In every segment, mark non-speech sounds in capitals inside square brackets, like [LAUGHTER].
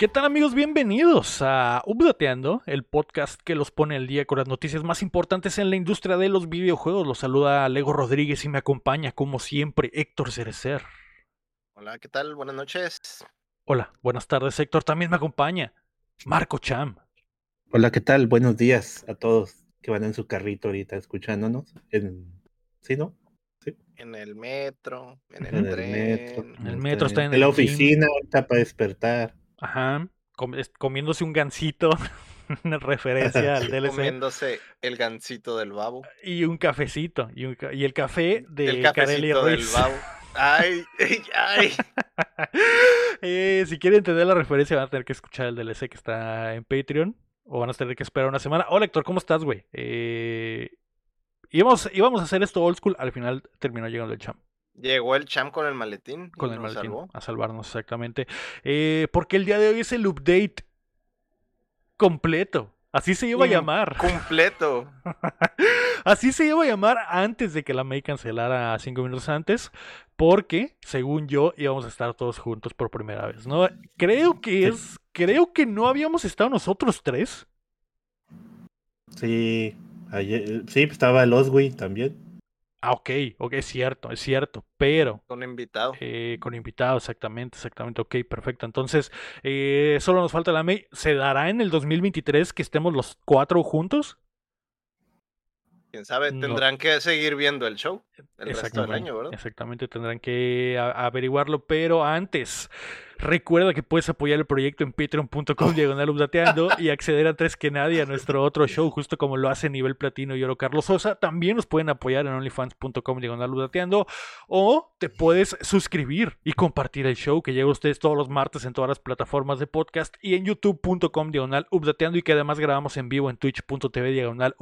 ¿Qué tal amigos? Bienvenidos a Updateando, el podcast que los pone al día con las noticias más importantes en la industria de los videojuegos. Los saluda Lego Rodríguez y me acompaña como siempre Héctor Cerecer. Hola, ¿qué tal? Buenas noches. Hola, buenas tardes Héctor. También me acompaña Marco Cham. Hola, ¿qué tal? Buenos días a todos que van en su carrito ahorita escuchándonos. En... ¿Sí, no? ¿Sí? En el metro, en el, En el tren. metro. En el metro está en En la el gym. oficina ahorita para despertar. Ajá, comiéndose un gansito [LAUGHS] en referencia al DLC Comiéndose el gancito del babo. y un cafecito y, un y el café de el Carelli cafecito del Ruiz. babo. Ay, [LAUGHS] ay, ay. [LAUGHS] Eh, si quieren entender la referencia, van a tener que escuchar el DLC que está en Patreon. O van a tener que esperar una semana. Hola, Héctor, ¿cómo estás, güey? Eh, íbamos, íbamos a hacer esto old school. Al final terminó llegando el champ Llegó el cham con el maletín. y con el nos maletín salvó. a salvarnos, exactamente. Eh, porque el día de hoy es el update completo. Así se iba a llamar. Completo. [LAUGHS] Así se iba a llamar antes de que la May cancelara cinco minutos antes, porque, según yo, íbamos a estar todos juntos por primera vez, ¿no? Creo que es, creo que no habíamos estado nosotros tres. Sí, ayer, sí, estaba el Oswey también. Ah, ok, ok, es cierto, es cierto, pero Con invitado. eh, con invitado, exactamente, exactamente, ok, perfecto. Entonces, eh, solo nos falta la May. ¿Se dará en el 2023 que estemos los cuatro juntos? Quién sabe, no. tendrán que seguir viendo el show el resto del año, ¿verdad? Exactamente, tendrán que averiguarlo, pero antes, recuerda que puedes apoyar el proyecto en patreon.com diagonal y acceder antes que nadie a nuestro otro show, justo como lo hace Nivel Platino y Oro Carlos Sosa. También nos pueden apoyar en onlyfans.com diagonal o te puedes suscribir y compartir el show que llega a ustedes todos los martes en todas las plataformas de podcast y en youtube.com diagonal y que además grabamos en vivo en twitch.tv diagonal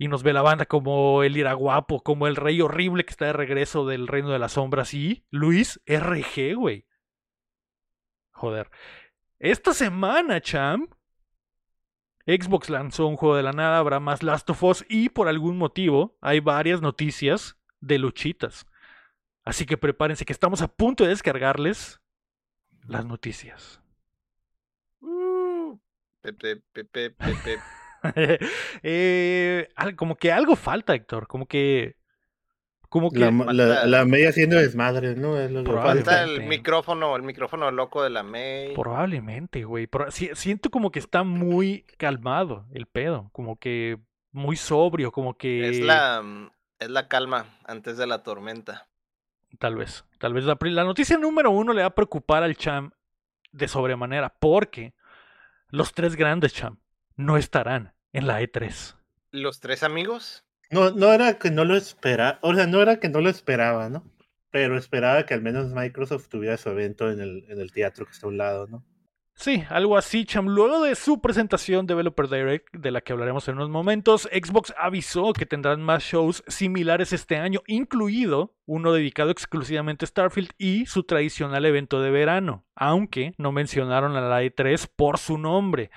y nos ve la banda como el Iraguapo, como el rey horrible que está de regreso del reino de las sombras y Luis RG, güey. Joder. Esta semana, cham, Xbox lanzó un juego de la nada, habrá más Last of Us y por algún motivo hay varias noticias de luchitas. Así que prepárense que estamos a punto de descargarles las noticias. Uh, Pepe, pepe, pepe. [LAUGHS] Eh, como que algo falta, Héctor. Como que. Como que. La, la, falta- la May haciendo desmadre, ¿no? Es lo que Probablemente. falta. El micrófono, el micrófono loco de la May. Probablemente, güey. Pero si- siento como que está muy calmado el pedo. Como que muy sobrio, como que. Es la, es la calma antes de la tormenta. Tal vez. Tal vez la, la noticia número uno le va a preocupar al Cham de sobremanera. Porque los tres grandes Cham no estarán en la E E3. Los tres amigos. No, no era que no lo esperaba, o sea, no era que no lo esperaba, ¿no? Pero esperaba que al menos Microsoft tuviera su evento en el, en el teatro que está a un lado, ¿no? Sí, algo así, Cham. Luego de su presentación Developer Direct, de la que hablaremos en unos momentos, Xbox avisó que tendrán más shows similares este año, incluido uno dedicado exclusivamente a Starfield y su tradicional evento de verano, aunque no mencionaron a la E3 por su nombre.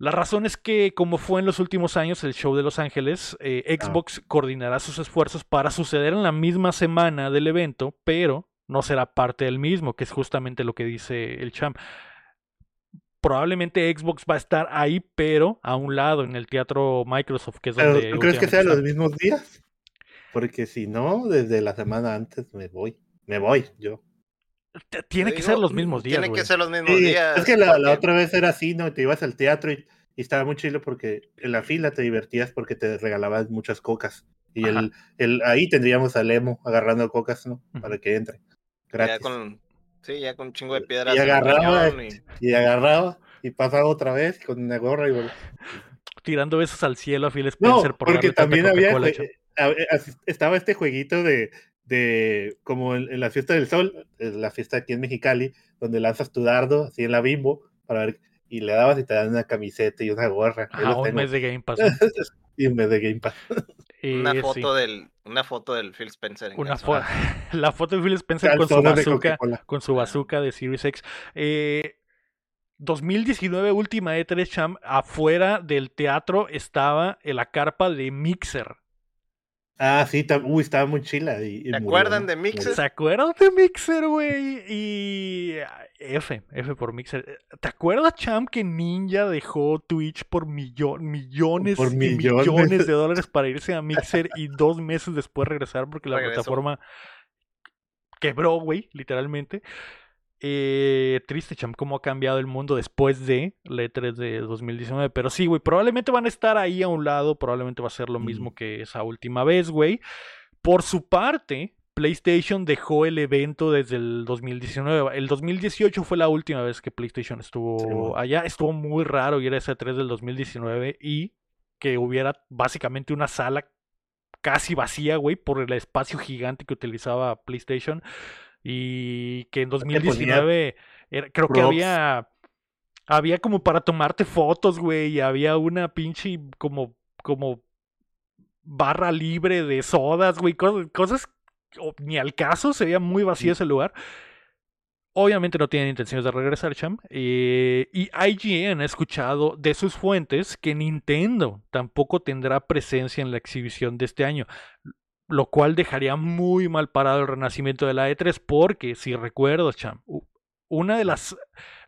La razón es que, como fue en los últimos años el show de Los Ángeles, eh, Xbox coordinará sus esfuerzos para suceder en la misma semana del evento, pero no será parte del mismo, que es justamente lo que dice el Cham probablemente Xbox va a estar ahí, pero a un lado, en el teatro Microsoft, que es Pero, donde. ¿Tú crees que sean los mismos días? Porque si no, desde la semana antes me voy. Me voy yo. Tiene que digo, ser los mismos días. Tiene que ser los mismos Sí, días. es que la, la otra vez era así, ¿no? Te ibas al teatro y, y estaba muy chido porque en la fila te divertías porque te regalaban muchas cocas. Y el, el, ahí tendríamos al emo agarrando cocas, ¿no? Para que entre. Ya Gratis. con, sí, ya con un chingo de piedras. Y agarraba, y- y agarraba y pasaba otra vez con una gorra y vol- Tirando besos al cielo a Phil No, Spencer por porque también había a- a- estaba este jueguito de, de como en, en la fiesta del sol, es la fiesta aquí en Mexicali, donde lanzas tu dardo así en la bimbo para ver y le dabas y te dan una camiseta y una gorra. Los un mes de Game Pass. [LAUGHS] y un mes de Game Pass. [LAUGHS] Una foto sí. del, una foto del Phil Spencer. en Una fo- [LAUGHS] la foto de Phil Spencer con su bazooka, con su bazooka de Series X. Eh, 2019 última E3 Cham, afuera del teatro estaba en la carpa de Mixer. Ah, sí, uy, estaba muy chila. Y, ¿Se acuerdan de Mixer? ¿Se acuerdan de Mixer, güey? Y F, F por Mixer. ¿Te acuerdas, Champ, que Ninja dejó Twitch por millones, millones y millones de dólares para irse a Mixer y dos meses después regresar porque la plataforma quebró, güey, literalmente? Eh, triste, cham, cómo ha cambiado el mundo después de la E3 de 2019. Pero sí, güey, probablemente van a estar ahí a un lado. Probablemente va a ser lo mismo que esa última vez, güey. Por su parte, PlayStation dejó el evento desde el 2019. El 2018 fue la última vez que PlayStation estuvo allá. Estuvo muy raro ir a ese 3 del 2019 y que hubiera básicamente una sala casi vacía, güey, por el espacio gigante que utilizaba PlayStation. Y que en 2019 creo que había había como para tomarte fotos, güey, y había una pinche como como barra libre de sodas, güey, cosas, ni al caso, se veía muy vacío ese lugar. Obviamente no tienen intenciones de regresar, Cham. Eh, y IGN ha escuchado de sus fuentes que Nintendo tampoco tendrá presencia en la exhibición de este año lo cual dejaría muy mal parado el renacimiento de la E3 porque, si recuerdo, Cham, una de las...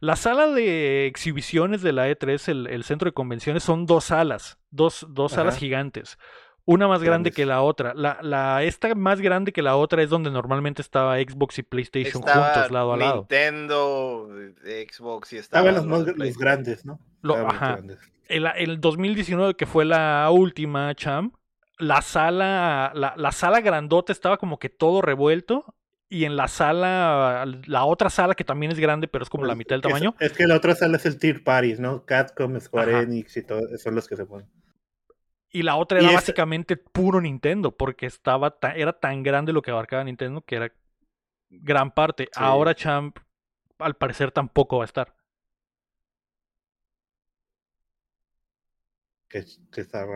La sala de exhibiciones de la E3, el, centro de convenciones, son dos salas, dos, dos salas gigantes. Una más grande que la otra. La, la, esta más grande que la otra es donde normalmente estaba Xbox y PlayStation juntos, lado a lado. Nintendo, Xbox y estaba. Estaban los, los grandes, ¿no? ajá. El, el 2019, que fue la última, Cham, la sala, la, sala grandota estaba como que todo revuelto. Y en la sala, la otra sala que también es grande, pero es como la mitad del tamaño. Es, que la otra sala es el Tier Paris, ¿no? Catcom, Square Enix y todo, son los que se ponen. Y la otra era básicamente puro Nintendo, porque estaba era tan grande lo que abarcaba Nintendo que era gran parte. Ahora Champ, al parecer, tampoco va a estar. ¿Qué, está?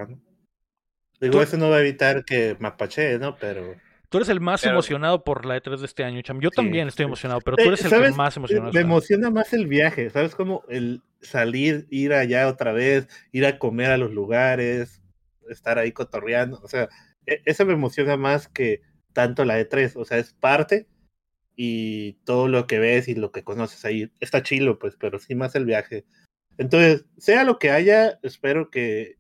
Digo, eso no va a evitar que Mapache, ¿no? Pero. Tú eres el más emocionado por la E3 de este año, Cham. Yo también estoy emocionado, pero tú eres el que más emocionado. Me emociona más el viaje, ¿sabes? Como el salir, ir allá otra vez, ir a comer a los lugares, estar ahí cotorreando. O sea, e, eso me emociona más que tanto la E3. O sea, es parte y todo lo que ves y lo que conoces ahí está chilo, pues, pero sí más el viaje. Entonces, sea lo que haya, espero que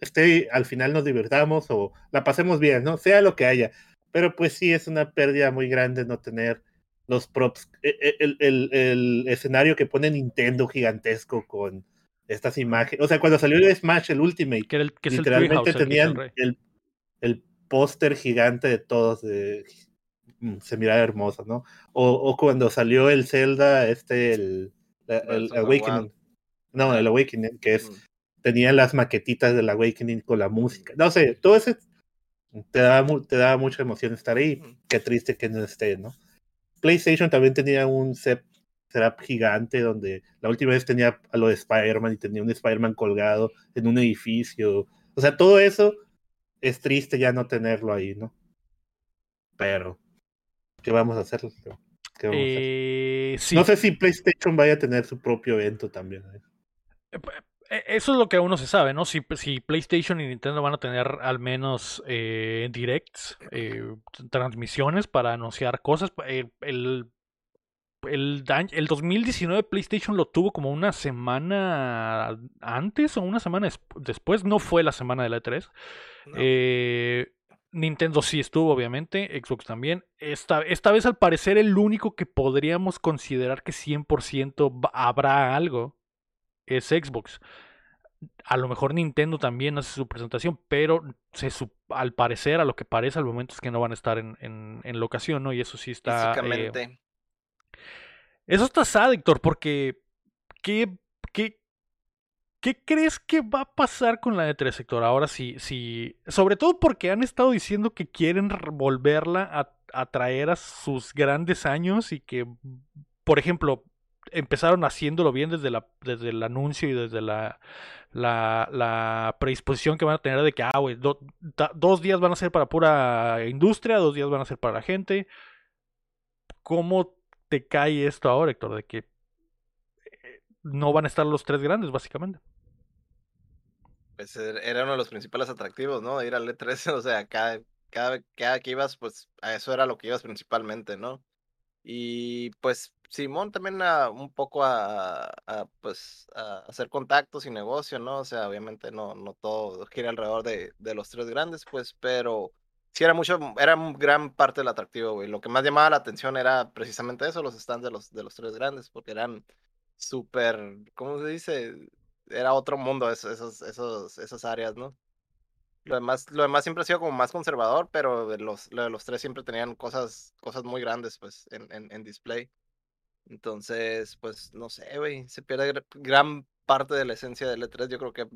esté, al final nos divertamos o la pasemos bien, ¿no? Sea lo que haya. Pero pues sí es una pérdida muy grande no tener los props, e, e, el, el, el, escenario que pone Nintendo gigantesco con estas imágenes. O sea, cuando salió el Smash, el Ultimate, que, el, que literalmente tenían el, el, póster gigante de todos, de, mm, se miraba hermoso, ¿no? O, o, cuando salió el Zelda, este, el, el Awakening. No, el Awakening, que es tenía las maquetitas del Awakening con la música. No sé, todo ese te daba, te mucha emoción estar ahí. Qué triste que no esté, ¿no? PlayStation también tenía un set setup gigante donde la última vez tenía a lo de Spider-Man y tenía un Spider-Man colgado en un edificio. O sea, todo eso es triste ya no tenerlo ahí, ¿no? Pero, ¿qué vamos a hacer? Eh, no sé si PlayStation vaya a tener su propio evento también. ¿eh? E, eso es lo que aún no se sabe, ¿no? Si, si PlayStation y Nintendo van a tener al menos eh, directs, eh, transmisiones para anunciar cosas. Eh, el, el, el 2019 PlayStation lo tuvo como una semana antes o una semana después. No fue la semana de la E3. Nintendo sí estuvo, obviamente. Xbox también. Esta, esta vez, al parecer, el único que podríamos considerar que 100% habrá algo es Xbox. A lo mejor Nintendo también hace su presentación, pero se, al parecer, a lo que parece al momento es que no van a estar en, en, en la ocasión, ¿no? Y eso sí está... Eh, eso está sad, Héctor, porque ¿qué, qué, ¿qué crees que va a pasar con la E3, Héctor? Ahora sí, sí, sobre todo porque han estado diciendo que quieren volverla a, a traer a sus grandes años y que, por ejemplo, empezaron haciéndolo bien desde, la, desde el anuncio y desde la, la, predisposición que van a tener de que, ah, güey, dos días van a ser para pura industria, dos días van a ser para la gente. ¿Cómo te cae esto ahora, Héctor? De que eh, no van a estar los tres grandes, básicamente. pues er, era uno de los principales atractivos, ¿no? Ir al E3, [LAUGHS] o sea, cada, cada, cada que ibas, pues a eso era lo que ibas principalmente, ¿no? Y pues Simón también a, un poco a, pues a hacer contactos y negocio, ¿no? O sea, obviamente no, no todo gira alrededor de, de los tres grandes, pues, pero sí era mucho, era gran parte del atractivo, güey. Lo que más llamaba la atención era precisamente eso, los stands de los, de los tres grandes, porque eran súper, ¿cómo se dice? Era otro mundo esos, esos, esos, esas áreas, ¿no? Lo demás, lo demás siempre ha sido como más conservador, pero de los, los tres siempre tenían cosas, cosas muy grandes, pues, en, en, en display. Entonces, pues, no sé, güey, se pierde gran parte de la esencia del E3. Yo creo que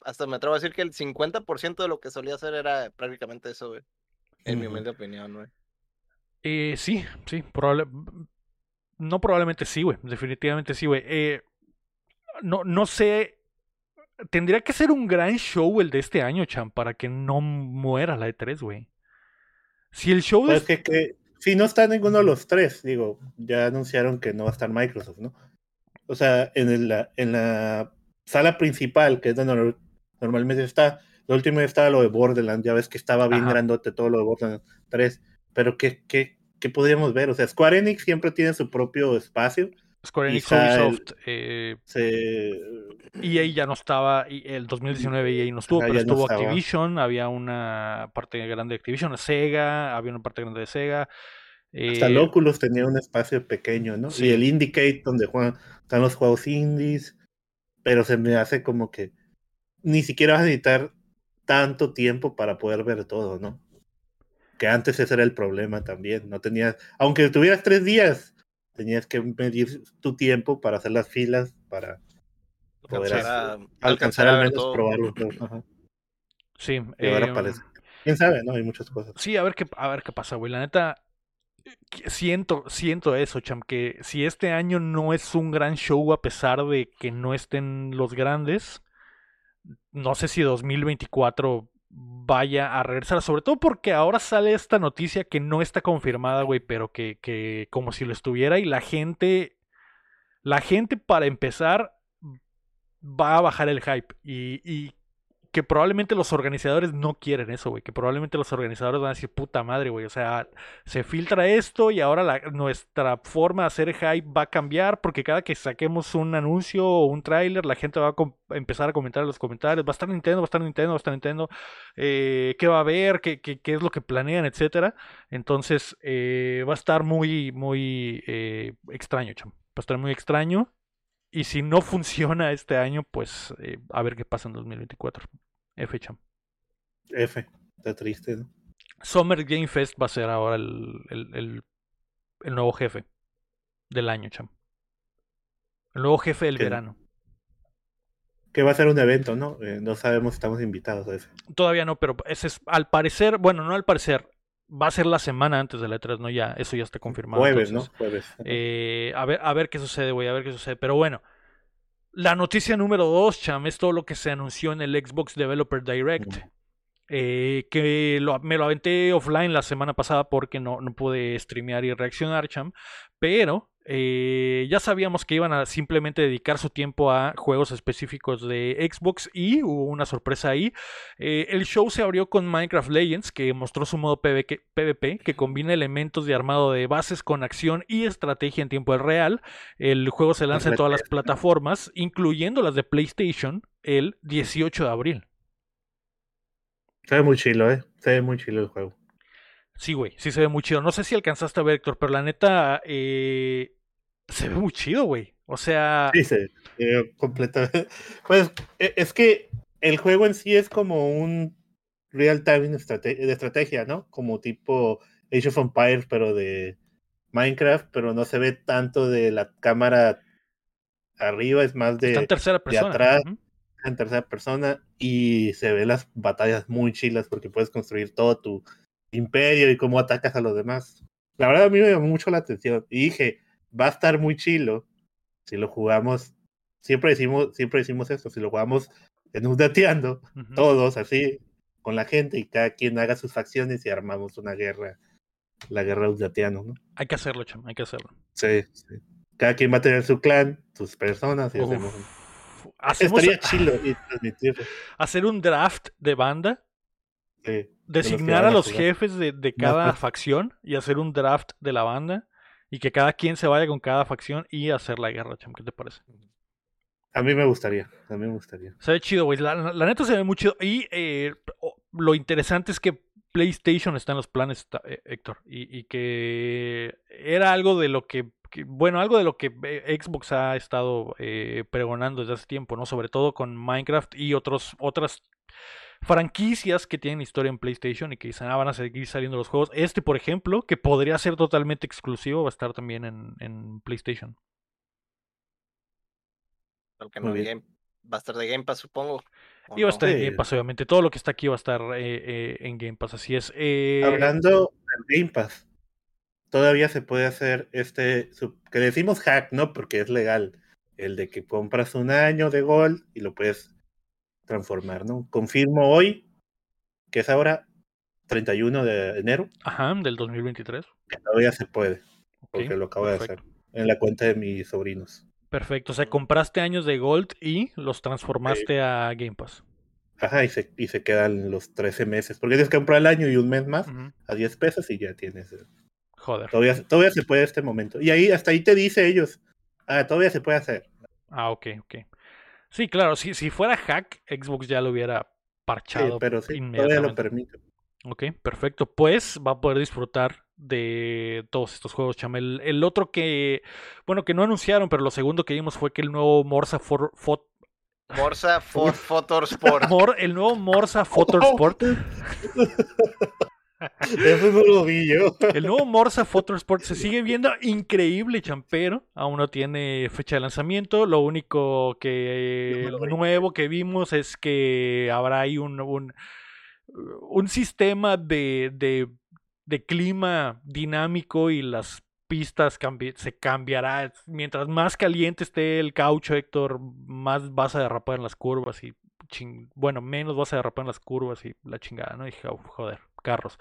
hasta me atrevo a decir que el 50% de lo que solía hacer era prácticamente eso, güey. En mi humilde opinión, güey. Eh, sí, sí, probable... No probablemente sí, güey. Definitivamente sí, güey. Eh, no, no sé tendría que ser un gran show el de este año, Chan, para que no muera la E3, güey. Si el show pues que, si no está ninguno de los tres, digo, ya anunciaron que no va a estar Microsoft, ¿no? O sea, en, la, en la sala principal, que es donde normalmente está, lo último estaba lo de Borderlands, ya ves que estaba bien grandote todo lo de Borderlands 3, pero ¿qué, qué, qué podríamos ver? O sea, Square Enix siempre tiene su propio espacio, Square Enix, Ubisoft. Eh, EA ya no estaba, el 2019 EA no estuvo, pero estuvo Activision, había una parte grande de Activision, Sega, había una parte grande de Sega. Hasta eh, Oculus tenía un espacio pequeño, ¿no? Y el Indicate, donde juegan, están los juegos indies, pero se me hace como que ni siquiera vas a necesitar tanto tiempo para poder ver todo, ¿no? Que antes ese era el problema también, no tenías, aunque tuvieras tres días, tenías que medir tu tiempo para hacer las filas, para poder alcanzar, al menos probarlo. Sí. ahora em, parece. Quién sabe, ¿no? Hay muchas cosas. Sí, a ver qué, a ver qué pasa, güey. La neta, siento, siento eso, Cham, que si este año no es un gran show a pesar de que no estén los grandes, no sé si 2024 vaya a regresar. Sobre todo porque ahora sale esta noticia que no está confirmada, güey, pero que, que como si lo estuviera y la gente, la gente para empezar va a bajar el hype. Y, y que probablemente los organizadores no quieren eso, güey. Que probablemente los organizadores van a decir, puta madre, güey. O sea, se filtra esto y ahora nuestra forma de hacer hype va a cambiar porque cada que saquemos un anuncio o un tráiler, la gente va a empezar a comentar en los comentarios. Va a estar Nintendo, va a estar Nintendo, va a estar Nintendo. Eh, ¿Qué va a haber? ¿Qué, es lo que planean? Etcétera. Entonces, eh, va a estar muy, muy eh, extraño, cham. Va a estar muy extraño. Y si no [LAUGHS] funciona este año, pues a ver qué pasa en 2024. F, cham. F, está triste, ¿no? Summer Game Fest va a ser ahora el, el, el, nuevo jefe del año, cham. El nuevo jefe del verano. Que va a ser un evento, ¿no? Eh, no sabemos si estamos invitados a ese. Todavía no, pero ese es, al parecer, bueno, no al parecer, va a ser la semana antes de la E3, ¿no? Ya, eso ya está confirmado. Jueves, ¿no? Jueves. Eh, a, ver, a ver qué sucede, güey, a ver qué sucede. Pero bueno, la noticia número dos, Cham, es todo lo que se anunció en el Xbox Developer Direct. Eh, que me lo aventé offline la semana pasada porque no, no pude streamear y reaccionar, Cham. Pero eh, ya sabíamos que iban a simplemente dedicar su tiempo a juegos específicos de Xbox y hubo una sorpresa ahí. Eh, el show se abrió con Minecraft Legends, que mostró su modo PvP, que combina elementos de armado de bases con acción y estrategia en tiempo real. El juego se lanza en todas las plataformas, incluyendo las de PlayStation, el 18 de abril. Se ve muy chilo, ¿eh? Se ve muy chilo el juego. Sí, güey, sí se ve muy chido. No sé si alcanzaste a ver, Héctor, pero la neta, eh, se ve muy chido, güey. O sea. Sí, se ve completamente. [LAUGHS] Pues e, es que el juego en sí es como un real time de estrategia, ¿no? Como tipo Age of Empires, pero de Minecraft, pero no se ve tanto de la cámara arriba, es más de, en tercera persona. de atrás, en tercera persona, y se ve las batallas muy chilas porque puedes construir todo tu imperio y cómo atacas a los demás. La verdad a mí me llamó mucho la atención y dije, va a estar muy chilo si lo jugamos. Siempre decimos, siempre decimos esto, si lo jugamos en un dateando, todos así, con la gente y cada quien haga sus facciones y armamos una guerra, la guerra dateando, ¿no? Hay que hacerlo, cham, hay que hacerlo. Sí, sí. Cada quien va a tener su clan, sus personas y hacemos hacemos, Estaría chilo y transmitirlo. hacer un draft de banda, Sí, de los que designar a los jefes de, de cada pues. facción y hacer un draft de la banda y que cada quien se vaya con cada facción y hacer la guerra, cham. ¿Qué te parece? A mí me gustaría, a mí me gustaría. Se ve chido, güey. La, la neta se ve muy chido. Y eh, lo interesante es que PlayStation está en los planes, eh, Héctor. Y, y que era algo de lo que, que- bueno, algo de lo que eh, Xbox ha estado eh, pregonando desde hace tiempo, ¿no? Sobre todo con Minecraft y otros, otras franquicias que tienen historia en PlayStation y que dicen, ah, van a seguir saliendo los juegos. Este, por ejemplo, que podría ser totalmente exclusivo, va a estar también en, en PlayStation. Porque Muy no. Game- va a estar de Game Pass, supongo. ¿o Y va a estar en. Game Pass, obviamente. Todo lo que está aquí va a estar eh, eh, en Game Pass, así es. Eh, Hablando del Game Pass, todavía se puede hacer este, que decimos hack, ¿no? Porque es legal. El de que compras un año de Gold y lo puedes transformar, ¿no? Confirmo hoy, que es ahora 31 de enero, Ajá, del 2023. que todavía se puede, porque lo acabo de hacer en la cuenta de mis sobrinos. Perfecto. O sea, compraste años de Gold y los transformaste a Game Pass. Ajá, y se, y se quedan los 13 meses, porque tienes que comprar el año y un mes más a 10 pesos y ya tienes. Joder. Todavía, todavía se puede este momento. Y ahí, hasta ahí te dice ellos, ah, todavía se puede hacer. Ah, ok, ok. Sí, claro, si, si fuera hack, Xbox ya lo hubiera Sí, parchado pero sí, todavía lo permite. Ok, perfecto. Pues va a poder disfrutar de todos estos juegos, Chamel. El otro que, bueno, que no anunciaron, pero lo segundo que vimos fue que el nuevo Morsa for, Fo- Morsa for Motorsport. [LAUGHS] Mor- el nuevo Morsa [LAUGHS] Motorsport, [LAUGHS] [LAUGHS] Eso no lo vi yo. el nuevo Morsa [LAUGHS] Motorsport se sigue viendo increíble, champero. Aún no tiene fecha de lanzamiento. Lo único que No me lo vi. nuevo que vimos es que habrá ahí un, un, un sistema de, de, de clima dinámico y las pistas cambi- se cambiará. Mientras más caliente esté el caucho, Héctor, más vas a derrapar en las curvas y ching- bueno, menos vas a derrapar en las curvas y la chingada, ¿no? Y dije, "Oh, joder, carros.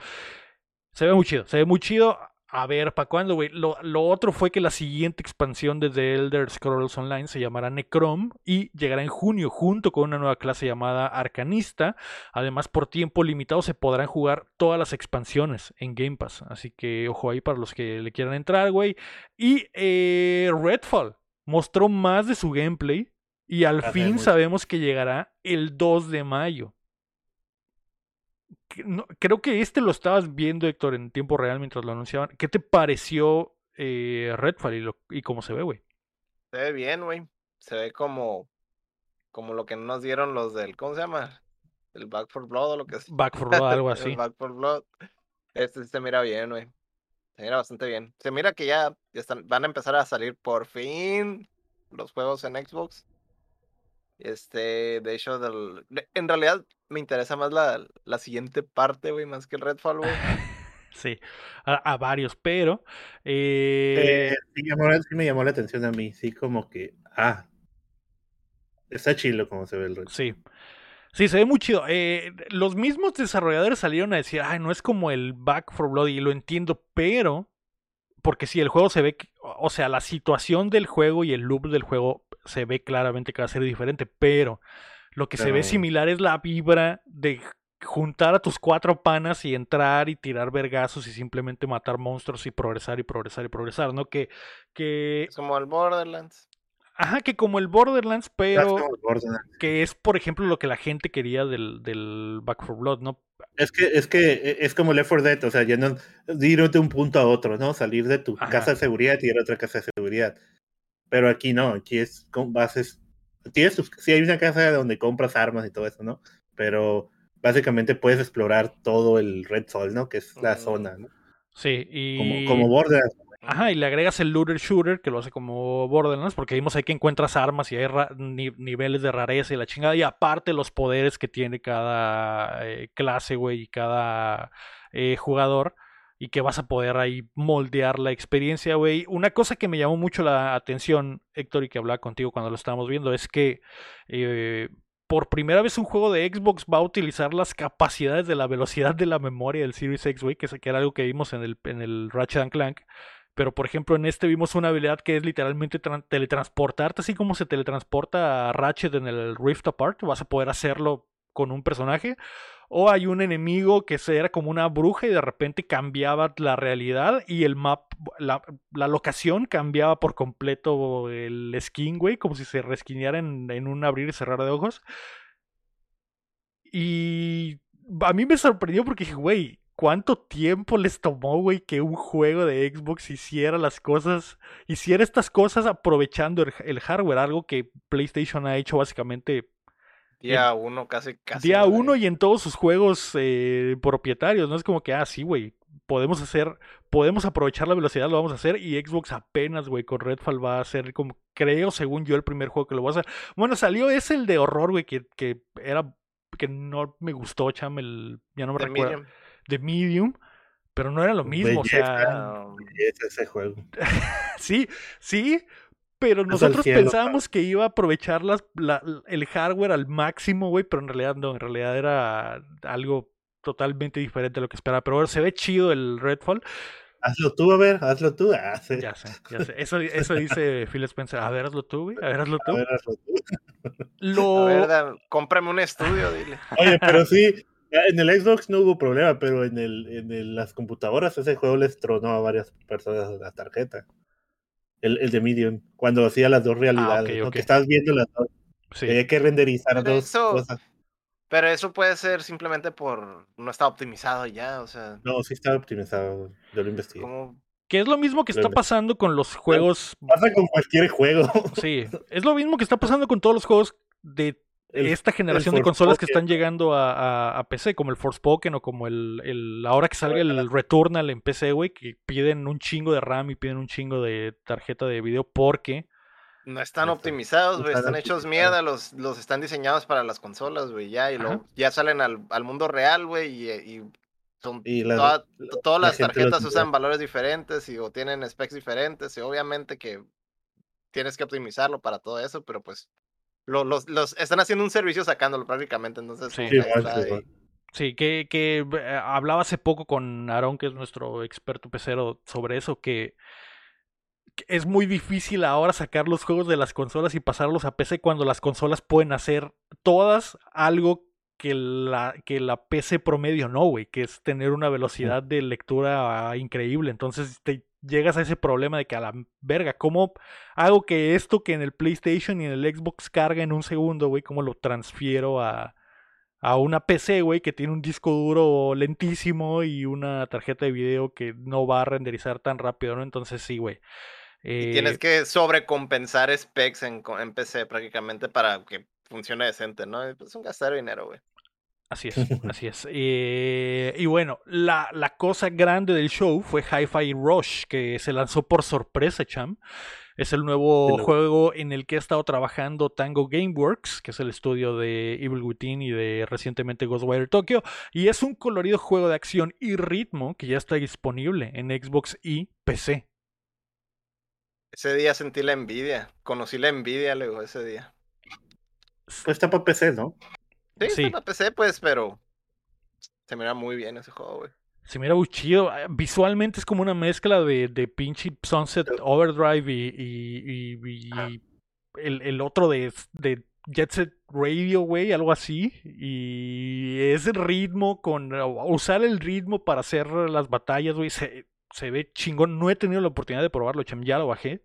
Se ve muy chido, se ve muy chido. A ver, ¿para cuándo, güey? Lo, lo otro fue que la siguiente expansión de The Elder Scrolls Online se llamará Necrom y llegará en junio junto con una nueva clase llamada Arcanista. Además, por tiempo limitado se podrán jugar todas las expansiones en Game Pass. Así que ojo ahí para los que le quieran entrar, güey. Y eh, Redfall mostró más de su gameplay y al fin sabemos que llegará el 2 de mayo. No- creo que este lo estabas viendo, Héctor, en tiempo real mientras lo anunciaban. ¿Qué te pareció eh, Redfall y, lo- y cómo se ve, güey? Se ve bien, güey. Se ve como, como lo que nos dieron los del, ¿cómo se llama? El Back for Blood o lo que es. Back for Blood, algo [LAUGHS] El así. Back for Blood. Este sí se mira bien, güey. Se mira bastante bien. Se mira que ya, ya están, van a empezar a salir por fin los juegos en Xbox. Este, de hecho, del, de- en realidad me interesa más la, la siguiente parte, güey, más que el Redfall, güey. [LAUGHS] Sí, a, a varios, pero eh, Eh, sí, llamó sí me llamó la atención a mí, sí, como que, ah, está chilo como se ve el reto. sí. Sí, se ve muy chido. Eh, los mismos desarrolladores salieron a decir, ay, no es como el Back for Blood, y lo entiendo, pero, porque si el juego se ve, que- o sea, la situación del juego y el loop del juego se ve claramente que va a ser diferente, pero lo que se ve similar es la vibra de juntar a tus cuatro panas y entrar y tirar vergazos y simplemente matar monstruos y progresar y progresar y progresar, ¿no? Que, que, Es como el Borderlands. ajá, que como el Borderlands, pero como el Borderlands. que es, por ejemplo, lo que la gente quería del, del Back for Blood, ¿no? Es que, es que eh, es como Left 4 Dead, o sea, ya no de ir de un punto a otro, ¿no? Salir de tu Ajá. casa de seguridad y ir a otra casa de seguridad. Pero aquí no, aquí es con bases. Tienes tus, sí hay una casa donde compras armas y todo eso, ¿no? Pero básicamente puedes explorar todo el Red Sol, ¿no? Que es la Mm. zona, ¿no? Sí, y... Como, como Borderlands. Ajá, y le agregas el looter shooter que lo hace como Borderlands, porque vimos ahí que encuentras armas y hay ni- niveles de rareza y la chingada, y aparte los poderes que tiene cada eh, clase, güey, y cada eh, jugador, y que vas a poder ahí moldear la experiencia, güey. Una cosa que me llamó mucho la atención, Héctor, y que hablaba contigo cuando lo estábamos viendo, es que eh, por primera vez un juego de Xbox va a utilizar las capacidades de la velocidad de la memoria del Series X, güey, que, era algo que vimos en el, en el Ratchet Clank Pero por ejemplo, en este vimos una habilidad que es literalmente teletransportarte, así como se teletransporta a Ratchet en el Rift Apart. Vas a poder hacerlo con un personaje. O hay un enemigo que era como una bruja y de repente cambiaba la realidad y el map, la, locación cambiaba por completo el skin, güey, como si se resquineara en, en un abrir y cerrar de ojos. Y a mí me sorprendió porque dije, güey, ¿cuánto tiempo les tomó, güey, que un juego de Xbox hiciera las cosas, hiciera estas cosas aprovechando el, hardware? Algo que PlayStation ha hecho básicamente. Día uno, casi, casi. Día uno y en todos sus juegos eh, propietarios, ¿no? Es como que, ah, sí, güey, podemos hacer, podemos aprovechar la velocidad, lo vamos a hacer. Y Xbox apenas, güey, con Redfall va a ser como, creo, según yo, el primer juego que lo va a hacer. Bueno, salió ese el de horror, güey, que, que era que no me gustó, cham, el, ya no me recuerdo, de Medium, pero no era lo mismo, o sea... ese juego. [LAUGHS] sí, sí, pero nosotros pensábamos que iba a aprovechar las, el hardware al máximo, güey, pero en realidad no, en realidad era algo totalmente diferente a lo que esperaba. Pero bueno, se ve chido el Redfall. Hazlo tú, a ver, hazlo tú. Ah, ya sé, ya sé. Eso, eso dice Phil Spencer. A ver, hazlo tú, güey. A ver, hazlo tú. A ver, hazlo tú. Lo... A ver, cómprame un estudio, dile. Oye, pero sí, en el Xbox no hubo problema, pero en, el, en las computadoras ese juego les tronó a varias personas la tarjeta. El, el de Medium, cuando hacía las dos ah, realidades, ah, que estabas viendo las dos. Sí. Hay que renderizar dos cosas. Pero eso puede ser simplemente por no está optimizado ya, o sea. No, sí está optimizado, yo lo investigué. Que es lo mismo que está pasando con los juegos. Pasa con cualquier juego. Sí, es lo mismo que está pasando con todos los juegos de esta generación de consolas que están llegando a, PC, como el Forspoken o como el, el ahora que salga el Returnal en PC, güey, que piden un chingo de RAM y piden un chingo de tarjeta de video porque no están optimizados, güey, están, hechos mierda, los, los están diseñados para las consolas, güey, ya, y luego ya salen al, al mundo real, güey, y, y, son todas las tarjetas usan valores diferentes y o tienen specs diferentes, y obviamente que tienes que optimizarlo para todo eso, pero pues los, los están haciendo un servicio sacándolo prácticamente, entonces sí, sí que, que eh, hablaba hace poco con Aaron, que es nuestro experto pecero, sobre eso, que es muy difícil ahora sacar los juegos de las consolas y pasarlos a PC cuando las consolas pueden hacer todas algo que la, que la PC promedio no, güey, que es tener una velocidad de lectura increíble. Entonces te llegas a ese problema de que a la verga, ¿cómo hago que esto que en el PlayStation y en el Xbox carga en un segundo, güey, cómo lo transfiero a, a una PC, güey, que tiene un disco duro lentísimo y una tarjeta de video que no va a renderizar tan rápido, ¿no? Entonces sí, güey tienes eh, que sobrecompensar specs en, en, PC prácticamente para que funcione decente, ¿no? Es un gastar dinero, güey. Así es, [LAUGHS] así es. Eh, y bueno, la, la, cosa grande del show fue Hi-Fi Rush, que se lanzó por sorpresa, cham. Es el nuevo juego en el que ha estado trabajando Tango Gameworks, que es el estudio de Evil Within y de recientemente Ghostwire Tokyo. Y es un colorido juego de acción y ritmo que ya está disponible en Xbox y PC. Ese día sentí la envidia. Conocí la envidia luego ese día. Pues está para PC, ¿no? Sí, está para PC, pues, pero se mira muy bien ese juego, güey. Se mira muy chido. Ah, visualmente es como una mezcla de, de pinche Sunset Overdrive y, y, el, el, otro de, de Jet Set Radio, güey, algo así. Y ese ritmo con. Usar el ritmo para hacer las batallas, güey. Se, se ve chingón. No he tenido la oportunidad de probarlo, Cham, ya lo bajé.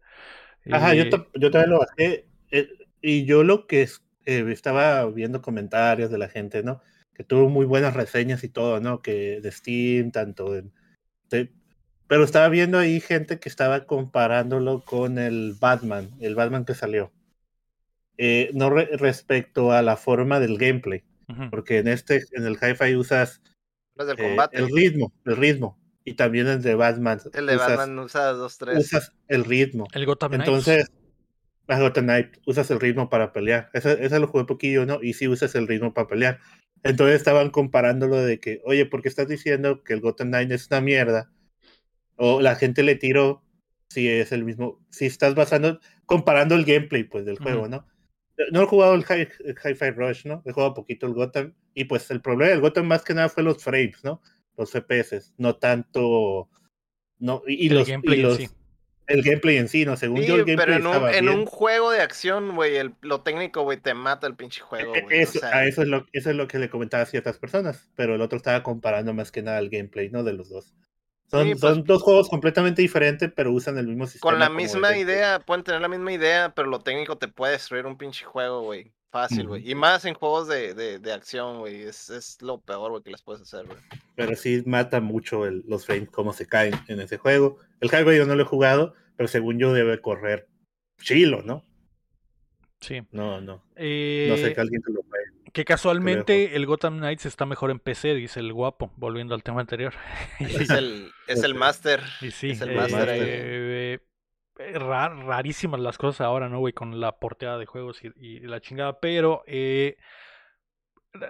Ajá, yo, eh, yo, también lo bajé. Eh, y yo lo que eh, estaba viendo comentarios de la gente, ¿no? Que tuvo muy buenas reseñas y todo, ¿no? Que de Steam, tanto en... pero estaba viendo ahí gente que estaba comparándolo con el Batman, el Batman que salió. no respecto a la forma del gameplay, porque en este, en el Hi-Fi usas el ritmo, el ritmo y también el de Batman. El de Batman usa dos, tres. Usas el ritmo. El Gotham Entonces, la Gotham Knight, usas el ritmo para pelear. Ese lo jugué poquillo, ¿no? Y sí usas el ritmo para pelear. Entonces estaban comparándolo de que, oye, ¿por qué estás diciendo que el Gotham Knight es una mierda? O la gente le tiró si es el mismo, si estás basando, comparando el gameplay pues del juego, ¿no? No he jugado el Hi-Fi Rush, ¿no? He jugado poquito el Gotham y pues el problema del Gotham más que nada fue los frames, ¿no? los FPS, no tanto. No, y, los, el gameplay en sí, ¿no? Según Sí, yo, el gameplay pero en un, estaba en bien. un juego de acción, güey, el- lo técnico, güey, te mata el pinche juego, E- güey. o Eso, sea, a eso, es lo, eso es lo que le comentaba a ciertas personas, pero el otro estaba comparando más que nada el gameplay, ¿no? De los dos. Son, Sí, pues- son dos juegos completamente diferentes, pero usan el mismo sistema. con la misma idea, pueden tener la misma idea, pero lo técnico te puede destruir un pinche juego, güey. Fácil, güey. Y más en juegos de, de, de acción, güey. Es, es lo peor, güey, que les puedes hacer, güey. Pero sí mata mucho el- los frames, cómo se caen en ese juego. El Hardware yo no lo he jugado, pero según yo debe correr chilo, ¿no? Sí. No, no. Eh, No sé que alguien te lo juegue. que casualmente el Gotham Knights está mejor en PC, dice el guapo, volviendo al tema anterior. [LAUGHS] Es el, es el [LAUGHS] máster. Y sí, Es el eh, máster ahí. eh, eh, ra- rarísimas las cosas ahora, ¿no, güey? Con la porteada de juegos y, y la chingada, pero...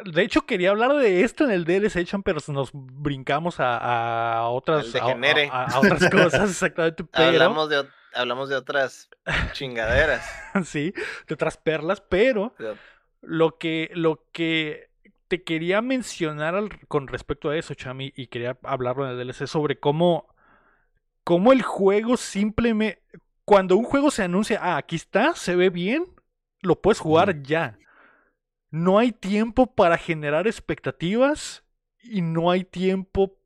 de hecho, quería hablar de esto en el DLC pero nos brincamos a, a otras, a, a- a otras [LAUGHS] cosas, exactamente. Pero, Hablamos de, hablamos de otras [LAUGHS] chingaderas. sí, de otras perlas, pero lo que, lo que te quería mencionar al- con respecto a eso, Chami, y quería hablarlo en el DLC sobre cómo, cómo el juego simplemente. Cuando un juego se anuncia, ah, aquí está, se ve bien, lo puedes jugar ya. No hay tiempo para generar expectativas y no hay tiempo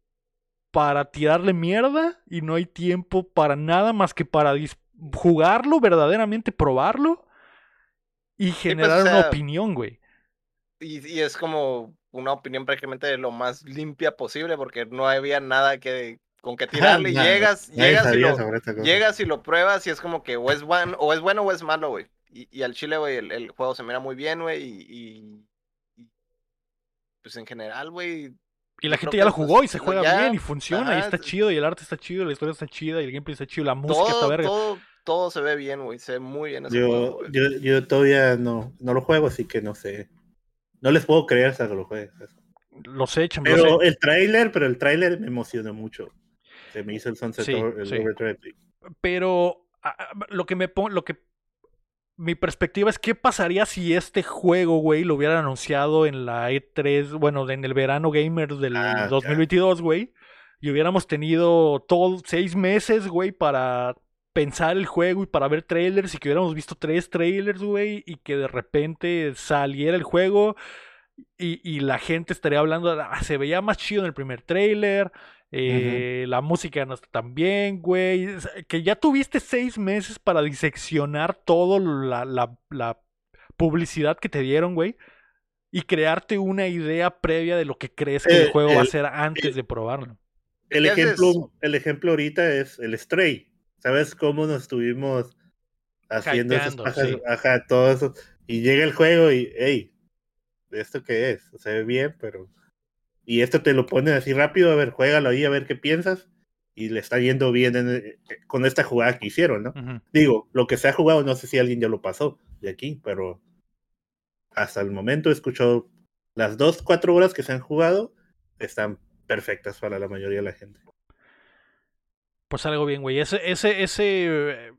para tirarle mierda y no hay tiempo para nada más que para jugarlo, verdaderamente probarlo y pues, generar una opinión, güey. Y, y es como una opinión prácticamente lo más limpia posible porque no había nada que con que [LAUGHS] tirarle. y llegas, llegas y lo, llegas y lo pruebas y es como que o es bueno o es bueno o es malo, güey. Y, y al chile, güey, el, el juego se mira muy bien, güey, y, y- y, pues en general, güey, Y la gente ya lo jugó y se juega ya, bien y funciona y ajá, está t- chido y el arte está chido, la historia está chida y el gameplay está chido, la música está verga. todo, todo se ve bien, güey, se ve muy bien ese juego, Yo, güey. yo, yo todavía no, no lo juego, así que no sé. No les puedo creer hasta que lo juegue. Lo sé, Pero sé. el tráiler, pero el tráiler me emocionó mucho. Se me hizo el Sunset Sí, el sí. Overdrive. Pero lo que me pon- lo que mi perspectiva es qué pasaría si este juego, güey, lo hubieran anunciado en la E3, bueno, en el verano gamer del Ah, ya. 2022, güey, y hubiéramos tenido todos seis meses, güey, para pensar el juego y para ver trailers y que hubiéramos visto tres trailers, güey, y que de repente saliera el juego y, y la gente estaría hablando, de, "Ah, se veía más chido en el primer trailer, eh, la música no está tan bien, güey, que ya tuviste seis meses para diseccionar todo la, la, la publicidad que te dieron, güey, y crearte una idea previa de lo que crees que el Eh, juego va a ser antes de probarlo. El ejemplo, el ejemplo ahorita es el Stray. ¿Sabes cómo nos estuvimos haciendo esas pajas? sí. Ajá, todo eso. Y llega el juego y, hey, ¿esto qué es? Se ve bien, pero. Y esto te lo ponen así rápido, a ver, juégalo ahí, a ver qué piensas. Y le está yendo bien en- eh, con esta jugada que hicieron, ¿no? Digo, lo que se ha jugado, no sé si alguien ya lo pasó de aquí, pero hasta el momento he escuchado las dos, cuatro horas que se han jugado, están perfectas para la mayoría de la gente. Pues algo bien, güey. Ese, ese, ese. eh,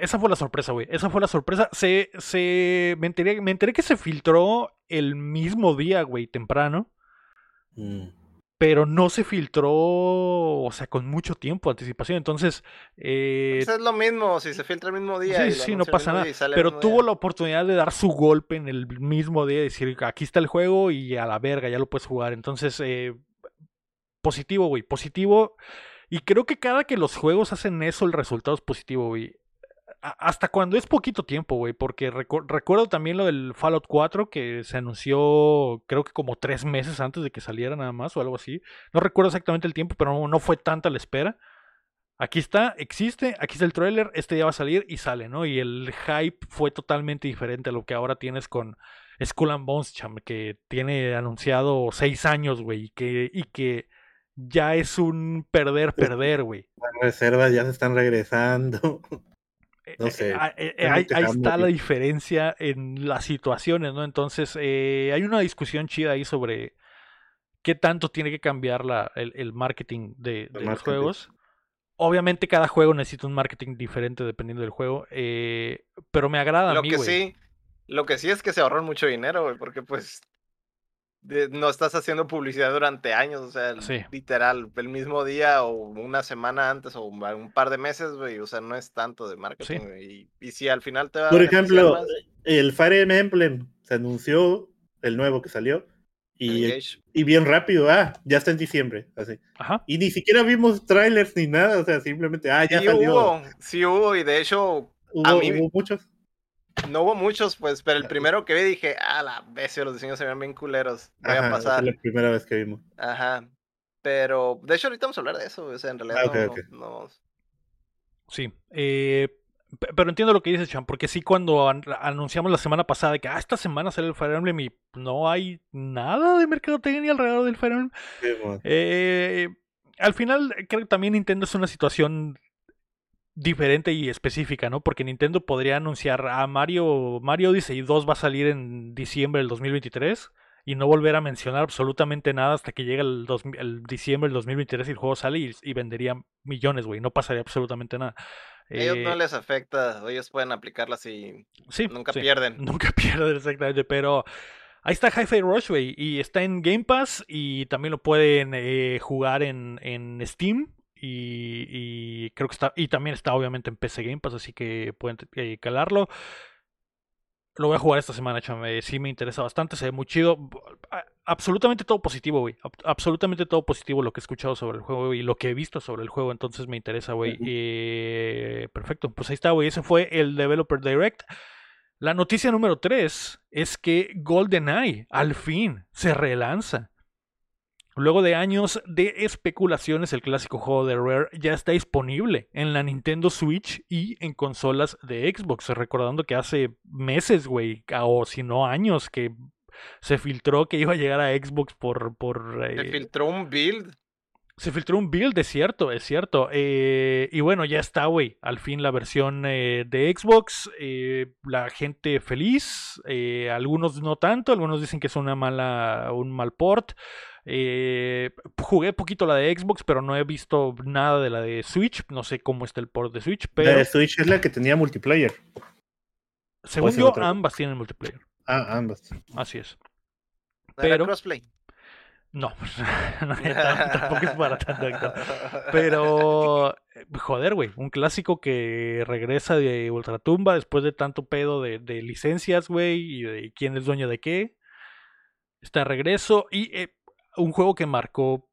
Esa fue la sorpresa, güey. Esa fue la sorpresa. Se, se, me, enteré, me enteré que se filtró el mismo día, güey, temprano. Mm. Pero no se filtró, o sea, con mucho tiempo de anticipación. Entonces, eh, Pues es lo mismo, si se filtra el mismo día. sí, y sí, no pasa nada. Pero tuvo día. la oportunidad de dar su golpe en el mismo día y decir, aquí está el juego y a la verga, ya lo puedes jugar. Entonces, eh, positivo, güey, positivo. Y creo que cada que los juegos hacen eso, el resultado es positivo, güey. Hasta cuando es poquito tiempo, güey, porque recu- recuerdo también lo del Fallout 4 que se anunció creo que como tres meses antes de que saliera nada más o algo así. No recuerdo exactamente el tiempo, pero no, no fue tanta la espera. Aquí está, existe, aquí está el tráiler, este ya va a salir y sale, ¿no? Y el hype fue totalmente diferente a lo que ahora tienes con Skull and Bones, cham, que tiene anunciado seis años, güey, y que, y que ya es un perder-perder, güey. Las reservas ya se están regresando. [LAUGHS] No Eh, sé, eh, eh, tengo ahí, está la diferencia en las situaciones, ¿no? Entonces, eh, hay una discusión chida ahí sobre qué tanto tiene que cambiar la, el, el marketing de, de los marketing. juegos. Obviamente cada juego necesita un marketing diferente dependiendo del juego, eh, pero me agrada a Lo mí, que sí, lo que sí es que se ahorró mucho dinero, güey, porque pues de- no estás haciendo publicidad durante años, o sea, Sí. literal, el mismo día o una semana antes o un un par de meses, güey, o sea, no es tanto de marketing, güey, y, y si al final te va a Por ejemplo, más, el Fire Emblem se anunció, el nuevo que salió, y, y bien rápido, ah, ya está en diciembre, así. Ajá. Y ni siquiera vimos trailers ni nada, o sea, simplemente, ah, ya Sí salió. hubo, sí hubo, y de hecho, Hubo, a mí- hubo muchos. No hubo muchos, pues, pero el primero que vi dije, ah, la bestia, los diseños se ven bien culeros, voy Ajá, a pasar. es la primera vez que vimos. Ajá. Pero, de hecho, ahorita vamos a hablar de eso, o sea, en realidad Ah, ok, no, ok. no- no- Sí. eh, pe- pero entiendo lo que dices, Chan, porque sí, cuando an- anunciamos la semana pasada que ah, esta semana sale el Fire Emblem y no hay nada de mercadotecnia alrededor del Fire Emblem. Sí, bueno. Eh, al final, creo que también Nintendo es una situación diferente y específica, ¿no? Porque Nintendo podría anunciar a Mario, Mario Odyssey 2 va a salir en diciembre del 2023 y no volver a mencionar absolutamente nada hasta que llegue el, dos- el diciembre del 2023 y el juego sale y, y vendería millones, güey, no pasaría absolutamente nada. A ellos no Eh, les afecta, ellos pueden aplicarlas y sí, nunca sí. pierden. [LAUGHS] Nunca pierden, exactamente, pero ahí está Hi-Fi Rush, güey, y está en Game Pass y también lo pueden eh, jugar en, en Steam y, y creo que está, y también está obviamente en PC Game Pass, así que pueden eh, calarlo. Lo voy a jugar esta semana, chame. Sí me interesa bastante, se ve muy chido. Absolutamente todo positivo, güey. Ab- Absolutamente todo positivo lo que he escuchado sobre el juego y lo que he visto sobre el juego. Entonces me interesa, güey. Eh, perfecto. Pues ahí está, güey. Ese fue el Developer Direct. La noticia número 3 es que GoldenEye al fin se relanza. Luego de años de especulaciones, el clásico juego de Rare ya está disponible en la Nintendo Switch y en consolas de Xbox. Recordando que hace meses, güey, o si no años, que se filtró que iba a llegar a Xbox por... por Se eh, filtró un build. se filtró un build, es cierto, es cierto. Eh, y bueno, ya está, güey. Al fin la versión eh, de Xbox. eh, la gente feliz. algunos no tanto. Algunos dicen que es una mala, un mal port. Eh, jugué poquito la de Xbox, pero no he visto nada de la de Switch. No sé cómo está el port de Switch, La pero de Switch es la que tenía multiplayer. según yo, otra. ambas tienen multiplayer. Ah, ambas. Así es. ¿No era pero- crossplay? No, [LAUGHS] [LAUGHS] no, tampoco es para tanto. Pero, eh, joder, güey, un clásico que regresa de Ultratumba después de tanto pedo de, de licencias, güey, y de quién es dueño de qué. Está de regreso y eh, un juego que marcó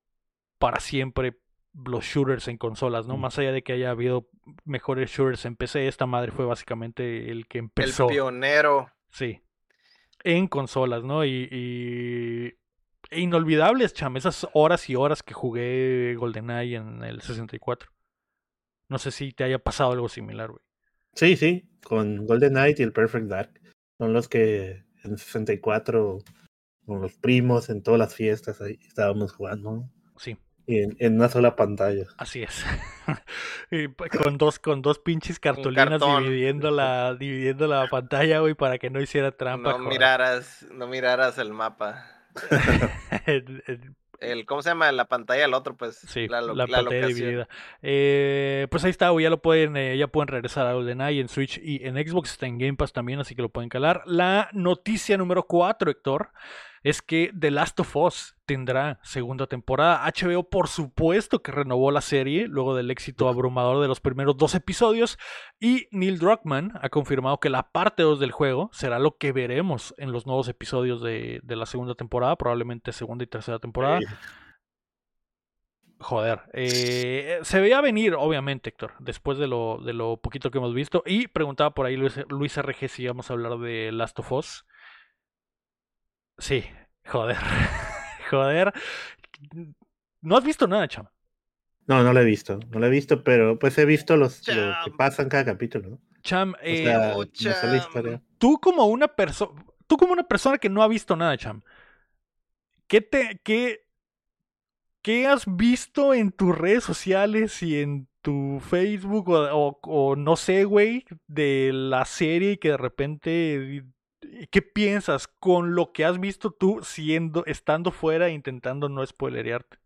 para siempre los shooters en consolas, ¿no? Mm. Más allá de que haya habido mejores shooters en PC, esta madre fue básicamente el que El empezó. pionero. Sí. En consolas, ¿no? Y, y- e inolvidables, cham, esas horas y horas que jugué GoldenEye en el 64. No sé si te haya pasado algo similar, güey. Sí, sí, con Golden Knight y el Perfect Dark. Son los que en 64, con los primos, en todas las fiestas, ahí estábamos jugando. Sí, Y en, en una sola pantalla. así es. [LAUGHS] Y pa- con dos, con dos pinches cartulinas dividiendo la, [LAUGHS] dividiendo la pantalla, güey, para que no hiciera trampa. No joder. miraras, no miraras el mapa. [LAUGHS] El, ¿cómo se llama? La pantalla del otro, pues. Sí, la, la, lo- la pantalla locación. dividida. Eh, pues ahí está, güey, ya lo pueden, eh, ya pueden regresar a GoldenEye en Switch y en Xbox, está en Game Pass también, así que lo pueden calar. La noticia número 4, Héctor, es que The Last of Us tendrá segunda temporada. HBO, por supuesto, que renovó la serie luego del éxito abrumador de los primeros dos episodios. Y Neil Druckmann ha confirmado que la parte 2 del juego será lo que veremos en los nuevos episodios de, de la segunda temporada, probablemente segunda y tercera temporada. Sí. Joder, eh, se veía venir, obviamente, Héctor, después de lo, de lo poquito que hemos visto. Y preguntaba por ahí Luis, Luis RG si íbamos a hablar de Last of Us. Sí, joder, [LAUGHS] joder. No has visto nada, chama. No, no lo he visto, no lo he visto, pero pues he visto los, lo que Cham. pasa en cada capítulo, ¿no? Cham, O eh, sea, oh, la historia. tú como una persona, tú como una persona que no ha visto nada, Cham, ¿qué te, qué, qué has visto en tus redes sociales y en tu Facebook o, o- o no sé, güey, de la serie y que de repente, [LAUGHS] ¿qué piensas con lo que has visto tú siendo, estando fuera e intentando no spoilerearte?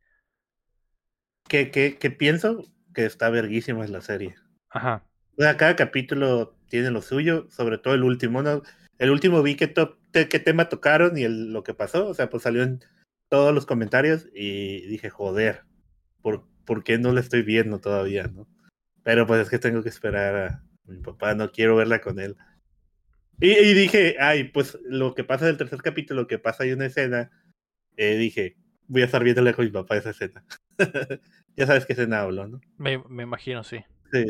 ¿Qué, qué, qué pienso? Que está verguísima es la serie. Ajá, O sea, cada capítulo tiene lo suyo, sobre todo el último. ¿no? El último vi que top qué tema tocaron y el- lo que pasó. O sea, pues salió en todos los comentarios y dije, joder, ¿por, por qué no la estoy viendo todavía, no? Pero pues es que tengo que esperar a mi papá, no quiero verla con él. Y, y dije, ay, pues lo que pasa del tercer capítulo, que pasa ahí una escena, eh, dije, voy a estar viéndola con mi papá esa escena. [LAUGHS] ya sabes qué escena hablo, ¿no? Me, me imagino, sí. Sí,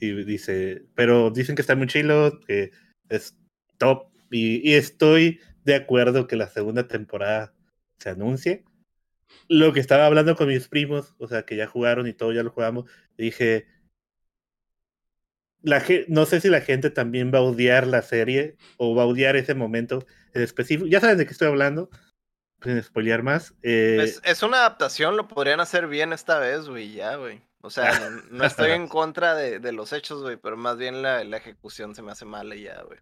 y dice, pero dicen que está muy chilo, que es top, y, y estoy de acuerdo que la segunda temporada se anuncie. Lo que estaba hablando con mis primos, o sea, que ya jugaron y todo, ya lo jugamos, dije, la, no sé si la gente también va a odiar la serie o va a odiar ese momento en específico. Ya saben de qué estoy hablando, sin spoilear más. eh, Pues, es una adaptación, lo podrían hacer bien esta vez, güey, ya, güey. O sea, no, [LAUGHS] no estoy en contra de, de los hechos, güey, pero más bien la, la ejecución se me hace mala y ya, güey.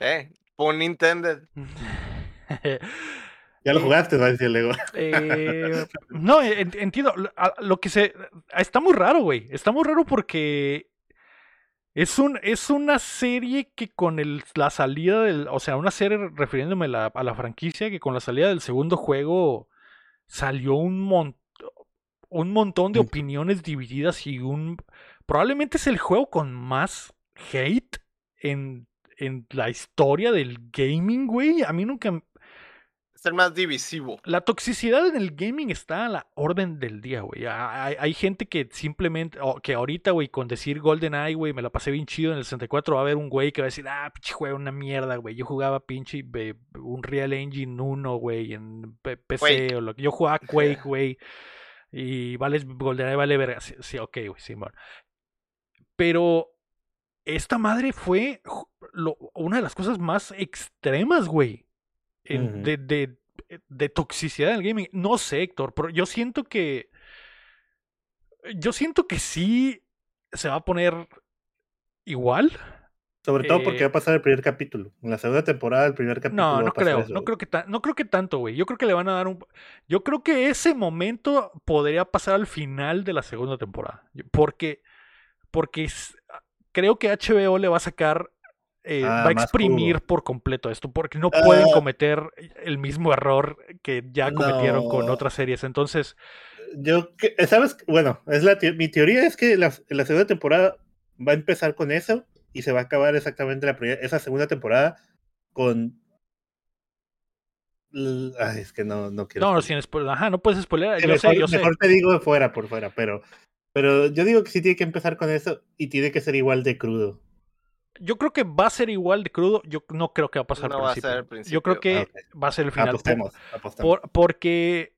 Eh, pun intended. [LAUGHS] ya lo eh, jugaste, va a decir Lego. Eh, [LAUGHS] no, en- entiendo. Lo que se. Está muy raro, güey. Está muy raro porque. Es, un, es una serie que con el, la salida del. O sea, una serie refiriéndome a la, a la franquicia que con la salida del segundo juego salió un montón. Un montón de Mm. opiniones divididas y un. Probablemente es el juego con más hate en, en la historia del gaming, güey. A mí nunca. Es el más divisivo. La toxicidad en el gaming está a la orden del día, güey. Ha- Hay, hay gente que simplemente, que ahorita, güey, con decir GoldenEye, güey, me la pasé bien chido en el 64, va a haber un güey que va a decir, ah, pinche juego, una mierda, güey. Yo jugaba pinche be- un Real Engine 1, güey, en PC, Quake. o lo que yo jugaba [LAUGHS] Quake, güey. Y vale, GoldenEye vale verga. Sí, sí, ok, güey, sí, bueno. Pero esta madre fue lo- una de las cosas más extremas, güey. De, de, de toxicidad en el gaming. No sé, Héctor, pero yo siento que. Yo siento que sí se va a poner igual. Sobre todo porque Eh, va a pasar el primer capítulo. En la segunda temporada, el primer capítulo. No, va no a pasar creo, eso. no creo que no creo que tanto, güey. Yo creo que le van a dar un Yo creo que ese momento podría pasar al final de la segunda temporada, porque porque es- creo que HBO le va a sacar eh, Ah, va a exprimir por completo esto, porque no pueden Ah. cometer el mismo error que ya cometieron con otras series. Entonces, Yo, que- ¿sabes? Bueno, es la te- mi teoría es que la, la segunda temporada va a empezar con eso y se va a acabar exactamente la esa segunda temporada con. Ay, es que no, no quiero. no, no, sin spoiler. Ajá, no puedes spoiler. Yo sé, mejor, yo sé. mejor te digo de fuera por fuera, pero, pero yo digo que sí tiene que empezar con eso y tiene que ser igual de crudo. Yo creo que va a ser igual de crudo. Yo no creo que va a pasar No al va a principio. ser Yo principio. creo que Ah, ok. va a ser el final. Apostemos, apostemos. por- porque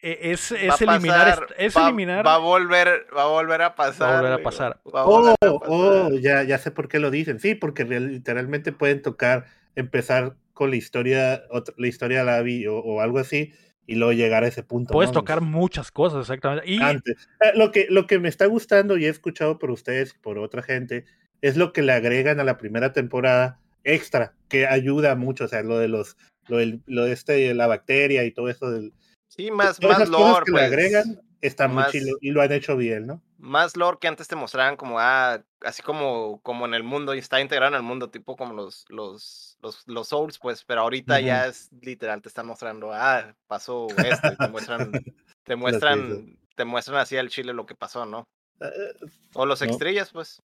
es, Va es a eliminar. pasar, est- es va, eliminar. va a volver, va a volver a pasar. volver a pasar. va a volver Oh, a oh, pasar. ya, ya sé por qué lo dicen. Sí, porque literalmente pueden tocar, empezar con la historia, otra- la historia de Abby o, o algo así, y luego llegar a ese punto. Puedes ¿no? tocar muchas cosas, exactamente. Y Antes. Eh, lo, que, lo que me está gustando y he escuchado por ustedes y por otra gente es lo que le agregan a la primera temporada extra, que ayuda mucho. O sea, lo de los, lo, del- lo de este, la bacteria y todo eso del, Sí, más, todas más lore, que pues. le agregan está más- muy y lo han hecho bien, ¿no? Más lore que antes te mostraran como, ah, así como, como en el mundo, y está integrado en el mundo, tipo como los, los, los, los Souls, pues, pero ahorita ya es literal, te están mostrando, ah, pasó esto, y te muestran, [LAUGHS] te muestran, te muestran así al chile lo que pasó, ¿no? Eh, O los No. extrillas, pues.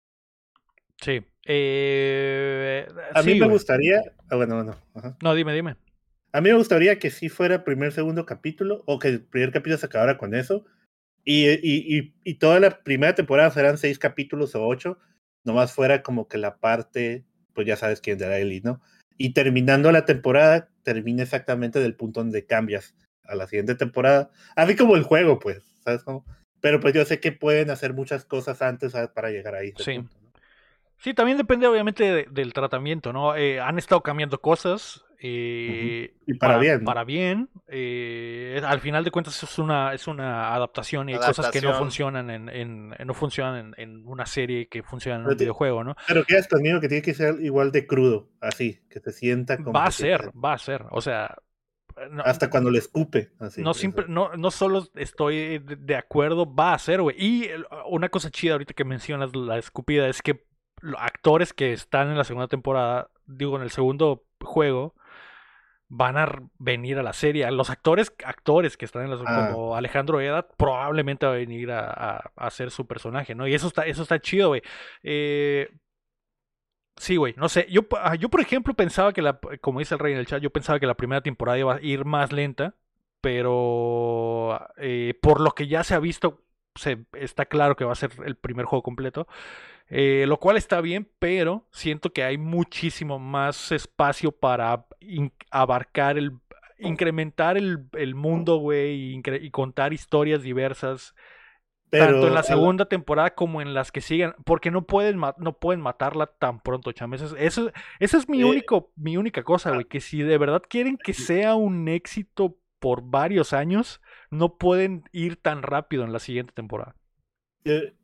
Sí. Eh, A sí, mí me güey. gustaría, ah, bueno, bueno, ajá. No, dime, dime. A mí me gustaría que sí fuera primer, segundo capítulo, o que el primer capítulo se acabara con eso, y, y, y, y toda la primera temporada serán seis capítulos o ocho, nomás fuera como que la parte, pues ya sabes quién la Ellie, ¿no? Y terminando la temporada, termina exactamente del punto donde cambias a la siguiente temporada, así como el juego, pues, ¿sabes cómo? Pero pues yo sé que pueden hacer muchas cosas antes ¿sabes? para llegar ahí. Sí. punto, ¿no? Sí, también depende obviamente de- del tratamiento, ¿no? Eh, han estado cambiando cosas. eh, Y para bien, ¿no? Para bien. eh, al final de cuentas es una, es una adaptación y hay cosas que no funcionan en, en- en- no funcionan en, en una serie que funciona en Pero un videojuego, ¿no? Pero quedas conmigo que tiene que ser igual de crudo, así, que se sienta como Va a que ser, va a ser. O sea, no, hasta cuando le escupe. Así, no, simple, no, no solo estoy de, acuerdo, va a ser, güey. Y una cosa chida ahorita que mencionas la escupida es que actores que están en la segunda temporada, digo, en el segundo juego van a venir a la serie. Los actores, actores que están en las, Ah. como Alejandro Eda, probablemente va a venir a, a- a hacer su personaje, ¿no? Y eso está, eso está chido, güey. Eh, sí, güey, no sé. Yo, ah, yo, por ejemplo, pensaba que la, como dice el rey en el chat, yo pensaba que la primera temporada iba a ir más lenta, pero eh, por lo que ya se ha visto, se, está claro que va a ser el primer juego completo. Eh, lo cual está bien, pero siento que hay muchísimo más espacio para abarcar el. incrementar el, el mundo, güey, y, contar historias diversas. tanto en la segunda temporada como en las que sigan. Porque no pueden, no pueden matarla tan pronto, cham. Eso, es- eso, esa es mi, Eh, único, mi única cosa, ah. güey. Que si de verdad quieren que sea un éxito por varios años, no pueden ir tan rápido en la siguiente temporada. Eh,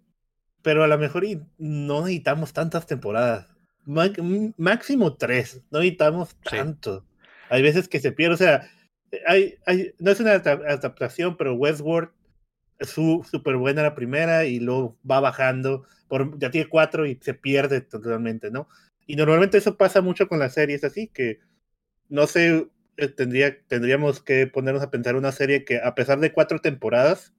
pero a lo mejor no necesitamos tantas temporadas. Máximo tres. No necesitamos Sí. tanto. Hay veces que se pierde. O sea, hay, hay, no es una adap- adaptación, pero Westworld es súper buena la primera y luego va bajando. Por, ya tiene cuatro y se pierde totalmente, ¿no? Y normalmente eso pasa mucho con las series así, que no sé, eh, tendría, tendríamos que ponernos a pensar una serie que a pesar de cuatro temporadas,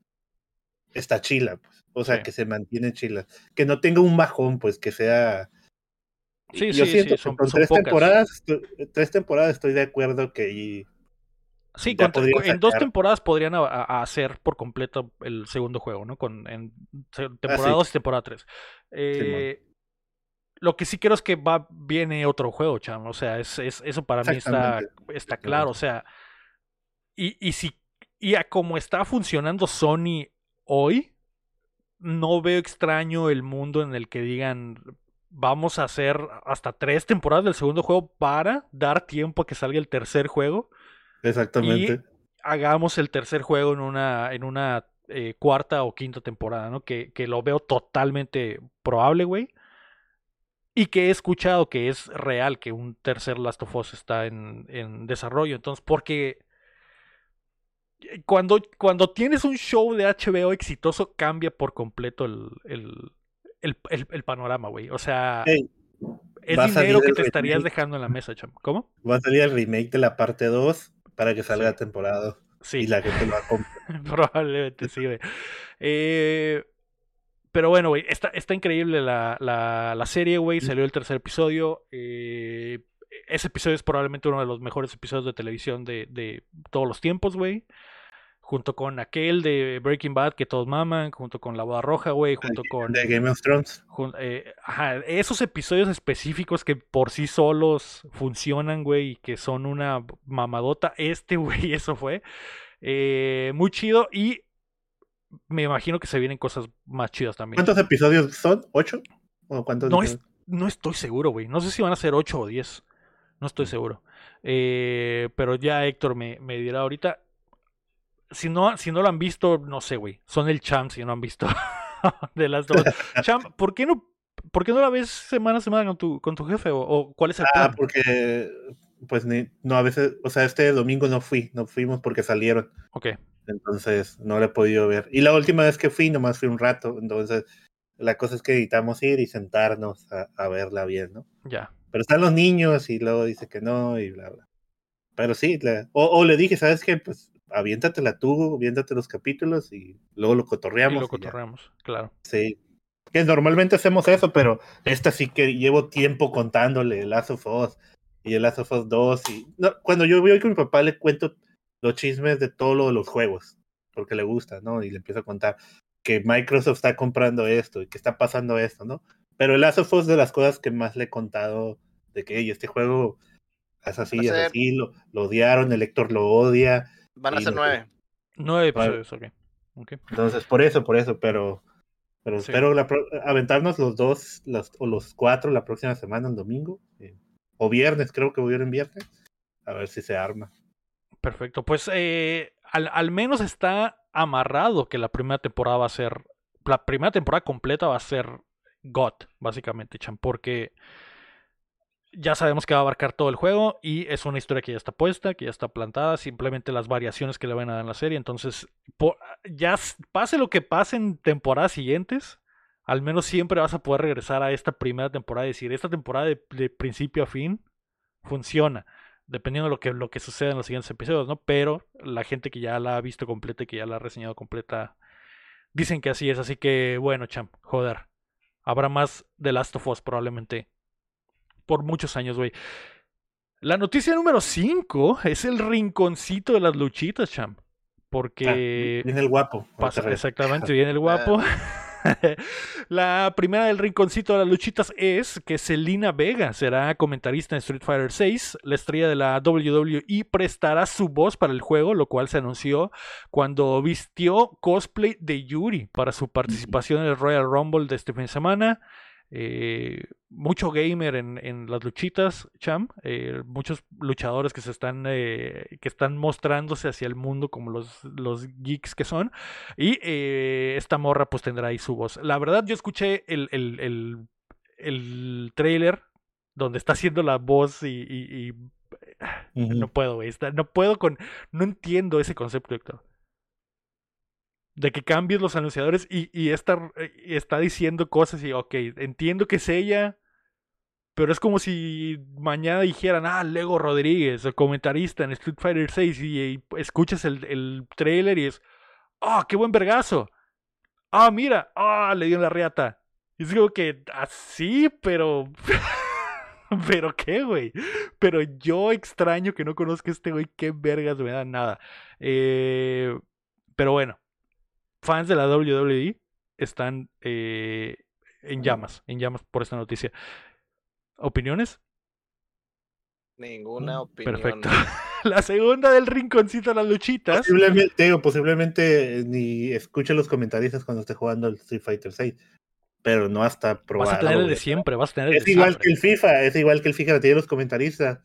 está chila, pues. O sea, Sí. que se mantiene chila. Que no tenga un bajón, pues, que sea... Sí, Yo sí, siento sí, que con son tres pocas. temporadas, estoy- tres temporadas estoy de acuerdo que y- Sí, con- en dos temporadas podrían a- a- hacer por completo el segundo juego, ¿no? Con, en se- temporada sí. 2 y temporada 3. lo que sí creo es que va viene otro juego, chamo. O sea, es, es- eso para mí está, está claro. O sea, y, y si y a como está funcionando Sony hoy, no veo extraño el mundo en el que digan vamos a hacer hasta tres temporadas del segundo juego para dar tiempo a que salga el tercer juego Exactamente. hagamos el tercer juego en una, en una eh, cuarta o quinta temporada, ¿no? Que, que lo veo totalmente probable, güey. Y que he escuchado que es real que un tercer Last of Us está en, en desarrollo. Entonces, porque cuando, cuando tienes un show de HBO exitoso, cambia por completo el, el, el, el- el panorama, güey. O sea, Ey, es dinero que te estarías dejando en la mesa, chamo. ¿Cómo? Va a salir el remake de la parte 2 para que salga Sí. la temporada. Sí. Y la gente lo va a [LAUGHS] comprar. Probablemente sí, güey. Eh, pero bueno, güey, está, está increíble la, la, la serie, güey. Salió el tercer episodio. eh, ese episodio es probablemente uno de los mejores episodios de televisión de, de todos los tiempos, güey. Junto con aquel de Breaking Bad que todos maman, junto con La Boda Roja, güey, junto con... De Game of Thrones. jun- eh, ajá, esos episodios específicos que por sí solos funcionan, güey, y que son una mamadota. Este, [LAUGHS] güey, eso fue. Eh, muy chido y me imagino que se vienen cosas más chidas también. ¿Cuántos episodios son? ¿Ocho? ¿O cuántos No, es- no estoy seguro, güey. No sé si van a ser 8 o 10. No estoy seguro. Eh, pero ya Héctor me, me dirá ahorita. Si no, si no lo han visto, no sé, güey. Son el champ si no han visto de las dos. Champ, ¿por qué no, por qué no la ves semana a semana con tu, con tu jefe? ¿O, o cuál es el Ah, plan? porque pues ni- no a veces, o sea, este domingo no fui, no fuimos porque salieron, Ok, entonces no lo he podido ver. Y la última vez que fui, nomás fui un rato, entonces la cosa es que necesitamos ir y sentarnos a, a verla bien, ¿no? ya. Pero están los niños y luego dice que no y bla, bla. Pero sí, la- o, o le dije, ¿sabes qué? Pues aviéntatela tú, aviéntate los capítulos y luego lo Y cotorreamos. lo y ya. cotorreamos, claro. Sí. Que normalmente hacemos eso, pero esta sí que llevo tiempo contándole el Last of Us y el Last of Us 2. Y... No, cuando yo voy con mi papá le cuento los chismes de todo lo de los juegos, porque le gusta, ¿no? Y le empiezo a contar que Microsoft está comprando esto y que está pasando esto, ¿no? Pero el Last of Us es de las cosas que más le he contado de que "Ey, este juego es así, es ser- así, lo, lo odiaron, el Héctor lo odia. Van a ser no, nueve. Nueve episodios, ok. ok. Entonces, por eso, por eso, pero, pero Sí. espero la pro- aventarnos los dos los, o los cuatro la próxima semana, el domingo, eh, o viernes, creo que voy a ir en viernes, a ver si se arma. Perfecto. Pues eh, al, al menos está amarrado que la primera temporada va a ser. La primera temporada completa va a ser God, básicamente, Chan, porque ya sabemos que va a abarcar todo el juego y es una historia que ya está puesta, que ya está plantada, simplemente las variaciones que le van a dar en la serie. Entonces, po- ya pase lo que pase en temporadas siguientes, al menos siempre vas a poder regresar a esta primera temporada y decir, esta temporada de, de principio a fin funciona, dependiendo de lo que, lo que suceda en los siguientes episodios, ¿no? Pero la gente que ya la ha visto completa y que ya la ha reseñado completa, dicen que así es, así que bueno, champ, joder. Habrá más de Last of Us probablemente por muchos años, güey. La noticia número 5 es el rinconcito de las luchitas, champ. Porque. viene el guapo. Pasa, exactamente, viene el [LAUGHS] guapo. [LAUGHS] la primera del rinconcito de las luchitas es que Selina Vega será comentarista en Street Fighter VI. La estrella de la WWE prestará su voz para el juego, lo cual se anunció cuando vistió cosplay de Yuri para su participación en el Royal Rumble de este fin de semana. Eh, mucho gamer en, las luchitas, Cham. Eh, muchos luchadores que se están eh, que están mostrándose hacia el mundo como los, los geeks que son. Y esta morra pues tendrá ahí su voz. La verdad, yo escuché el, el, el, trailer donde está haciendo la voz y, no puedo, no puedo con. No entiendo ese concepto, Héctor de que cambies los anunciadores y, y, está, está diciendo cosas y, ok, entiendo que es ella, pero es como si mañana dijeran, ah, Lego Rodríguez, comentarista en Street Fighter 6 y, escuchas el, el, trailer y es, ah, qué buen vergazo. Ah, mira, ah, le dio la reata. Y es como que, así, pero... [LAUGHS] pero qué, güey. Pero yo extraño que no conozca a este güey, qué vergas me da nada. Eh, pero bueno, fans de la WWE están eh, en llamas, en llamas por esta noticia. ¿Opiniones? Ninguna mm, opinión. Perfecto. [LAUGHS] la segunda del rinconcito de las luchitas. Posiblemente, posiblemente ni escuche los comentaristas cuando esté jugando el Street Fighter 6. Pero no hasta probado. Vas a tener el de siempre, vas a tener el Es igual que el FIFA, es igual que el FIFA, tiene los comentaristas.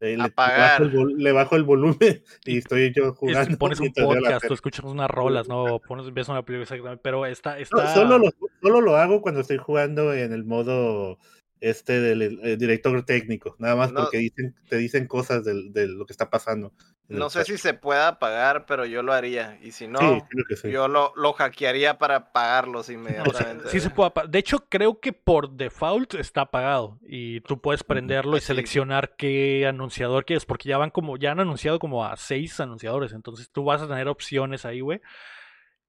Eh, le, bajo el, volumen [LAUGHS] y estoy yo jugando. pones un podcast, tú escuchas unas rolas, ¿no? Pones, ves una película exactamente, pero está... está... solo, lo, solo lo hago cuando estoy jugando en el modo este del director técnico, nada más porque dicen, te dicen cosas de, lo que está pasando. No sé si se pueda pagar, pero yo lo haría. Y si no, yo lo, lo, hackearía para pagarlos inmediatamente. sí se puede De hecho, creo que por default está pagado. Y tú puedes prenderlo y seleccionar qué anunciador quieres. Porque ya van como, ya han anunciado como a seis anunciadores. Entonces tú vas a tener opciones ahí, güey.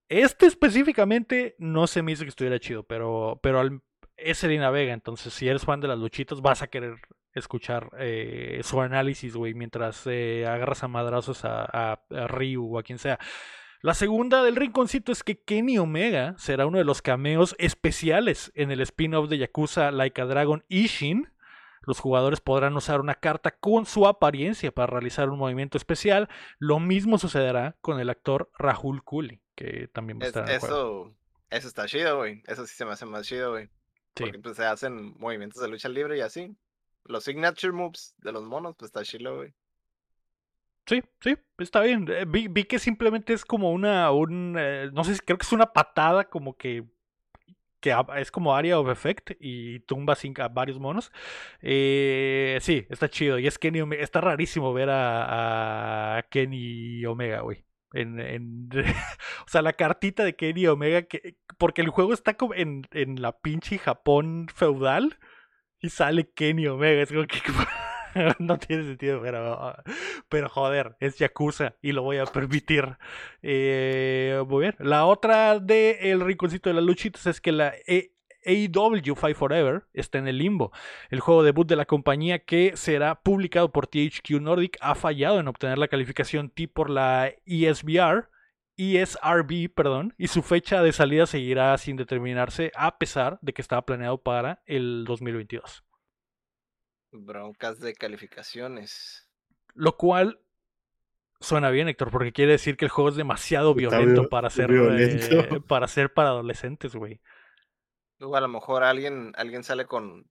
Este específicamente no se me hizo que estuviera chido, pero, pero al, es Selena Vega, entonces si eres fan de las luchitas vas a querer escuchar eh, su análisis, güey, mientras eh, agarras a madrazos a, Ryu o a quien sea. La segunda del rinconcito es que Kenny Omega será uno de los cameos especiales en el spin-off de Yakuza Like a Dragon Ishin. Los jugadores podrán usar una carta con su apariencia para realizar un movimiento especial. Lo mismo sucederá con el actor Rahul Kuli, que también va a estar en el eso, eso está chido, güey. Eso sí se me hace más chido, güey. Porque pues, se hacen movimientos de lucha libre y así. Los signature moves de los monos, pues está chilo, güey. Sí, sí, está bien. Eh, vi, vi, que simplemente es como una, un, eh, no sé, creo que es una patada como que, que es como area of effect y tumba a varios monos. Eh, sí, está chido. Y es Kenny Omega, está rarísimo ver a, Kenny Omega, güey. [LAUGHS] O sea, la cartita de Kenny Omega, que, porque el juego está como en, en la pinche Japón feudal y sale Kenny Omega. Es como que [LAUGHS] no tiene sentido, pero, pero joder, es Yakuza y lo voy a permitir. Eh, muy bien. La otra de El Rinconcito de las Luchitas es que la e, AEW Fight Forever está en el limbo. El juego debut de la compañía que será publicado por THQ Nordic ha fallado en obtener la calificación T por la ESBR, ESRB, perdón, y su fecha de salida seguirá sin determinarse a pesar de que estaba planeado para el 2022. Broncas de calificaciones. Lo cual suena bien, Héctor, porque quiere decir que el juego es demasiado violento, para ser eh, para ser para adolescentes, güey. Luego a lo mejor alguien, alguien sale con,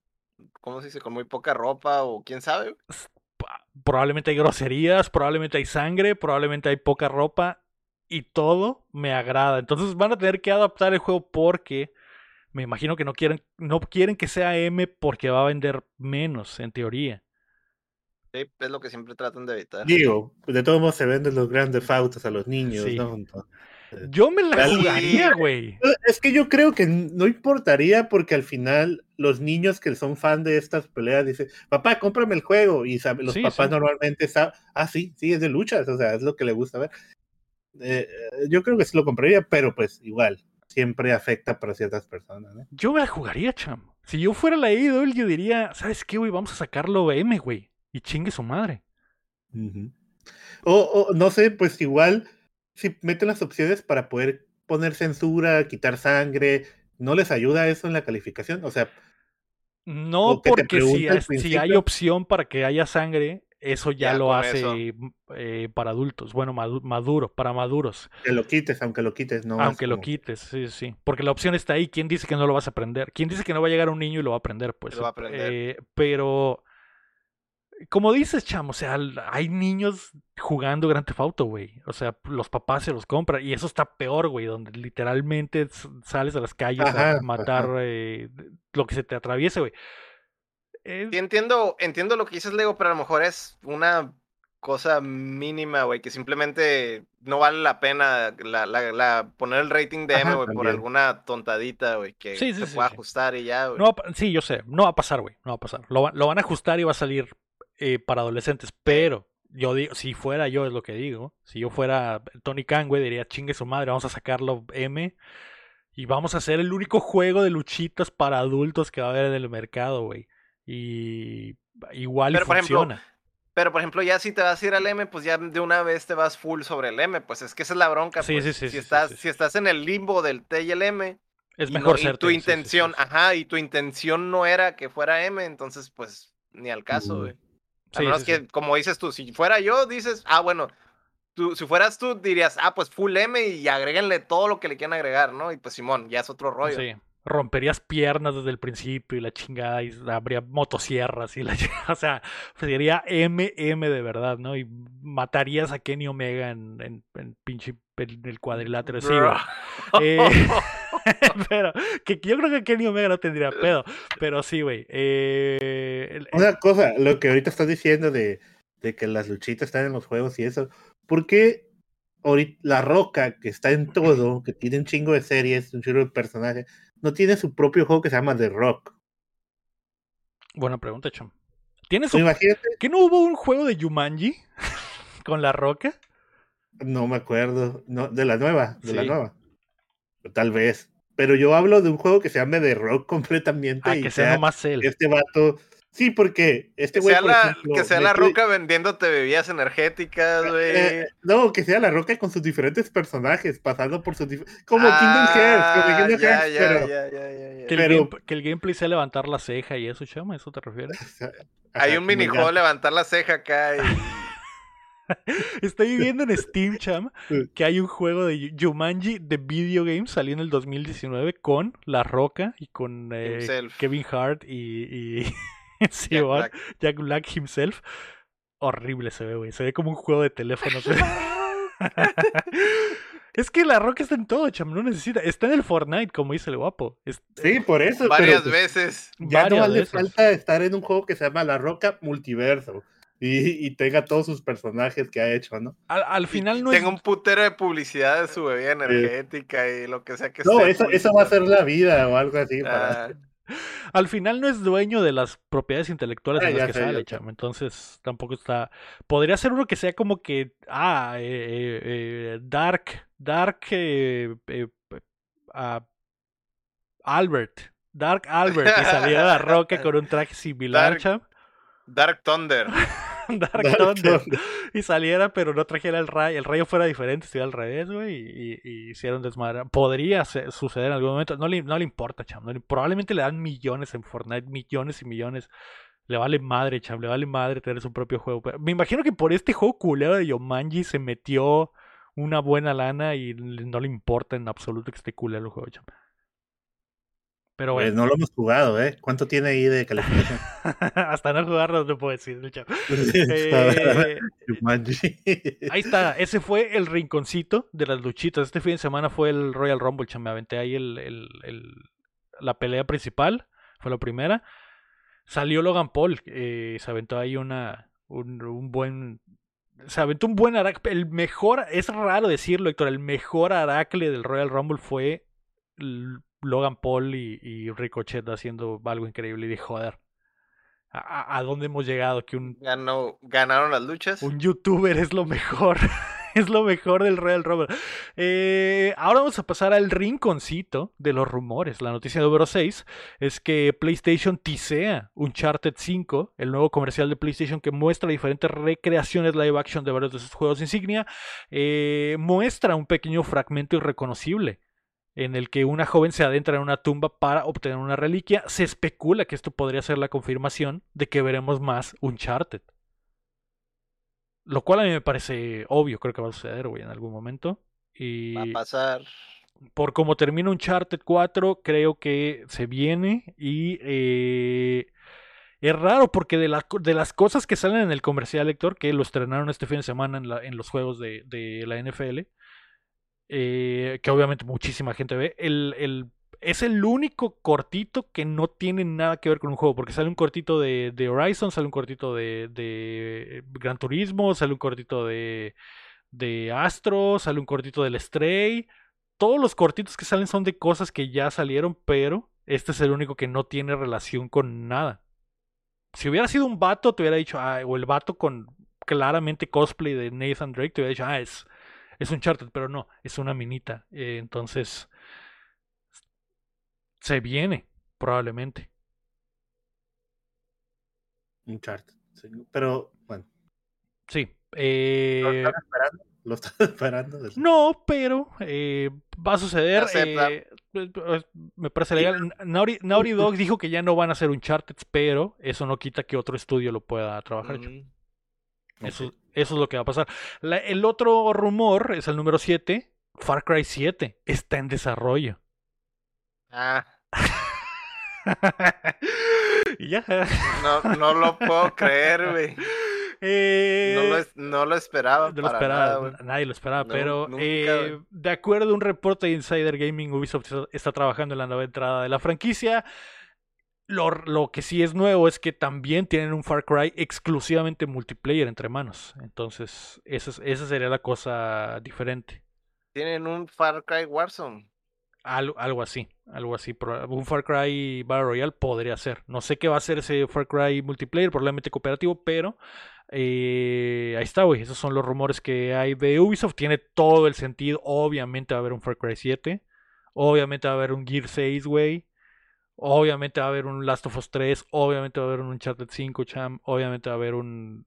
¿cómo se dice? Con muy poca ropa o quién sabe. Probablemente hay groserías, probablemente hay sangre, probablemente hay poca ropa y todo me agrada. Entonces van a tener que adaptar el juego porque me imagino que no quieren, no quieren que sea M porque va a vender menos, en teoría. Sí, es lo que siempre tratan de evitar. Digo, de todos modos se venden los grandes autos a los niños, ¿no? Yo me la jugaría, güey. Es que yo creo que no importaría porque al final los niños que son fan de estas peleas dicen, papá, cómprame el juego. Y sabe- los Sí, papás sí. normalmente saben, ah, sí, sí, es de luchas, o sea, es lo que le gusta ver. Eh, eh, yo creo que sí lo compraría, pero pues igual, siempre afecta para ciertas personas. ¿no? Yo me la jugaría, cham. Si yo fuera la AEW, yo diría, ¿sabes qué, güey? Vamos a sacarlo M, güey. Y chingue su madre. O, o, no sé, pues igual, si meten las opciones para poder poner censura, quitar sangre, ¿no les ayuda eso en la calificación? O sea, No, porque si, hay opción para que haya sangre, eso ya, Ya lo hace mm, eh, para adultos. Bueno, madu- maduro, para maduros. que lo quites, aunque lo quites, no. aunque lo quites, sí, sí. Porque la opción está ahí. ¿Quién dice que no lo vas a aprender? ¿Quién dice que no va a llegar un niño y lo va a aprender? Pues, Lo va a aprender. eh, pero, como dices, chamo, o sea, hay niños jugando Grand Theft Auto, güey. O sea, los papás se los compran. Y eso está peor, güey, donde literalmente sales a las calles Ajá, a matar eh, lo que se te atraviese, güey. Sí, entiendo, entiendo lo que dices, Lego, pero a lo mejor es una cosa mínima, güey, que simplemente no vale la pena la, la- la- poner el rating de M, güey, por alguna tontadita, güey, que Sí, sí, se sí, pueda ajustar y ya, güey. No sí, yo sé, no va a pasar, güey, no va a pasar. Lo, lo van a ajustar y va a salir eh, para adolescentes, pero yo digo, si fuera yo, es lo que digo, si yo fuera Tony Khan, güey, diría, chingue su madre, vamos a sacarlo M y vamos a hacer el único juego de luchitas para adultos que va a haber en el mercado, güey. Y igual y Pero, por ejemplo, funciona. Pero, por ejemplo, ya si te vas a ir al M, pues ya de una vez te vas full sobre el M, pues es que esa es la bronca. Sí, pues. sí, sí, si, estás, si estás en el limbo del T y el M, es no- mejor y ser tu intención, ajá, y tu intención no era que fuera M, entonces, pues, ni al caso, güey. A Sí, menos que, como dices tú, si fuera yo, dices, ah, bueno, tú, si fueras tú, dirías, ah, pues full M y agréguenle todo lo que le quieran agregar, ¿no? Y pues Simón, ya es otro rollo. Sí. Romperías piernas desde el principio y la chingada, y habría motosierras y la [LAUGHS] chingada. O sea, sería MM de verdad, ¿no? Y matarías a Kenny Omega en, en, en pinche en el cuadrilátero. Sí. [LAUGHS] Eh, [LAUGHS] pero que yo creo que Kenny Omega no tendría pedo. Pero sí, güey. Eh, Una cosa, lo que ahorita estás diciendo de, de que las luchitas están en los juegos y eso, ¿por qué ahorita La Roca, que está en todo, que tiene un chingo de series, un chingo de personajes, no tiene su propio juego que se llama The Rock? buena pregunta, Chom. ¿Tienes Tú un... ¿Que no hubo un juego de Jumanji [LAUGHS] con la roca? no me acuerdo, no, de la nueva, de la nueva. Tal vez. Pero yo hablo de un juego que se llame The Rock [LAUGHS] completamente. A y que sea sea nomás él. este vato. Sí, porque este Que güey. sea, por la, ejemplo, que sea la roca vendiéndote bebidas energéticas, güey. Eh, no, que sea la roca con sus diferentes personajes, pasando por sus como Kingdom Hearts, como Kingdom ya, Hearts, ya, pero ya, ya, ya, ya. Que el, pero- game- que el gameplay sea levantar la ceja y eso, Chama, ¿a eso te refieres? [LAUGHS] Hay un minijuego levantar la ceja acá y [LAUGHS] Estoy viendo en Steam, Cham, [LAUGHS] que hay un juego de Jumanji de video game salió en el 2019 con La Roca y con eh. Kevin Hart y, y [LAUGHS] sí, Jack what? Black. Jack Black himself. Horrible se ve, güey. Se ve como un juego de teléfono. [LAUGHS] [LAUGHS] es que La Roca está en todo, Cham. No necesita. Está en el Fortnite, como dice el guapo. Es- Sí, por eso. varias pero, pues, veces. Ya varias no le veces. falta estar en un juego que se llama La Roca Multiverso. Y, y tenga todos sus personajes que ha hecho, ¿no? Al, al Y final no es. Tengo un putero de publicidad de su bebida energética y lo que sea que No, esté eso, eso va a ser la vida o algo así. Para... Ah, [LAUGHS] Al final no es dueño de las propiedades intelectuales Ah, en las que sé, sale, chamo. Entonces tampoco está. Podría ser uno que sea como que. Ah, eh, eh, eh, Dark. Dark. ah, Albert. Dark Albert. Y saliera la roca con un traje similar, Dark cham. Dark Thunder. [LAUGHS] [LAUGHS] Dark, Dark Thunder. Thunder. Y saliera, pero no trajera el rayo. El rayo fuera diferente, estuviera al revés, güey. Y, y, y hicieron desmadre. Podría suceder en algún momento. No le, no le importa, cham. no le- probablemente le dan millones en Fortnite, millones y millones. Le vale madre, cham. Le vale madre tener su propio juego. Pero me imagino que por este juego culero de Yomanji se metió una buena lana y no le importa en absoluto que esté culero el juego, cham. Pero Pues bueno, no lo hemos jugado, ¿eh? ¿Cuánto tiene ahí de calificación? [LAUGHS] hasta no jugarlo no puedo decir. [LAUGHS] Eh. [LAUGHS] Ahí está, ese fue el rinconcito de las luchitas. Este fin de semana fue el Royal Rumble, cham, me aventé ahí el, el- el- la pelea principal, fue la primera. Salió Logan Paul, eh, se aventó ahí una, un, un buen se aventó un buen Aracle. El mejor, es raro decirlo, Héctor, el mejor Aracle del Royal Rumble fue Logan Paul y, Ricochet haciendo algo increíble. Y dije, joder, ¿a, dónde hemos llegado? Que un. Ganó, ganaron las luchas. Un youtuber es lo mejor. [LAUGHS] es lo mejor del Royal Rumble. Eh, ahora vamos a pasar al rinconcito de los rumores. La noticia número 6 es que PlayStation tisea Uncharted 5, el nuevo comercial de PlayStation que muestra diferentes recreaciones live action de varios de sus juegos insignia. Eh, muestra un pequeño fragmento irreconocible en el que una joven se adentra en una tumba para obtener una reliquia. Se especula que esto podría ser la confirmación de que veremos más Uncharted. Lo cual a mí me parece obvio, creo que va a suceder, güey, en algún momento. Y va a pasar. Por como termina Uncharted 4, creo que se viene y eh, es raro porque de, de, las cosas que salen en el comercial, Héctor, que lo estrenaron este fin de semana en, la, en los juegos de, de la NFL, eh, que obviamente muchísima gente ve, el, el es el único cortito que no tiene nada que ver con un juego, porque sale un cortito de, Horizon, sale un cortito de, Gran Turismo, sale un cortito de, de Astro, sale un cortito del Stray. Todos los cortitos que salen son de cosas que ya salieron, pero este es el único que no tiene relación con nada. Si hubiera sido un vato, te hubiera dicho, ah, o el vato con claramente cosplay de Nathan Drake, te hubiera dicho, ah, es, es un charter, pero no, es una minita. Eh, entonces, se viene, probablemente. Un chart. pero bueno. Sí. Eh... ¿Lo están esperando? ¿Lo están [LAUGHS] esperando? No, pero eh, va a suceder. Eh, me parece legal. Naughty, [LAUGHS] Dog dijo que ya no van a hacer un Uncharted, pero eso no quita que otro estudio lo pueda trabajar. Mm. Eso, eso, es lo que va a pasar. el otro rumor es el número 7. Far Cry 7 está en desarrollo. Ah. [LAUGHS] ya. No, no lo puedo creer, güey. Eh, no, lo, esperaba. No lo esperaba nadie lo esperaba, pero eh, de acuerdo a un reporte de Insider Gaming, Ubisoft está trabajando en la nueva entrada de la franquicia. Lo, lo, que sí es nuevo es que también tienen un Far Cry exclusivamente multiplayer entre manos. Entonces, esa, esa sería la cosa diferente. Tienen un Far Cry Warzone. algo así algo así. Un Far Cry Battle Royale podría ser. No sé qué va a ser ese Far Cry multiplayer, probablemente cooperativo, pero eh, ahí está, güey. Esos son los rumores que hay de Ubisoft. Tiene todo el sentido. Obviamente va a haber un Far Cry 7. Obviamente va a haber un Gear 6, güey. Obviamente va a haber un Last of Us 3. Obviamente va a haber un Uncharted 5, Cham. Obviamente va a haber un.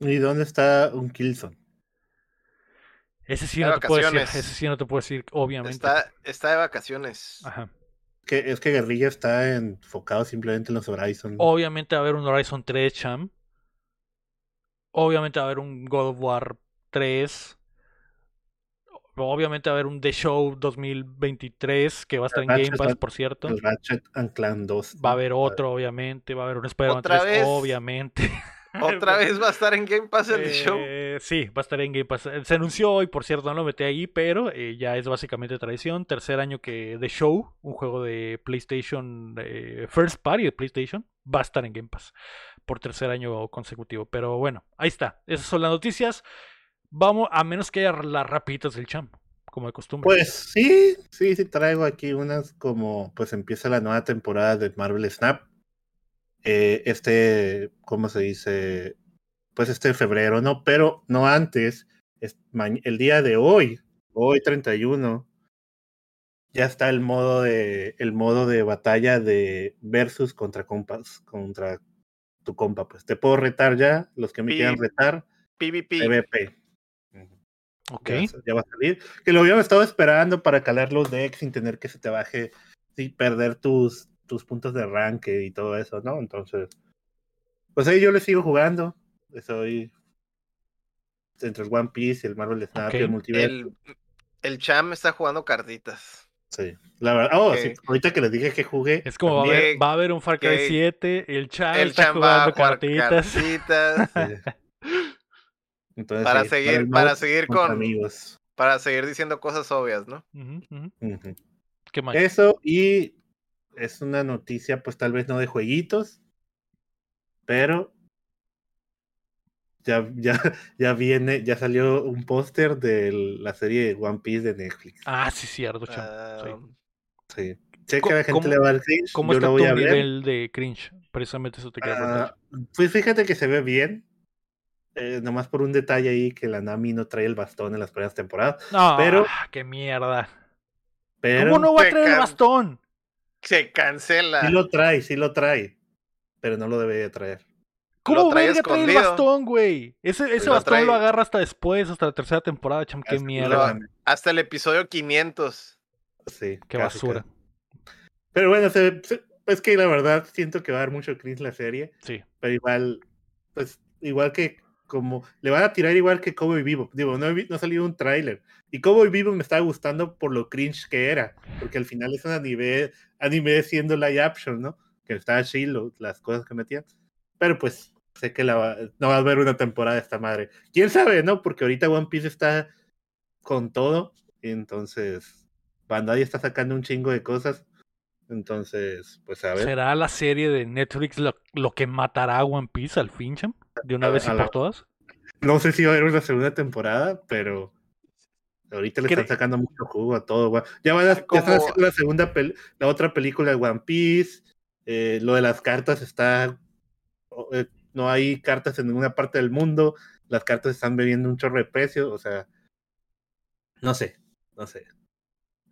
¿Y dónde está un Killzone? Ese sí, no te puedo decir, ese sí no te puedo decir, obviamente. Está, está de vacaciones. Ajá. Que, es que Guerrilla está enfocado simplemente en los Horizon. Obviamente va a haber un Horizon 3, Cham. Obviamente va a haber un God of War 3. Obviamente va a haber un The Show 2023 que va a estar en Game Pass, por cierto. Ratchet and Clan 2. Va a haber otro, obviamente. Va a haber un Spider-Man 3, obviamente. [LAUGHS] ¿Otra vez va a estar en Game Pass el show? Eh, sí, va a estar en Game Pass. Eh, se anunció hoy, por cierto, no lo metí ahí, pero eh, ya es básicamente tradición. Tercer año que The Show, un juego de PlayStation, First Party de PlayStation, va a estar en Game Pass por tercer año consecutivo. Pero bueno, ahí está. Esas son las noticias. Vamos, a menos que haya las rapiditas del champ, como de costumbre. Pues sí, sí, sí, traigo aquí unas como, pues empieza la nueva temporada de Marvel Snap eh, este, ¿cómo se dice? Pues este febrero, ¿no? Pero no antes, el día de hoy, hoy 31, ya está el modo de, el modo de batalla de versus contra compas, contra tu compa. Pues te puedo retar ya, los que me quieran retar. PvP. PvP. Ok. Ya, va a salir. Que lo habían estado esperando para calar los decks sin tener que se te baje, y perder tus, tus puntos de rank y todo eso, ¿no? Entonces, pues ahí yo le sigo jugando. Estoy entre el One Piece y el Marvel Snap y el multiverso. El, el Cham está jugando cartitas. Sí, la verdad. Oh, sí, ahorita que les dije que jugué. Es como va a, haber, va a haber un Far Cry 7, el Cham está jugando cartitas. Entonces, para seguir, para, seguir con amigos. Para seguir diciendo cosas obvias, ¿no? ¿Qué más? Eso y es una noticia, pues tal vez no de jueguitos, pero ya, ya, [LAUGHS] ya viene, ya salió un póster de la serie One Piece de Netflix. Ah, sí, cierto, sí. Sí. Sé Co- que a la gente ¿cómo- le va al cringe. ¿Cómo yo está lo tu voy a ver. nivel de cringe? Precisamente eso te preguntar. Ah, pues fíjate que se ve bien. Eh, nomás por un detalle ahí que la Nami no trae el bastón en las primeras temporadas. No, pero- qué mierda. Pero ¿Cómo no va a traer el bastón? Se cancela. sí lo trae, sí lo trae. Pero no lo debería traer. ¿Cómo trae verga trae el bastón, güey? Ese, ese lo bastón lo agarra hasta después, hasta la tercera temporada, cham. Qué Hasta- mierda. Lo- Hasta el episodio 500. Sí, Qué casi, basura. casi. Pero bueno, se- se- es que la verdad siento que va a dar mucho cringe la serie. Sí. Pero igual, pues, igual que como le van a tirar igual que Cowboy Vivo. Digo, no, no ha salido un tráiler. Y Cowboy Vivo me estaba gustando por lo cringe que era. Porque al final es un anime, anime siendo live action, ¿no? Que está chido las cosas que metían. Pero pues, sé que no va a haber una temporada de esta madre. ¿Quién sabe, no? Porque ahorita One Piece está con todo. Entonces, Bandai está sacando un chingo de cosas. Entonces, pues a ver. ¿Será la serie de Netflix lo, que matará a One Piece al fin, cham? De una A- vez y la- por todas. No sé si va a haber una segunda temporada, pero ahorita le están sacando mucho jugo a todo. güey. Ya van a, ya Como- están haciendo la segunda, pel- la otra película de One Piece. eh, lo de las cartas está, eh, no hay cartas en ninguna parte del mundo. Las cartas están bebiendo un chorro de precio, o sea, no sé, no sé.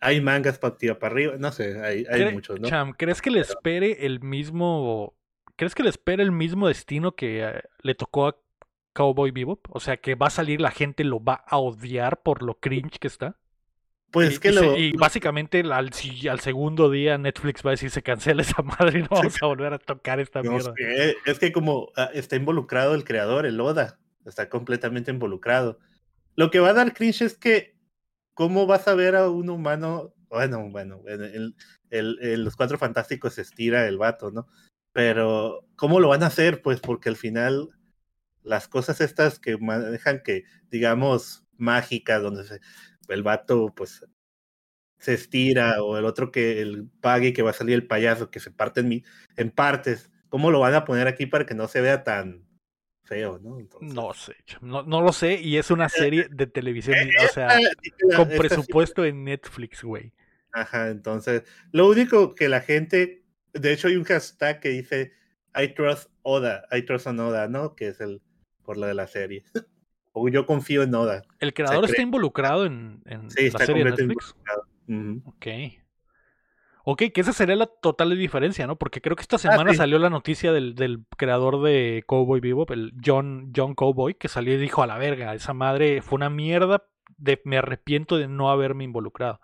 Hay mangas para tirar para arriba, no sé, hay, hay muchos, ¿no? Cham, ¿crees que le espere el mismo. ¿Crees que le espere el mismo destino que eh, le tocó a Cowboy Bebop? O sea, que va a salir la gente lo va a odiar por lo cringe que está. Pues y, es que y se- lo, y básicamente al, si- al segundo día Netflix va a decir se cancela esa madre y no vamos a volver a tocar esta No mierda. sé, es que como ah, está involucrado el creador, el Oda, está completamente involucrado. Lo que va a dar cringe es que, ¿cómo vas a ver a un humano? Bueno, bueno, en, el- el- en los cuatro fantásticos se estira el vato, ¿no? Pero, ¿cómo lo van a hacer? Pues porque al final, las cosas estas que manejan que, digamos, mágicas, donde se- el vato, pues, se estira, o el otro que el pague que va a salir el payaso, que se parte en, mi- en partes. ¿Cómo lo van a poner aquí para que no se vea tan feo, no? Entonces, No sé, no, no lo sé. Y es una serie de televisión, eh, o sea, con presupuesto en Netflix, güey. Ajá, entonces, lo único que la gente, de hecho hay un hashtag que dice I trust Oda, I trust on Oda, ¿no? Que es el por lo de la serie. [LAUGHS] o yo confío en Oda. ¿El creador está cree- involucrado en, en Sí, la está serie de completamente Netflix? Ujú. Ok. Ok, que esa sería la total diferencia, ¿no? Porque creo que esta semana Ah, sí. salió la noticia del, del creador de Cowboy Bebop, el John, John Cowboy, que salió y dijo a la verga, esa madre fue una mierda, de, me arrepiento de no haberme involucrado.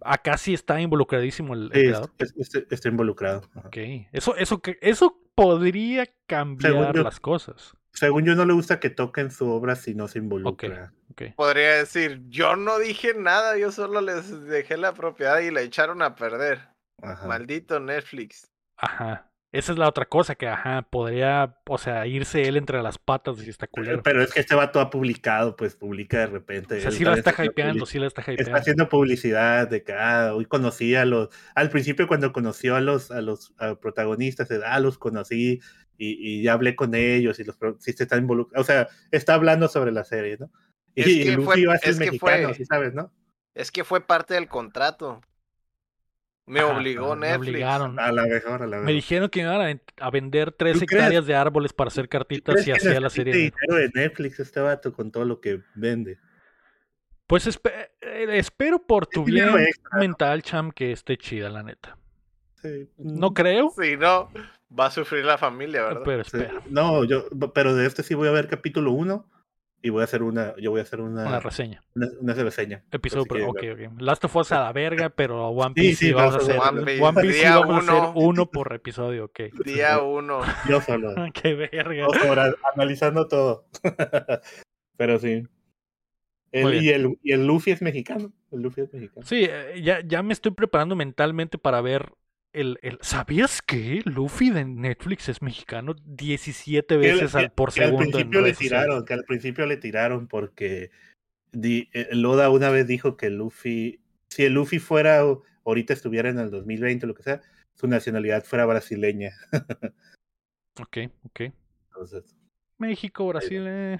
Acá sí está involucradísimo el, el Sí, creador. es- es- es- está involucrado. ajá. Ok. Eso, eso, eso podría cambiar yo- las cosas. Según yo no le gusta que toquen su obra si no se involucra. Ok. Podría decir, yo no dije nada, yo solo les dejé la propiedad y la echaron a perder. Ajá. Maldito Netflix. Ajá. Esa es la otra cosa que, ajá, podría, o sea, irse él entre las patas si está culero. Pero es que este vato ha publicado, pues publica de repente. O sea, sí la está haciendo hypeando, sí la está Está hypeando. haciendo publicidad de que ah, hoy conocí a los. Al principio, cuando conoció a los, a los a protagonistas, ah, los conocí y, y ya hablé con ellos y los pro- sí se están involucrados. O sea, está hablando sobre la serie, ¿no? Y, Es y que Luffy fue- va a ser es mexicano, fue- sí sabes, ¿no? Es que fue parte del contrato. Me obligó ajá, me Me Netflix. obligaron. A la mejor, a la Me mejor. dijeron que me iban a, ven- a vender tres hectáreas de árboles para hacer ¿Tú cartitas y hacía la serie. dinero de Netflix este vato con todo lo que vende? Pues espe- eh, espero por tu bien extra, mental, Cham, que esté chida, la neta. Sí. No creo, Si no, va a sufrir la familia, ¿verdad? pero Sí. espero. No, yo, pero de este sí voy a ver capítulo 1 y voy a hacer una, yo voy a hacer una, Una reseña. una, una reseña. Episodio, Por si por- quieren ok, ver. ok. Last of Us a la verga, pero One Piece sí, sí, vamos a hacer. One Piece, One Piece sí día vamos a hacer uno. uno por episodio, ok. [LAUGHS] Día uno. Yo solo. [LAUGHS] Qué verga. Dos horas analizando todo. [LAUGHS] Pero sí. El- y, el, y el Luffy es mexicano. El Luffy es mexicano. Sí, eh, ya, ya me estoy preparando mentalmente para ver el, el... ¿Sabías que Luffy de Netflix es mexicano 17 Que veces al- al, por que al segundo principio le tiraron, que al principio le tiraron porque di- eh, Loda una vez dijo que Luffy, si el Luffy fuera, ahorita estuviera en el 2020 o lo que sea, su nacionalidad fuera brasileña. [LAUGHS] Ok, ok. Entonces, México, Brasil. Eh.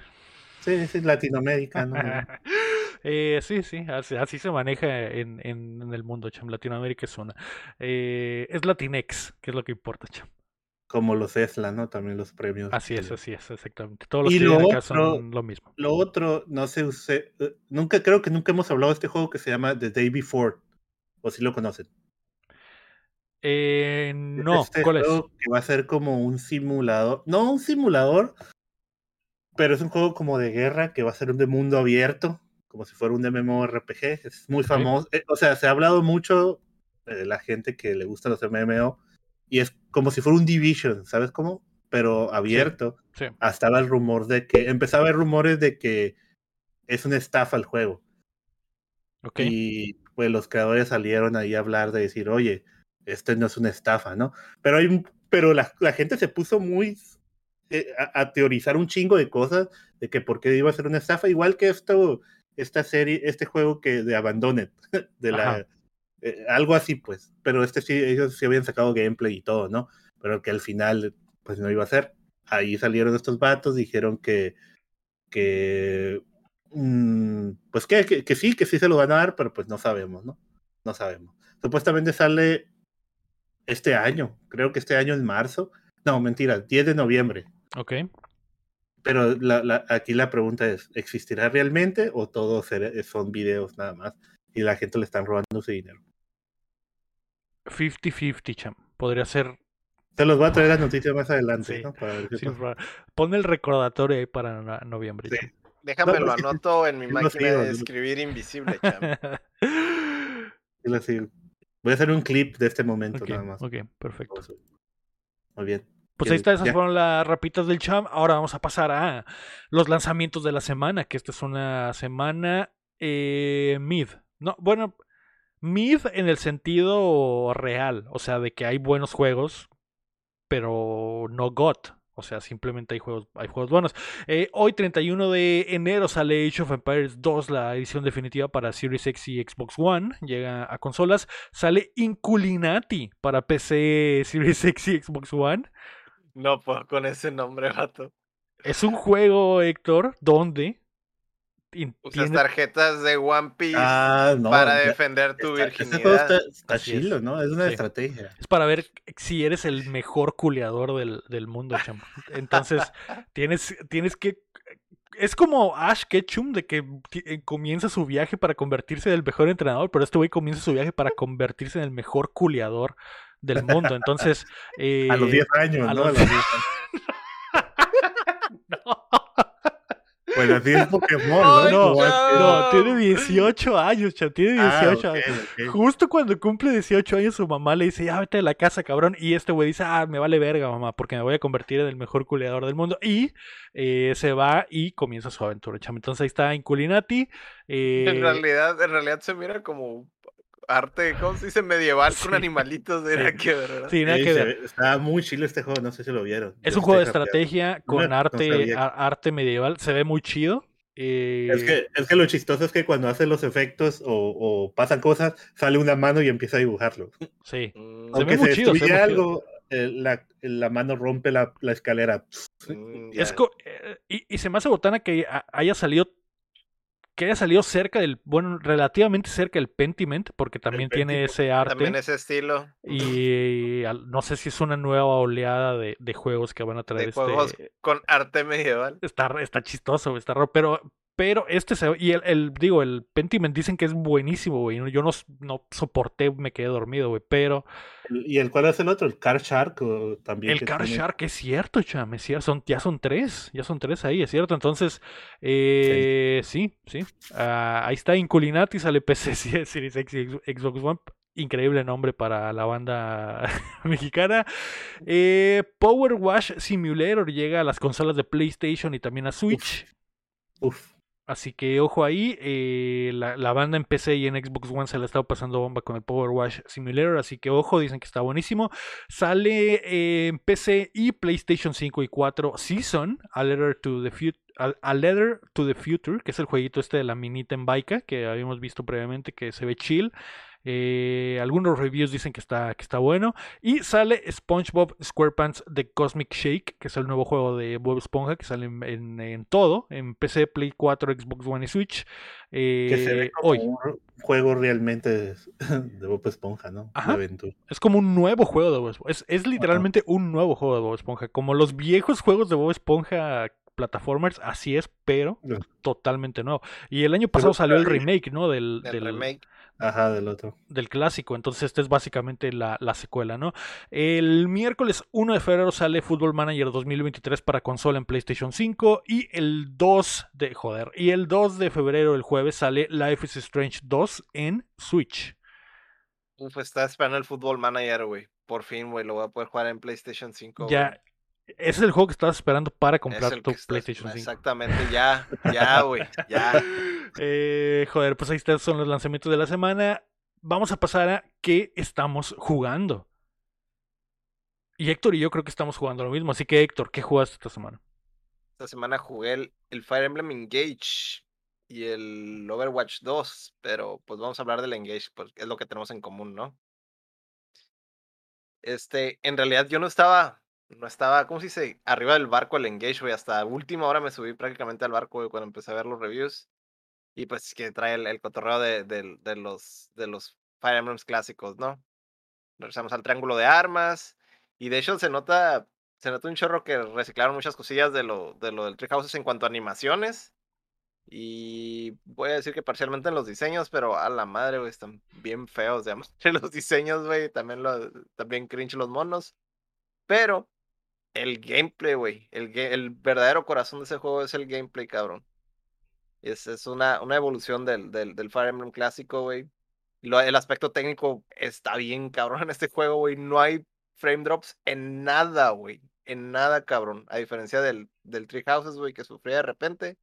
Sí, sí, Latinoamérica, ¿no? [LAUGHS] Eh, sí, sí, así, se maneja en, en, el mundo, cham. Latinoamérica es una. Eh, es Latinex, que es lo que importa, cham. Como los ESLA, ¿no? También los premios. Así es, así es, exactamente. Todos los y que lo acá son lo mismo. Lo otro, no sé, usted, nunca, creo que nunca hemos hablado de este juego que se llama The Day Before. O si lo conocen. Eh, no, este ¿cuál es? Que va a ser como un simulador. No un simulador, pero es un juego como de guerra que va a ser un de mundo abierto, como si fuera un MMORPG. Es muy famoso. Eh, o sea, se ha hablado mucho de la gente que le gusta los MMO y es como si fuera un Division, ¿sabes cómo? Pero abierto. Hasta el rumor de que. Empezaba a haber rumores de que es una estafa el juego. Y pues los creadores salieron ahí a hablar de decir, oye, esto no es una estafa, ¿no? Pero hay pero la, la gente se puso muy eh, a, teorizar un chingo de cosas de que por qué iba a ser una estafa, igual que esto, esta serie, este juego que de Abandoned, [LAUGHS] de la eh, algo así pues, pero este sí, ellos sí habían sacado gameplay y todo, ¿no? Pero que al final pues no iba a ser. Ahí salieron estos vatos, dijeron que, que mm, pues que, que, que sí, que sí se lo van a dar, pero pues no sabemos, ¿no? No sabemos. Supuestamente sale este año, creo que este año en marzo. No, mentira, 10 de noviembre. Ok. Pero la, aquí la pregunta es, ¿existirá realmente o todos son videos nada más y la gente le están robando su dinero? 50-50, cham. Podría ser... Se los voy a traer las noticias más adelante, ¿no? Pon el recordatorio ahí para noviembre. Déjame lo anoto en mi máquina de escribir invisible, cham. [LAUGHS] Voy a hacer un clip de este momento nada más. Ok, perfecto. Muy bien. Pues ahí está, esas fueron las rapitas del champ. Ahora vamos a pasar a los lanzamientos de la semana, que esta es una semana eh, mid. No, bueno, mid en el sentido real, o sea, de que hay buenos juegos, pero no GOT. O sea, simplemente hay juegos, hay juegos buenos. Eh, hoy, 31 de enero, sale Age of Empires 2, la edición definitiva para Series X y Xbox One. Llega a consolas. Sale Inculinati para PC, [LAUGHS] Series X y Xbox One. No, pues con ese nombre, vato. Es un juego, Héctor, donde Usas tarjetas de One Piece ah, para defender tu virginidad. está, chido, ¿no? Es una estrategia. Es para ver si eres el mejor culeador del, del mundo, chamo. Entonces, [LAUGHS] tienes, tienes que. Es como Ash Ketchum de que eh, comienza su viaje para convertirse en el mejor entrenador, pero este güey comienza su viaje para convertirse en el mejor culeador del mundo. Entonces. [LAUGHS] a los 10 eh, años, ¿no? A los 10 años. [LAUGHS] no. Pues así es Pokémon, ¿no? No, tiene 18 años, chaval, tiene 18 ah, años. Justo cuando cumple 18 años, su mamá le dice, ya vete de la casa, cabrón. Y este güey dice, ah, me vale verga, mamá, porque me voy a convertir en el mejor culeador del mundo. Y eh, se va y comienza su aventura, chaval. Entonces ahí está Inculinati. Eh... En realidad, en realidad se mira como arte, ¿cómo se dice? Medieval con animalitos de sí. que ¿verdad? Sí, nada que ver. Está muy chido este juego, no sé si lo vieron. Es un juego de estrategia con arte, arte medieval, se ve muy chido. Es, que, es que lo chistoso es que cuando hace los efectos o, pasan cosas, sale una mano y empieza a dibujarlo. Sí. Mm. Aunque se, se destruye algo, la, la, mano rompe la, la escalera. Mm, es eh, y, y, se me hace botana que haya salido que haya salido cerca del, bueno, relativamente cerca del Pentiment, porque también tiene ese arte. También ese estilo. Y, no sé si es una nueva oleada de, juegos que van a traer. De juegos este con arte medieval. Está, está chistoso, está raro, pero pero este se y el, digo, el Pentiment dicen que es buenísimo, güey. Yo no, no soporté, me quedé dormido, güey. Pero. ¿Y el cuál es el otro? ¿El Car Shark? también el Car Shark es cierto, cham, es cierto. Son, ya son tres. Ya son tres ahí, es cierto. Entonces, eh, sí, sí. Ah, ahí está Inculinati, sale PC Series [LAUGHS] X Xbox One. Increíble nombre para la banda [LAUGHS] mexicana. Eh, Power Wash Simulator llega a las consolas de PlayStation y también a Switch. Uf. Así que ojo ahí, eh, la, banda en PC y en Xbox One se la ha estado pasando bomba con el Power Wash Simulator, así que ojo, dicen que está buenísimo. Sale en PC y PlayStation 5 y 4 Season, A Letter to the Future. A, Letter to the Future, que es el jueguito este de la minita en Baika, que habíamos visto previamente que se ve chill. Eh, algunos reviews dicen que está, que está bueno. Y sale SpongeBob SquarePants The Cosmic Shake, que es el nuevo juego de Bob Esponja, que sale en, en, todo, en PC, Play 4, Xbox One y Switch. que se ve eh, como hoy. un juego realmente [LAUGHS] de Bob Esponja, ¿no? De aventura. Es como un nuevo juego de Bob Esponja. Es, es literalmente un nuevo juego de Bob Esponja. Como los viejos juegos de Bob Esponja plataformers, así es, pero totalmente nuevo. Y el año pasado salió el remake, ¿no? Del, del, remake. Ajá, del otro. Del clásico. Entonces, esta es básicamente la, la, secuela, ¿no? El miércoles 1 de febrero sale Football Manager 2023 para consola en PlayStation 5. Y el 2 de. Joder. Y el 2 de febrero, el jueves, sale Life is Strange 2 en Switch. Uf, está esperando el Football Manager, güey. Por fin, güey, lo voy a poder jugar en PlayStation 5. Ya, ese es el juego que estabas esperando para comprar tu PlayStation 5. Exactamente, ya, ya, güey, ya. [LAUGHS] Eh, joder, pues ahí están son los lanzamientos de la semana. Vamos a pasar a qué estamos jugando. Y Héctor y yo creo que estamos jugando lo mismo. Así que, Héctor, ¿qué jugaste esta semana? Esta semana jugué el, el Fire Emblem Engage y el Overwatch 2. Pero pues vamos a hablar del Engage, porque es lo que tenemos en común, ¿no? Este, en realidad yo no estaba no estaba, ¿cómo se dice? Arriba del barco el Engage, güey. Hasta última hora me subí prácticamente al barco, cuando empecé a ver los reviews. Y pues que trae el, cotorreo de, de, los, de los Fire Emblems clásicos, ¿no? Regresamos al triángulo de armas. Y de hecho se nota, se nota un chorro que reciclaron muchas cosillas de lo, de lo del Houses en cuanto a animaciones. Y voy a decir que parcialmente en los diseños, pero a la madre, güey, están bien feos, digamos. [LAUGHS] Los diseños, güey, también, lo, también cringe los monos. Pero el gameplay, güey. El, el, verdadero corazón de ese juego es el gameplay, cabrón. Es, es una, una evolución del, del, del Fire Emblem clásico, güey. El aspecto técnico está bien, cabrón, en este juego, güey. No hay frame drops en nada, güey. En nada, cabrón. A diferencia del, del Tree Houses, güey, que sufría de repente.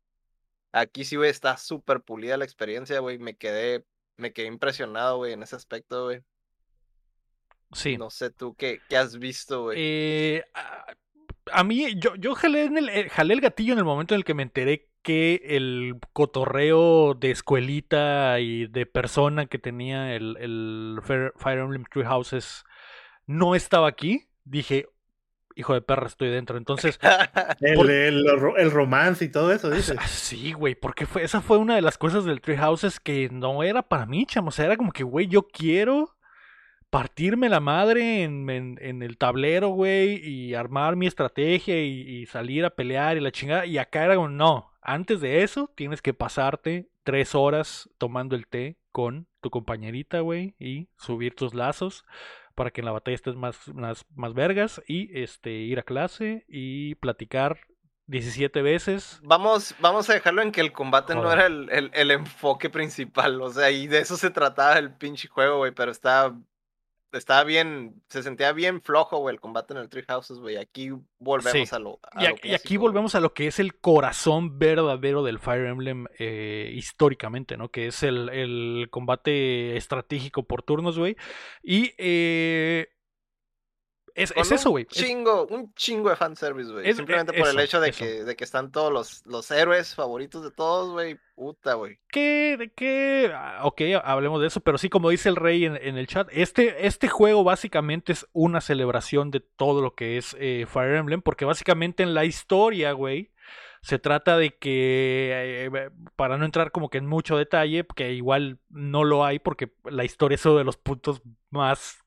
Aquí sí, güey, está súper pulida la experiencia, güey. Me quedé, me quedé impresionado, güey, en ese aspecto, güey. Sí. No sé tú qué, qué has visto, güey. Eh, a, mí, yo, yo jalé, en el, eh, jalé el gatillo en el momento en el que me enteré que el cotorreo de escuelita y de persona que tenía el, el Fire Emblem Tree Houses no estaba aquí. Dije, hijo de perra, estoy dentro. Entonces. [LAUGHS] el, el, romance y todo eso, dice. Sí, güey, porque fue, esa fue una de las cosas del Tree Houses que no era para mí, chamo. O sea, era como que, güey, yo quiero partirme la madre en, en, el tablero, güey, y armar mi estrategia y, salir a pelear y la chingada. Y acá era como, no, antes de eso tienes que pasarte tres horas tomando el té con tu compañerita, güey, y subir tus lazos para que en la batalla estés más, más, más vergas y este, ir a clase y platicar 17 veces. Vamos, vamos a dejarlo en que el combate no era el, el, el, enfoque principal, o sea, y de eso se trataba el pinche juego, güey, pero está estaba bien, se sentía bien flojo, güey, el combate en el Tree Houses, güey. Aquí volvemos a lo. y, aquí volvemos a lo que es el corazón verdadero del Fire Emblem eh, históricamente, ¿no? Que es el, el combate estratégico por turnos, güey. Y eh, es, eso, güey. Chingo, un chingo de fanservice, güey. Simplemente por el hecho de que, de que están todos los, los héroes favoritos de todos, güey. Puta, güey. ¿Qué? ¿De qué? Ah, ok, hablemos de eso, pero sí, como dice el rey en, el chat, este, este juego básicamente es una celebración de todo lo que es eh, Fire Emblem, porque básicamente en la historia, güey, se trata de que, eh, para no entrar como que en mucho detalle, que igual no lo hay, porque la historia es uno de los puntos más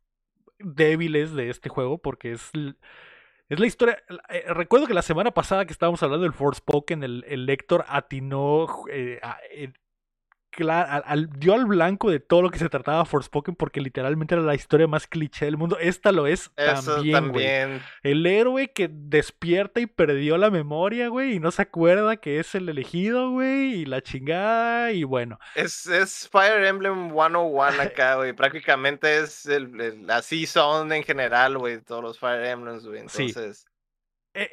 débiles de este juego porque es, es la historia. Eh, recuerdo que la semana pasada que estábamos hablando del Forspoken, el, el lector atinó eh, al, dio al blanco de todo lo que se trataba Forspoken porque literalmente era la historia más cliché del mundo. Esta lo es también, El héroe que despierta y perdió la memoria, güey, y no se acuerda que es el elegido, güey, y la chingada, y bueno. Es, es Fire Emblem 101 [LAUGHS] acá, güey. Prácticamente es el, la season en general, güey, todos los Fire Emblems, güey. Entonces...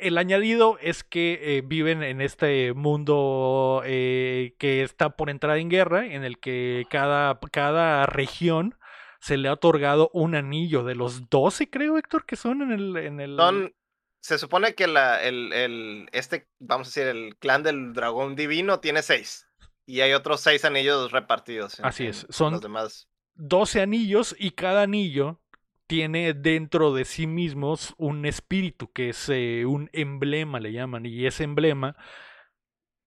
el añadido es que eh, viven en este mundo eh, que está por entrar en guerra, en el que cada, cada región se le ha otorgado un anillo de los 12, creo, Héctor, que son en el... En el... se supone que la, el, el, este, vamos a decir, el clan del dragón divino tiene seis. Y hay otros seis anillos repartidos. Así es. Son, los demás 12 anillos y cada anillo tiene dentro de sí mismos un espíritu, que es eh, un emblema, le llaman, y ese emblema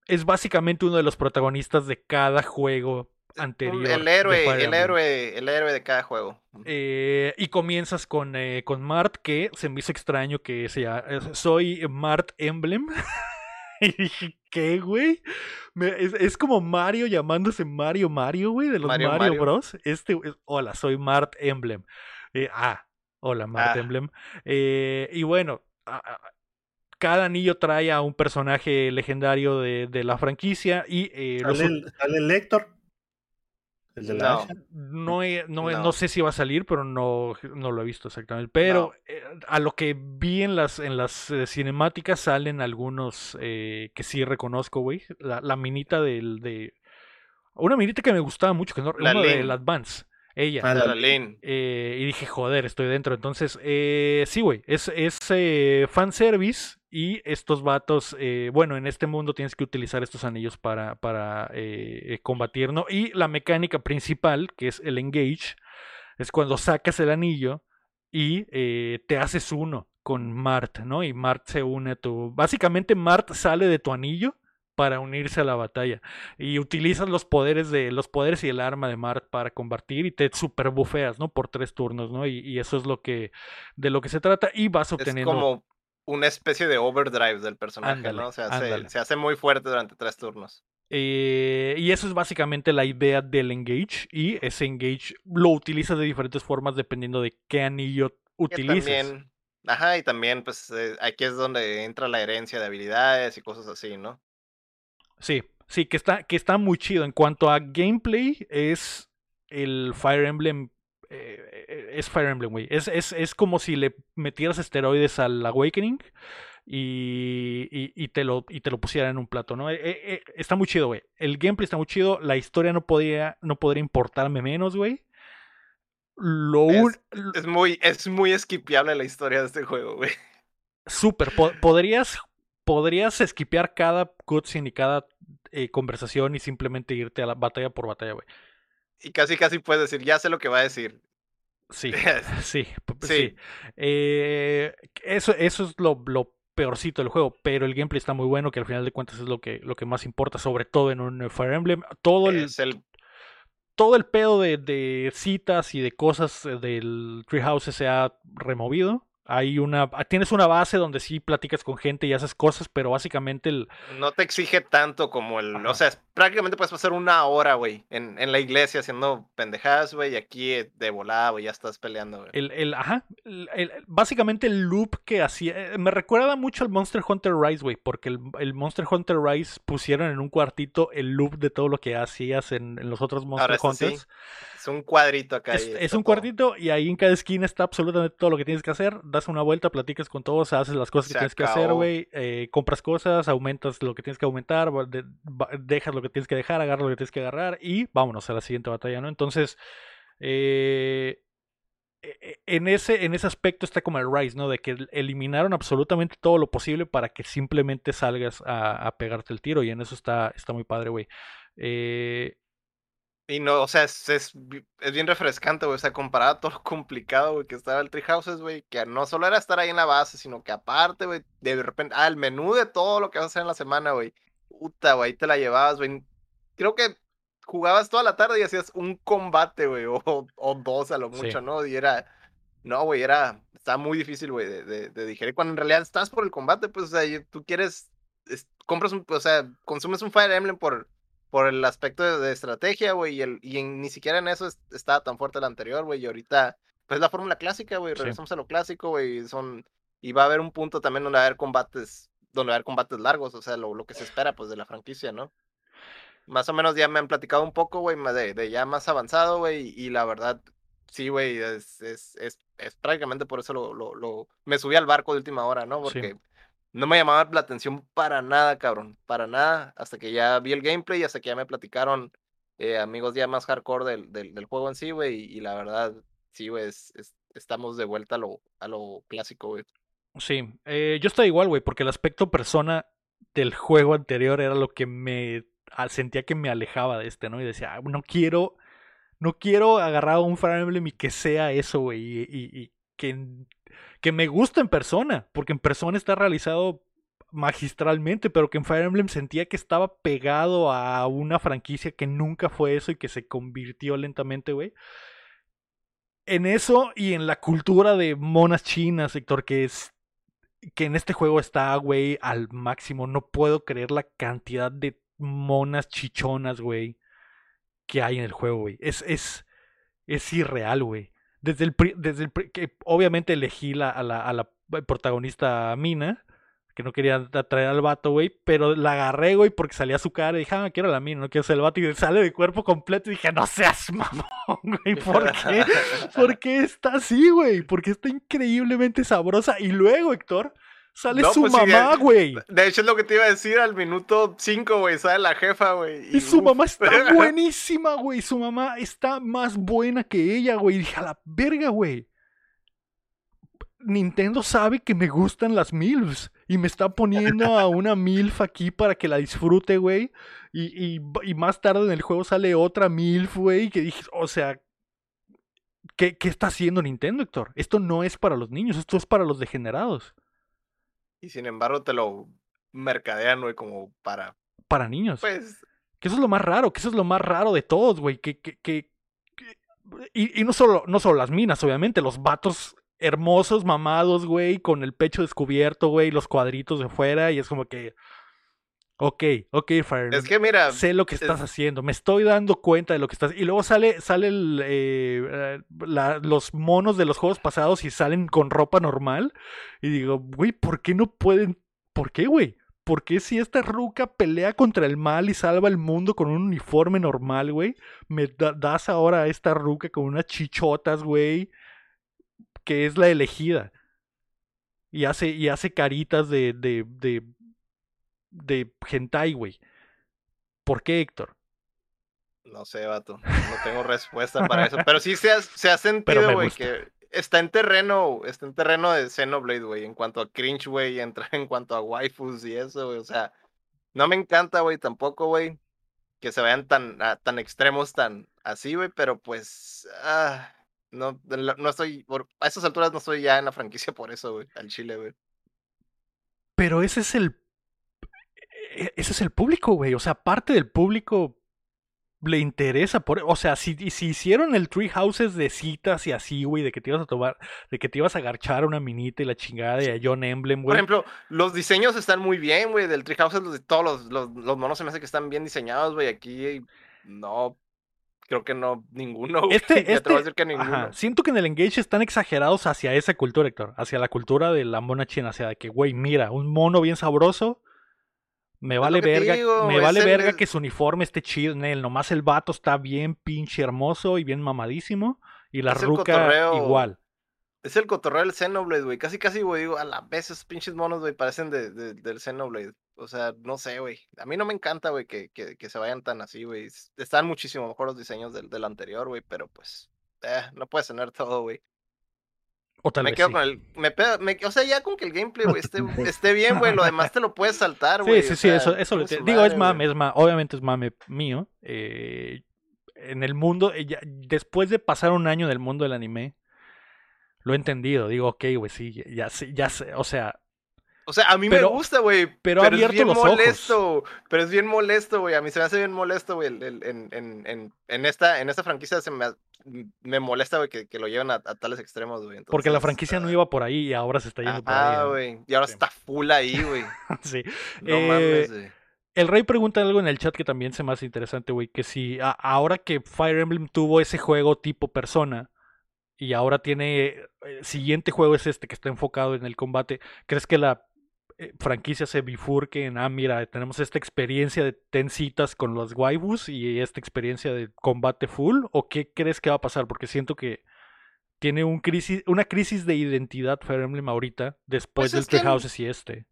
es básicamente uno de los protagonistas de cada juego anterior. El héroe, el héroe, el héroe de cada juego. Eh, y comienzas con, eh, con Mart, que se me hizo extraño que sea. Soy Mart Emblem. [LAUGHS] y dije, ¿qué, güey? es, como Mario llamándose Mario Mario, güey, de los Mario, Bros. Este, hola, soy Mart Emblem. Eh, ah, hola, Mart ah. Emblem. y bueno, cada anillo trae a un personaje legendario de, de la franquicia y... Eh, ¿Sale, el Lector? ¿El de la no, no, no, sé si va a salir, pero no, no lo he visto exactamente. Pero eh, a lo que vi en las, en las eh, cinemáticas salen algunos que sí reconozco, güey. La, la, minita del... De... Una minita que me gustaba mucho, que no, la uno del Advance ella. Eh, y dije, joder, estoy dentro. Entonces, eh, sí, güey, es, es eh, fanservice y estos vatos, eh, bueno, en este mundo tienes que utilizar estos anillos para, para combatir, ¿no? Y la mecánica principal, que es el engage, es cuando sacas el anillo y te haces uno con Mart, ¿no? Y Mart se une a tu... Básicamente Mart sale de tu anillo para unirse a la batalla. Y utilizas los poderes de los poderes y el arma de Mart para combatir y te super bufeas, ¿no? Por tres turnos, ¿no? Y, eso es lo que de lo que se trata y vas obteniendo. Es como una especie de overdrive del personaje, ¿no? O sea, se, hace muy fuerte durante tres turnos. Eh, y eso es básicamente la idea del engage. Y ese engage lo utilizas de diferentes formas dependiendo de qué anillo utilices. ajá, y también, pues eh, aquí es donde entra la herencia de habilidades y cosas así, ¿no? Sí, sí, que está, que está muy chido. En cuanto a gameplay, es el Fire Emblem. Eh, es Fire Emblem, güey. Es, es, es, como si le metieras esteroides al Awakening y, y, te, lo, y te lo pusieran en un plato, ¿no? Eh, eh, está muy chido, güey. El gameplay está muy chido. La historia no podría, no podría importarme menos, güey. Lo es, muy, es muy esquipeable la historia de este juego, güey. Súper. podrías podrías esquipear cada cutscene y cada eh, conversación y simplemente irte a la batalla por batalla, güey. Y casi, casi puedes decir, ya sé lo que va a decir. Sí, [LAUGHS] [LAUGHS] sí, sí. Eh, eso, eso es lo, peorcito del juego, pero el gameplay está muy bueno, que al final de cuentas es lo que, lo que más importa, sobre todo en un Fire Emblem. Todo el, todo el pedo de, de citas y de cosas del Treehouse se ha removido hay una tienes una base donde sí platicas con gente y haces cosas, pero básicamente el no te exige tanto como el, o sea, prácticamente puedes pasar una hora, güey, en, en, la iglesia haciendo pendejadas, güey, y aquí eh, de volada, güey, ya estás peleando, güey. El, el, ajá, el, básicamente el loop que hacía, eh, me recuerda mucho al Monster Hunter Rise, güey, porque el, Monster Hunter Rise pusieron en un cuartito el loop de todo lo que hacías en, en los otros Monster Hunters. Es un cuadrito acá. Es, un cuartito y ahí en cada esquina está absolutamente todo lo que tienes que hacer. Das una vuelta, platicas con todos, haces las cosas que tienes que hacer, güey. Eh, compras cosas, aumentas lo que tienes que aumentar, dejas lo que tienes que dejar, agarras lo que tienes que agarrar y vámonos a la siguiente batalla, ¿no? Entonces, eh, e, e, en ese, en ese aspecto está como el Rise, ¿no? De que eliminaron absolutamente todo lo posible para que simplemente salgas a, a pegarte el tiro y en eso está, está muy padre, güey. Eh, y no, o sea, es, es, bien refrescante, güey. O sea, comparado a todo lo [LAUGHS] complicado, güey, que estaba el Treehouses, güey, que no solo era estar ahí en la base, sino que aparte, güey, de repente, ah, el menú de todo lo que vas a hacer en la semana, güey. Puta, güey, ahí te la llevabas, güey. Creo que jugabas toda la tarde y hacías un combate, güey, [LAUGHS] o, o, dos a lo mucho, ¿no? Y era, no, güey, era, está muy difícil, güey, de, de, digerir. Cuando en realidad estás por el combate, pues, o sea, tú quieres, compras un, o sea, consumes un Fire Emblem por por el aspecto de, estrategia, güey, y, el, y ni siquiera en eso estaba tan fuerte el anterior, güey, y ahorita, pues la fórmula clásica, güey, regresamos a lo clásico, güey, son, y va a haber un punto también donde va a haber combates, donde va a haber combates largos, o sea, lo, lo que se espera, pues, de la franquicia, ¿no? Más o menos ya me han platicado un poco, güey, de, de ya más avanzado, güey, y, la verdad, sí, güey, es, es, es, es, prácticamente por eso lo, lo, lo, me subí al barco de última hora, ¿no? Porque no me llamaba la atención para nada, cabrón. Para nada. Hasta que ya vi el gameplay y hasta que ya me platicaron eh, amigos ya más hardcore del, del, juego en sí, güey. Y, la verdad, sí, güey, estamos de vuelta a lo, a lo clásico, güey. Sí, eh, yo estoy igual, güey, porque el aspecto persona del juego anterior era lo que me sentía que me alejaba de este, ¿no? Y decía, ah, no quiero No quiero agarrar a un Fire Emblem y que sea eso, güey. Y, y- y que, que me guste en persona. Porque en persona está realizado magistralmente. Pero que en Fire Emblem sentía que estaba pegado a una franquicia que nunca fue eso y que se convirtió lentamente, güey. En eso y en la cultura de monas chinas, Héctor, que es. Que en este juego está, güey, al máximo. No puedo creer la cantidad de monas chichonas, güey, que hay en el juego, güey. Es, es, es irreal, güey. Desde el, desde el que obviamente elegí la, a, la, a la protagonista Mina, que no quería atraer al vato, güey, pero la agarré, güey, porque salía su cara y dije, ah, quiero la Mina, no quiero ser el vato, y sale de cuerpo completo y dije, no seas [LAUGHS] mamón, güey, ¿por qué? ¿Por qué está así, güey? Porque está increíblemente sabrosa. Y luego, Héctor, sale No, su pues mamá, güey. De hecho, es lo que te iba a decir al minuto 5, güey. Sale la jefa, güey. Y su uf. mamá está [LAUGHS] buenísima, güey. Su mamá está más buena que ella, güey. Dije, a la verga, güey. Nintendo sabe que me gustan las MILFs. Y me está poniendo a [LAUGHS] una MILF aquí para que la disfrute, güey. Y, y- y más tarde en el juego sale otra MILF, güey. Que dije, o sea. ¿qué, ¿Qué está haciendo Nintendo, Héctor? Esto no es para los niños, esto es para los degenerados. Y sin embargo, te lo mercadean, güey, como para. Para niños. Pues. Que eso es lo más raro, que eso es lo más raro de todos, güey. Que, que, que, que- y, y no solo, no solo las minas, obviamente, los vatos hermosos, mamados, güey, con el pecho descubierto, güey, los cuadritos de fuera, y es como que. Ok, ok, Fire. Es que mira. sé lo que estás es- haciendo, me estoy dando cuenta de lo que estás. Y luego sale, sale el, eh, la- los monos de los juegos pasados y salen con ropa normal. Y digo, güey, ¿por qué no pueden? ¿Por qué, güey? ¿Por qué si esta ruca pelea contra el mal y salva el mundo con un uniforme normal, güey? Me da- das ahora a esta ruca con unas chichotas, güey, que es la elegida. Y hace, y hace caritas de, de, de, de hentai, güey. ¿Por qué, Héctor? No sé, vato. No tengo respuesta para eso. [LAUGHS] Pero sí se ha, se ha sentido, güey, que está en terreno, está en terreno de Xenoblade, güey, en cuanto a cringe, güey, [LAUGHS] entra en cuanto a waifus y eso, güey. O sea, no me encanta, güey, tampoco, güey, que se vayan tan, a- tan extremos, tan así, güey, pero pues, ah, no, no estoy, por- a esas alturas no estoy ya en la franquicia por eso, güey, al chile, güey. Pero ese es el. E- Ese es el público, güey. O sea, parte del público le interesa. Por, o sea, si, si hicieron el Tree Houses de citas y así, güey, de que te ibas a tomar, de que te ibas a agarchar a una minita y la chingada de a John Emblem, Por güey. ejemplo, los diseños están muy bien, güey, del Treehouse, los de todos los, los, los monos se me hace que están bien diseñados, güey, aquí no, creo que no, ninguno, [LAUGHS] güey, Este, a este, decir que ninguno. ajá, siento que en el Engage están exagerados hacia esa cultura, Héctor. Hacia la cultura de la mona china. Hacia de que, güey, mira, un mono bien sabroso. Me vale verga, digo, me vale verga que su uniforme esté chido en él. Nomás el vato está bien pinche hermoso y bien mamadísimo. Y la Es ruca igual. Es el cotorreo del Xenoblade, güey, casi casi, güey, digo, a la vez esos pinches monos, güey, parecen de, de- del Xenoblade, o sea, no sé, güey, a mí no me encanta, güey, que, que, que se vayan tan así, güey, están muchísimo mejor los diseños del, del anterior, güey, pero pues, eh, no puedes tener todo, güey. O tal Me vez quedo sí. con el. Me, o sea, ya con que el gameplay, güey, esté, esté bien, güey. Lo demás te lo puedes saltar, güey. Sí, sí, sí, sea, eso, eso lo entiendo. Digo, es mame, es mame. Obviamente es mame mío. eh, en el mundo, eh, ya- después de pasar un año en el mundo del anime, lo he entendido. Digo, ok, güey, sí, ya- ya ya sé. O sea, O sea, a mí Pero- me gusta, güey. pero ha es abierto bien los ojos. molesto. Pero es bien molesto, güey. A mí se me hace bien molesto, güey. En, en, en, en esta, en esta franquicia se me, me molesta, güey, que, que lo lleven a, a tales extremos, güey. porque la franquicia no ah, iba por ahí y ahora se está yendo por ahí. ¿no? güey. Y ahora Sí. está full ahí, güey. [LAUGHS] Sí. No Eh, mames, güey. El Rey pregunta algo en el chat que también se me hace interesante, güey, que si a- ahora que Fire Emblem tuvo ese juego tipo persona y ahora tiene, el siguiente juego es este que está enfocado en el combate, ¿crees que la eh, franquicia se bifurque en, ah, mira, tenemos esta experiencia de ten citas con los waibus y esta experiencia de combate full? ¿O qué crees que va a pasar? Porque siento que tiene un crisis, una crisis de identidad Fire Emblem ahorita, después Pues del Three Houses y este.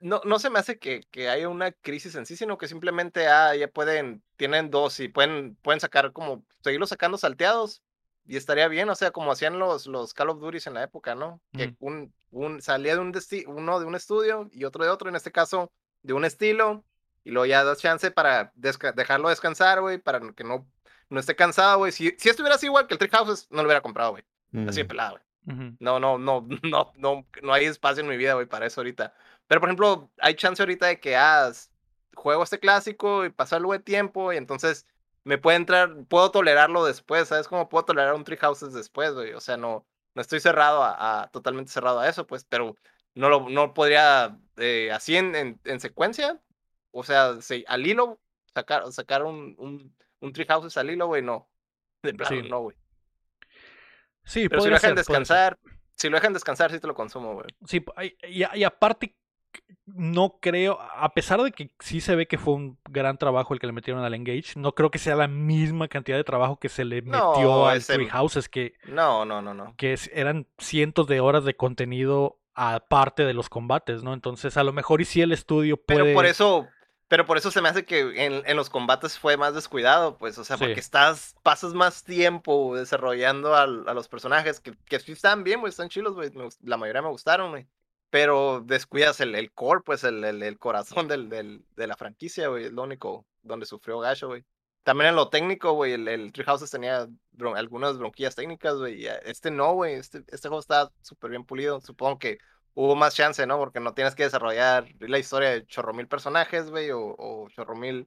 no, no se me hace que, que haya una crisis en sí, sino que simplemente ah, ya pueden, tienen dos y pueden, pueden sacar como, seguirlos sacando salteados y estaría bien, o sea, como hacían los, los Call of Duty en la época, ¿no? Que Mm. un, un, salía de un uno de un estudio y otro de otro, en este caso de un estilo, y luego ya das chance para desca- dejarlo descansar, güey, para que no no esté cansado, güey. Si, si estuviera así igual que el Trick Houses, no lo hubiera comprado, güey. Así de Mm. pelado, güey. No, no, no, [LAUGHS] no, no, no hay espacio en mi vida, güey, para eso ahorita. Pero, por ejemplo, hay chance ahorita de que, ah, juego este clásico y pasó algo de tiempo y entonces me puede entrar, puedo tolerarlo después, ¿sabes? Como puedo tolerar un Tree Houses después, güey. O sea, no, no estoy cerrado a, a- totalmente cerrado a eso, pues, pero no lo, no podría, eh, así en, en, en secuencia, o sea, sí, al hilo, sacar, sacar un, un, un Tree Houses al hilo, güey, no. De plano, Sí. no, güey. Sí, Pero si lo dejan ser, descansar, si lo dejan descansar, sí te lo consumo, güey. Sí, y, y aparte, no creo, a pesar de que sí se ve que fue un gran trabajo el que le metieron al Engage, no creo que sea la misma cantidad de trabajo que se le metió al Three Houses, que, No, no, no, no. que eran cientos de horas de contenido aparte de los combates, ¿no? Entonces, a lo mejor y sí el estudio puede... Pero por eso, pero por eso se me hace que en, en los combates fue más descuidado, pues, o sea, Sí. porque estás, pasas más tiempo desarrollando al- a, los personajes que, que sí están bien, güey, están chilos, güey, la mayoría me gustaron, güey. Pero descuidas el, el core, pues, el, el, el corazón del, del, de la franquicia, güey, es lo único donde sufrió Gacho, güey. También en lo técnico, güey, el, el Houses tenía algunas bronquillas técnicas, güey, eh, este no, güey, este, este juego está súper bien pulido, supongo que hubo más chance, ¿no? Porque no tienes que desarrollar la historia de chorro mil personajes, güey, o, o chorro mil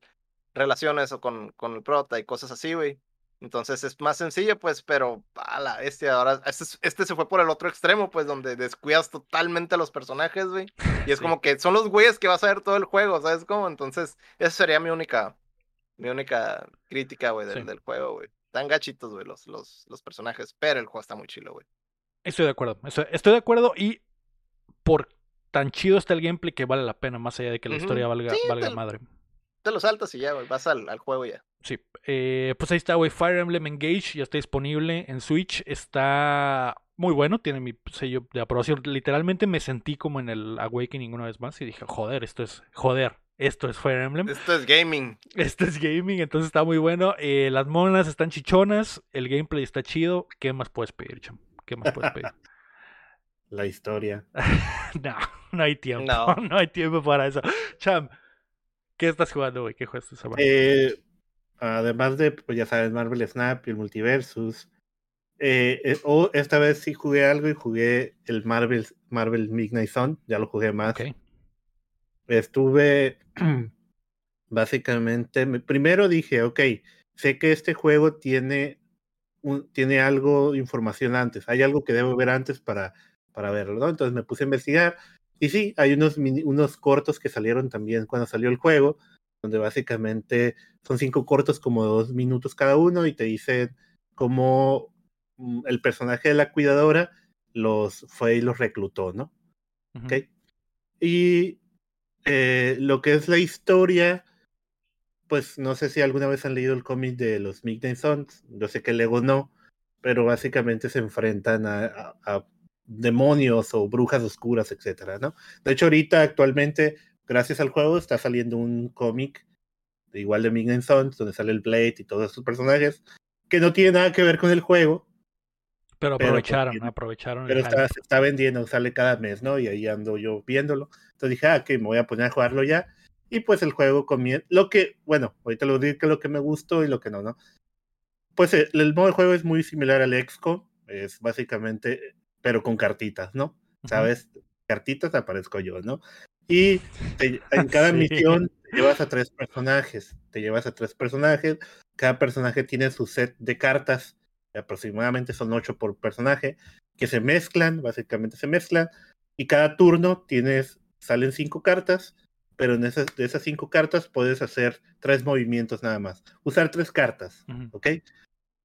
relaciones o con, con el prota y cosas así, güey. Entonces es más sencillo, pues, pero a la bestia, ahora este, es- este se fue por el otro extremo, pues, donde descuidas totalmente a los personajes, güey. [LAUGHS] Y es Sí. como que son los güeyes que vas a ver todo el juego, ¿sabes cómo? Entonces, esa sería mi única, mi única crítica, güey, del, Sí. del juego, güey. Están gachitos, güey, los, los, los personajes, pero el juego está muy chilo, güey. Estoy de acuerdo, estoy, estoy de acuerdo y por tan chido está el gameplay que vale la pena, más allá de que la historia valga, Sí, valga te- madre. Te lo saltas y ya, güey, vas al, al juego ya. Sí, eh, pues ahí está, güey. Fire Emblem Engage ya está disponible en Switch. Está muy bueno, tiene mi sello de aprobación. Literalmente me sentí como en el Awakening una vez más y dije, joder, esto es, joder, esto es Fire Emblem. Esto es gaming. Esto es gaming, entonces está muy bueno. Eh, las monas están chichonas, el gameplay está chido. ¿Qué más puedes pedir, cham? ¿Qué más puedes pedir? [LAUGHS] La historia. [LAUGHS] no, no hay tiempo. No. [LAUGHS] No. hay tiempo para eso. Cham, ¿qué estás jugando, güey? ¿Qué juegas esta semana? Eh, además de, pues ya sabes, Marvel Snap y el Multiversus. eh, eh, o esta vez sí jugué algo y jugué el Marvel, Marvel Midnight Sun. Ya lo jugué más. Ok. Estuve [CLEARS THROAT] básicamente. me- Primero dije, ok, sé que este juego tiene, un, tiene algo, información antes. Hay algo que debo ver antes para, para verlo, ¿no? Entonces me puse a investigar. Y sí, hay unos, unos cortos que salieron también cuando salió el juego, donde básicamente son cinco cortos como dos minutos cada uno y te dicen cómo mm, el personaje de la cuidadora los fue y los reclutó, ¿no? Ujú. ¿ok? Y eh, lo que es la historia, pues no sé si alguna vez han leído el cómic de los Midnight Suns, yo sé que Lego no, pero básicamente se enfrentan a, a- a demonios o brujas oscuras, etcétera, ¿no? De hecho, ahorita actualmente, gracias al juego, está saliendo un cómic de igual de Midnight Suns, donde sale el Blade y todos esos personajes, que no tiene nada que ver con el juego, Pero pero aprovecharon, porque- aprovecharon el pero está, se está vendiendo, sale cada mes, ¿no? Y ahí ando yo viéndolo. Entonces dije, ah, que me voy a poner a jugarlo ya. Y pues el juego comienza. Lo que, bueno, ahorita lo digo que lo que me gustó y lo que no, ¿no? Pues eh, el modo de juego es muy similar al XCOM, es básicamente, pero con cartitas, ¿no? Ujú. ¿Sabes? Cartitas aparezco yo, ¿no? Y te- en [LAUGHS] cada Sí. misión te llevas a tres personajes, te llevas a tres personajes, cada personaje tiene su set de cartas, aproximadamente son ocho por personaje, que se mezclan, básicamente se mezclan, y cada turno tienes, salen cinco cartas, pero en esas, de esas cinco cartas puedes hacer tres movimientos nada más, usar tres cartas. ¿ok?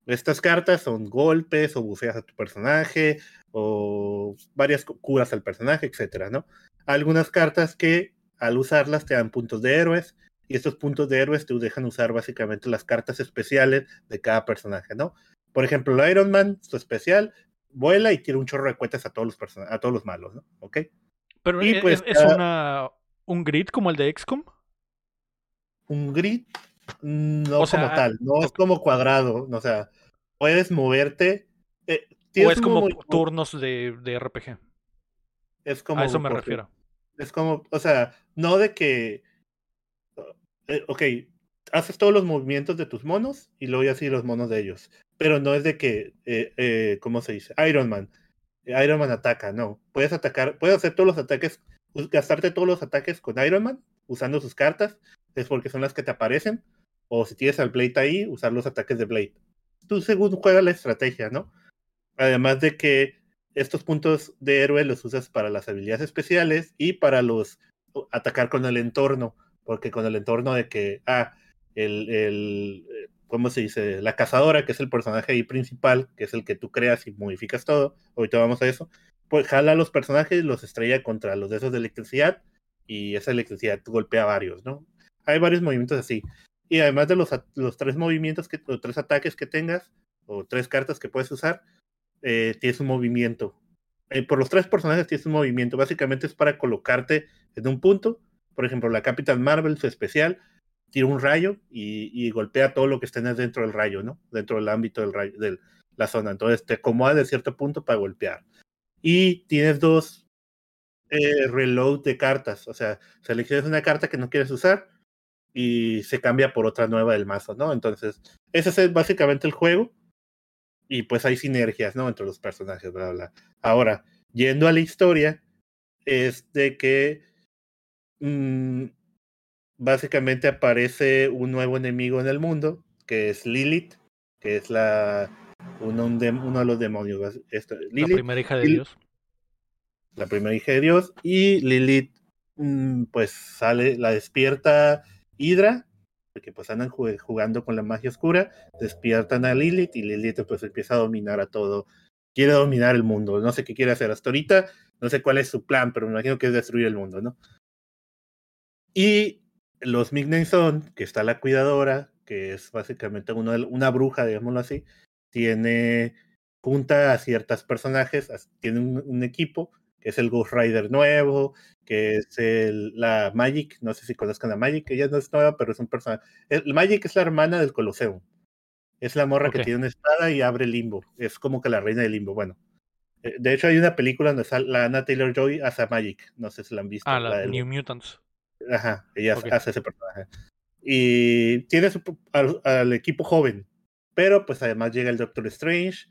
Estas cartas son golpes o bufeas a tu personaje o varias cu- curas al personaje, etcétera, ¿no? Algunas cartas que al usarlas te dan puntos de héroes y estos puntos de héroes te dejan usar básicamente las cartas especiales de cada personaje, ¿no? Por ejemplo, el Iron Man, su especial, vuela y tira un chorro de cuetas a todos los person- a todos los malos, ¿no? ¿Ok? Pero y ¿e- pues ¿es, es cada- una, un grid como el de XCOM? Un grid no O sea, como tal, no es como cuadrado, no, o sea, puedes moverte. eh, ¿O es como muy- turnos de, de RPG? es como A eso me refiero. Es como, o sea, no de que. eh, ok, haces todos los movimientos de tus monos y luego ya así los monos de ellos. Pero no es de que, eh, eh, ¿cómo se dice? Iron Man. Iron Man ataca, no. Puedes atacar, puedes hacer todos los ataques, gastarte todos los ataques con Iron Man usando sus cartas, es porque son las que te aparecen. O si tienes al Blade ahí, usar los ataques de Blade. Tú según juegas la estrategia, ¿no? Además de que estos puntos de héroe los usas para las habilidades especiales y para los atacar con el entorno, porque con el entorno de que, ah, el, el, ¿cómo se dice? La cazadora, que es el personaje ahí principal, que es el que tú creas y modificas todo, ahorita vamos a eso, pues jala a los personajes y los estrella contra los de esos de electricidad y esa electricidad golpea a varios, ¿no? Hay varios movimientos así. Y además de los, los tres movimientos, que, o tres ataques que tengas, o tres cartas que puedes usar, eh, tienes un movimiento. Eh, por los tres personajes tienes un movimiento. Básicamente es para colocarte en un punto. Por ejemplo, la Capitán Marvel, su especial, tira un rayo y, golpea todo lo que esté dentro del rayo, ¿no? Dentro del ámbito del rayo, de la zona. Entonces te acomoda de cierto punto para golpear. Y tienes dos eh, reload de cartas. O sea, seleccionas una carta que no quieres usar y se cambia por otra nueva del mazo, ¿no? Entonces, ese es básicamente el juego. Y pues hay sinergias, ¿no? Entre los personajes, bla, bla. Ahora, yendo a la historia, es de que mm, básicamente aparece un nuevo enemigo en el mundo, que es Lilith, que es la uno, uno de los demonios. la primera hija de Dios. La primera hija de Dios. Y Lilith, mm, pues sale, la despierta Hydra, porque pues andan jugando con la magia oscura, despiertan a Lilith y Lilith pues empieza a dominar a todo. Quiere dominar el mundo, no sé qué quiere hacer hasta ahorita, no sé cuál es su plan, pero me imagino que es destruir el mundo, ¿no? Y los Midnight son que está la cuidadora, que es básicamente una bruja, digámoslo así, tiene, junta a ciertos personajes, tiene un, equipo, que es el Ghost Rider nuevo, que es el, la Magic, no sé si conozcan a Magic, ella no es nueva, pero es un personaje. El Magic es la hermana del Colosseum. Es la morra que tiene una espada y abre limbo. Es como que la reina del limbo. Bueno, eh, de hecho hay una película donde la Anna Taylor Joy hace a Magic. No sé si la han visto. Ah, la, New Mutants. Ajá, ella hace ese personaje. Y tiene al, equipo joven, pero pues además llega el Doctor Strange,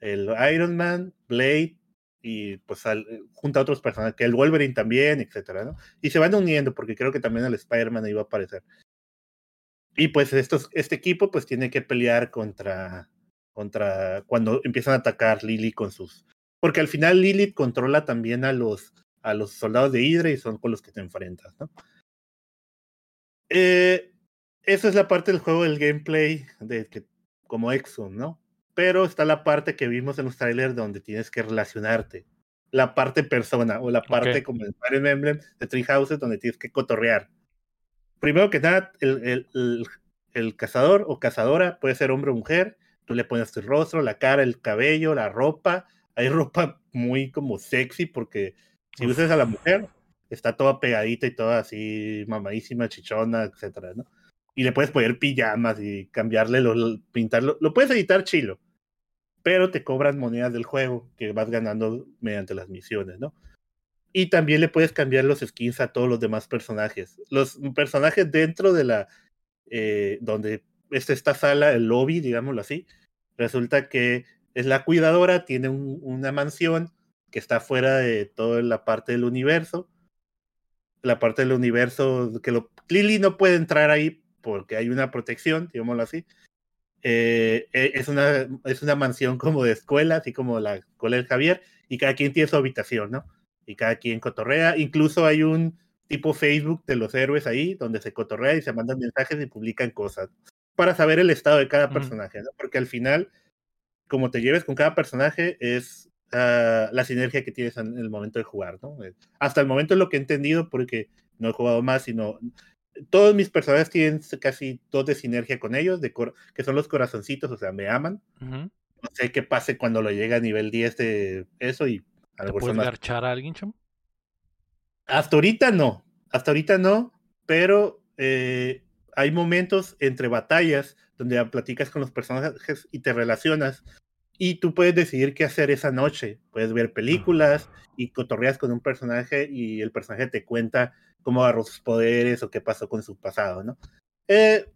el Iron Man, Blade, y pues al, junto a otros personajes, que el Wolverine también, etcétera. Y se van uniendo porque creo que también el Spider-Man iba a aparecer. Y pues estos, este equipo pues tiene que pelear contra, contra cuando empiezan a atacar Lily con sus... Porque al final Lily controla también a los a los soldados de Hydra y son con los que te enfrentas, ¿no? Eh, esa es la parte del juego del gameplay de que, como Exxon, ¿no? Pero está la parte que vimos en los trailers donde tienes que relacionarte. La parte persona o la parte como en Fire Emblem de Tree Houses donde tienes que cotorrear. Primero que nada, el, el, el, cazador o cazadora puede ser hombre o mujer. Tú le pones tu rostro, la cara, el cabello, la ropa. Hay [LAUGHS] ropa muy como sexy porque si usas a la mujer, está toda pegadita y toda así mamadísima, chichona, etcétera, ¿no? Y le puedes poner pijamas y cambiarle, lo, pintarlo. Lo puedes editar chilo, pero te cobran monedas del juego que vas ganando mediante las misiones, ¿no? Y también le puedes cambiar los skins a todos los demás personajes. Los personajes dentro de la. Eh, donde está esta sala, el lobby, digámoslo así. Resulta que es la cuidadora, tiene una mansión que está fuera de toda la parte del universo. La parte del universo que lo, Lily no puede entrar ahí porque hay una protección, digámoslo así. Eh, eh, es, una, es una mansión como de escuela, así como la escuela del Javier, y cada quien tiene su habitación, ¿no? Y cada quien cotorrea. Incluso hay un tipo Facebook de los héroes ahí, donde se cotorrea y se mandan mensajes y publican cosas para saber el estado de cada personaje, ¿no? Porque al final, como te lleves con cada personaje, es Ah, la sinergia que tienes en el momento de jugar, ¿no? Eh, hasta el momento es lo que he entendido porque no he jugado más, sino todos mis personajes tienen casi dos de sinergia con ellos, de que son los corazoncitos, o sea, me aman. No sé qué pase cuando lo llega a nivel 10 de eso y a ¿Te puedes garchar a alguien, chum? Hasta ahorita no, hasta ahorita no, pero eh, hay momentos entre batallas donde platicas con los personajes y te relacionas y tú puedes decidir qué hacer esa noche. Puedes ver películas y cotorreas con un personaje y el personaje te cuenta cómo agarró sus poderes o qué pasó con su pasado, ¿no? Eh,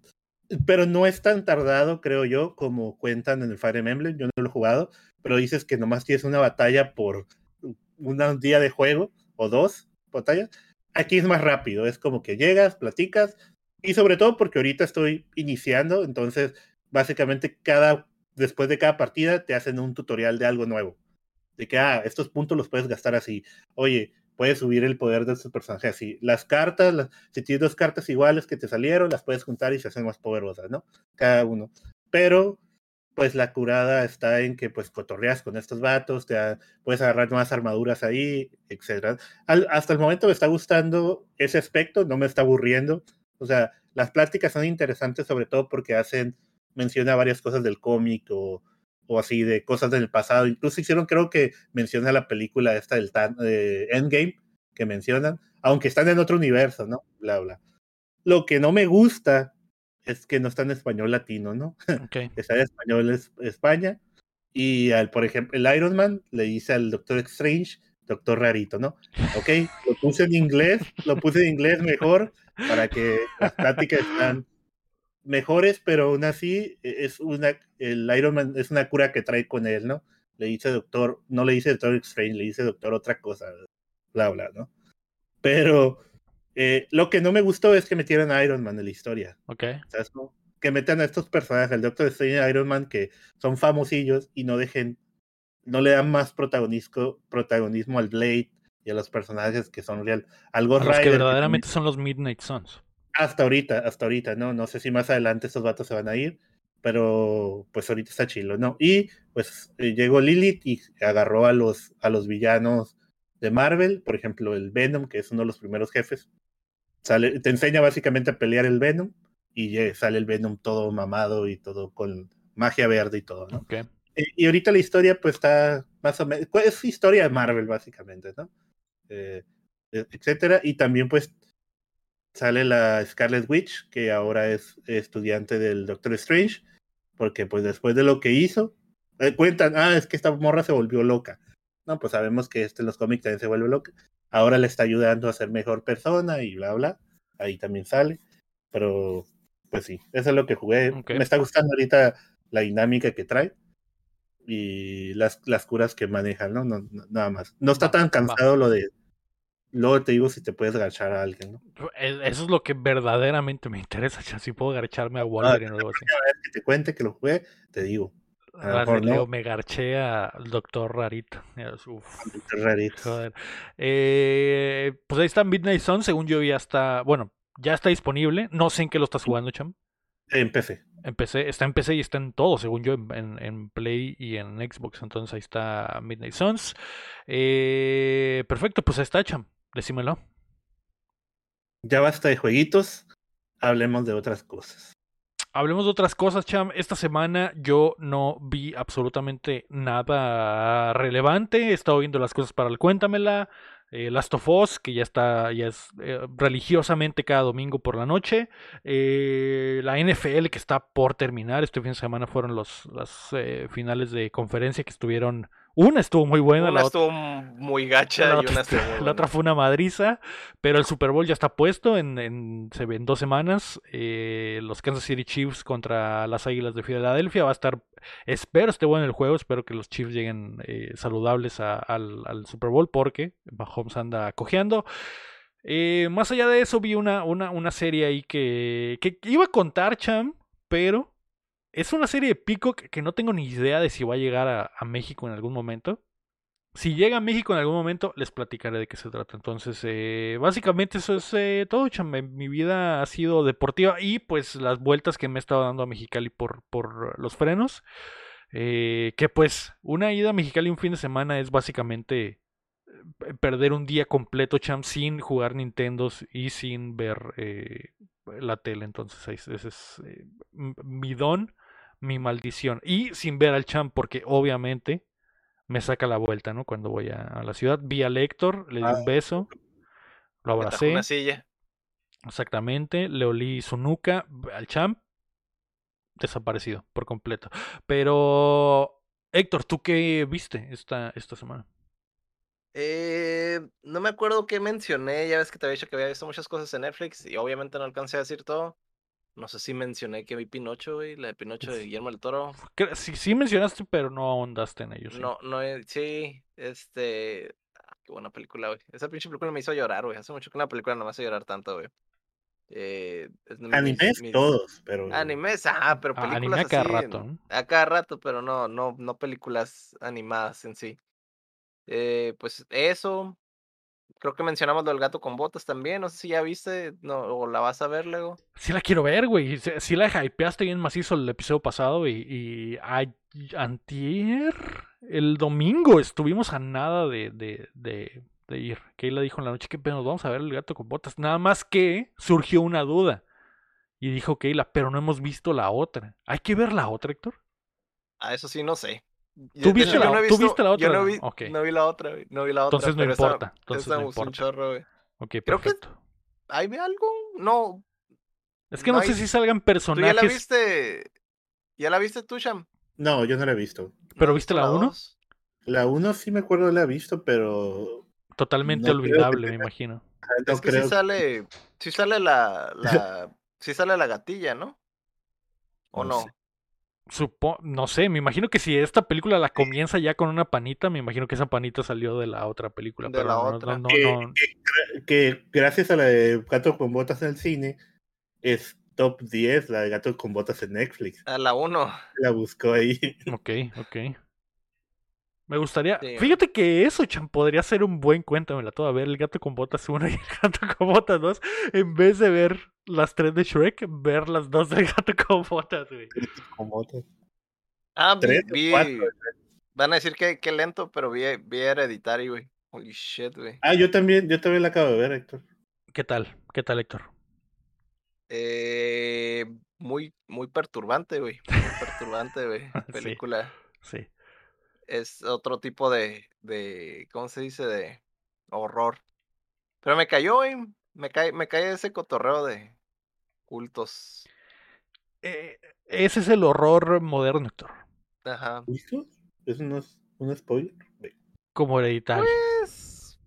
pero no es tan tardado, creo yo, como cuentan en el Fire Emblem. Yo no lo he jugado, pero dices que nomás tienes una batalla por un día de juego o dos batallas. Aquí es más rápido, es como que llegas, platicas, y sobre todo porque ahorita estoy iniciando, entonces básicamente cada, después de cada partida te hacen un tutorial de algo nuevo. De que, ah, estos puntos los puedes gastar así. Oye, puedes subir el poder de estos personajes. Las cartas, si tienes dos cartas iguales que te salieron, las puedes juntar y se hacen más poderosas, ¿no? Cada uno. Pero, pues la curada está en que, pues, cotorreas con estos vatos, te puedes agarrar más armaduras ahí, etc. hasta el momento me está gustando ese aspecto, no me está aburriendo. O sea, las pláticas son interesantes sobre todo porque hacen, menciona varias cosas del cómic o o así de cosas del pasado. Incluso hicieron, creo que menciona la película esta del Endgame que mencionan, aunque están en otro universo, ¿no? Bla, bla. Lo que no me gusta es que no está en español latino, ¿no? [LAUGHS] está en español es, España. Y al, por ejemplo, el Iron Man le dice al Doctor Strange, Doctor Rarito, ¿no? Ok, lo puse en inglés, lo puse en inglés mejor para que las pláticas están mejores, pero aún así e, es una, el Iron Man es una cura que trae con él, ¿no? Le dice doctor, no le dice doctor Strange, le dice doctor otra cosa, bla, bla, ¿no? Pero eh, lo que no me gustó es que metieran a Iron Man en la historia. Ok. Que metan a estos personajes, el Doctor Strange y Iron Man, que son famosillos y no dejen, no le dan más protagonismo, protagonismo al Blade y a los personajes que son real. Algo Los que verdaderamente son los Midnight Suns. Hasta ahorita, hasta ahorita, ¿no? No sé si más adelante estos vatos se van a ir, pero pues ahorita está chilo, ¿no? Y pues eh, llegó Lilith y agarró a los, a los villanos de Marvel, por ejemplo, el Venom, que es uno de los primeros jefes. Sale, te enseña básicamente a pelear el Venom y sale el Venom todo mamado y todo con magia verde y todo, ¿no? Eh, y ahorita la historia pues está más o menos, es historia de Marvel básicamente, ¿no? Eh, etcétera. Y también pues sale la Scarlet Witch, que ahora es estudiante del Doctor Strange, porque pues después de lo que hizo, eh, cuentan, ah, es que esta morra se volvió loca. No, pues sabemos que este en los cómics también se vuelve loca. Ahora le está ayudando a ser mejor persona y bla, bla. Ahí también sale. Pero, pues sí, eso es lo que jugué. Me está gustando ahorita la dinámica que trae y las, las curas que manejan, ¿no? no, nada más. No está tan cansado lo de Luego te digo si te puedes garchar a alguien, ¿no? E, eso es lo que verdaderamente me interesa, si puedo garcharme a Wolverine o algo así. que te cuente que lo jugué, te digo. A lo me garché al doctor Rarito. Uf, doctor Rarito. Joder. Eh, pues ahí está Midnight Sun, según yo ya está, bueno, ya está disponible. No sé en qué lo estás jugando, Cham. En PC. En PC, está en PC y está en todo, según yo, en, en Play y en Xbox. Entonces ahí está Midnight Suns. Eh, perfecto, pues ahí está, Cham. Decímelo. Ya basta de jueguitos, hablemos de otras cosas. Hablemos de otras cosas, Cham. Esta semana yo no vi absolutamente nada relevante. He estado viendo las cosas para el Cuéntamela. Eh, Last of Us, que ya está, ya es eh, religiosamente cada domingo por la noche. Eh, la NFL, que está por terminar. Este fin de semana fueron los, las finales de conferencia que estuvieron una estuvo muy buena. Una la estuvo muy gacha y una estuvo [LAUGHS] La otra fue una madriza, pero el Super Bowl ya está puesto en, en, se ve en dos semanas. Eh, los Kansas City Chiefs contra las Águilas de Filadelfia. Va a estar, espero esté bueno el juego, espero que los Chiefs lleguen eh, saludables al, al, Super Bowl porque Mahomes anda cojeando. Eh, más allá de eso, vi una, una, una serie ahí que, que iba a contar, Cham, pero es una serie de Peacock que no tengo ni idea de si va a llegar a, México en algún momento. Si llega a México en algún momento, les platicaré de qué se trata. Entonces, eh, básicamente eso es eh, todo, Mi vida ha sido deportiva y pues las vueltas que me he estado dando a Mexicali por, por los frenos. Eh, que pues una ida a Mexicali un fin de semana es básicamente perder un día completo, cham, sin jugar Nintendo y sin ver la tele. Entonces, ese es mi don mi maldición. Y sin ver al champ, porque obviamente me saca la vuelta, ¿no? Cuando voy a, la ciudad. Vi a Héctor, le di un ah, beso, lo abracé. Una silla. Exactamente, le olí su nuca al champ, desaparecido por completo. Pero, Héctor, ¿tú qué viste esta, esta semana? Eh, no me acuerdo qué mencioné, ya ves que te había dicho que había visto muchas cosas en Netflix y obviamente no alcancé a decir todo. No sé si mencioné que vi Pinocho, güey, la de Pinocho de Guillermo del Toro. Sí, sí mencionaste, pero no ahondaste en ello. sí. No, no, sí, este. ah, qué buena película, güey. Esa pinche película me hizo llorar, güey. Hace mucho que una película no me hace llorar tanto, güey. Eh, es de mis- Animes, mis- todos, pero. Animes, ajá, pero Ah, películas anime a cada así, rato, ¿no? A cada rato, pero no, no, no películas animadas en sí. Eh, pues eso. Creo que mencionamos lo del gato con botas también. No sé si ya viste no, o la vas a ver luego. Sí la quiero ver, güey. Sí, sí la hypeaste bien macizo el episodio pasado y, y antier, el domingo, estuvimos a nada de, de, de, de ir. Keila dijo en la noche que nos vamos a ver el gato con botas. Nada más que surgió una duda. Y dijo Keila, pero no hemos visto la otra. ¿Hay que ver la otra, Héctor? Ah, eso sí, no sé. ¿Tú viste la- no he tú visto- viste la Yo otra? no vi, Ok. no vi la otra, güey. No vi la otra. Entonces no esa- importa, entonces esa no gustó un importa. chorro, güey. Ok, Creo que- perfecto. ¿Hay algo? No. Es que no, no sé si salgan ¿Tú ya la personajes. viste? ¿Ya la viste tú, Sham? No, yo no la he visto. ¿No ¿Pero viste visto la uno? dos? La 1 sí me acuerdo de la he visto, pero. Totalmente No creo que olvidable, me imagino. ah, No es que creo. sí sale, sí sale la, la, [LAUGHS] sí sale la gatilla, ¿no? ¿O No no? sé. Supo no sé, me imagino que si esta película la comienza ya con una panita, me imagino que esa panita salió de la otra película. De pero la no, otra. no, no, Que, no. que- que gracias a la de Gato con Botas en el cine, es top 10 la de Gato con Botas en Netflix. A la uno. La buscó ahí. Ok, ok. Me gustaría. Sí. Fíjate que eso, Chan, podría ser un buen cuéntamela toda. Ver el gato con botas 1 [LAUGHS] y el gato con botas 2. En vez de ver las tres de Shrek, ver las dos del gato con botas, güey. Con botas. Ah, vi, Tres vi- cuatro. van a decir que, que lento, pero vi, vi Hereditary, güey. Holy shit, güey. Ah, yo también, yo también la acabo de ver, Héctor. ¿Qué tal? ¿Qué tal, Héctor? Eh, muy, muy perturbante, güey. Muy perturbante, güey. [LAUGHS] Sí. Película. Sí. Es otro tipo de, de, ¿cómo se dice? De horror. Pero me cayó, güey. Me cae, me cae ese cotorreo de cultos. Eh, ese es el horror moderno, Héctor. Ajá. ¿Listo? ¿Eso no es un spoiler? Ve. Como hereditario. Pues,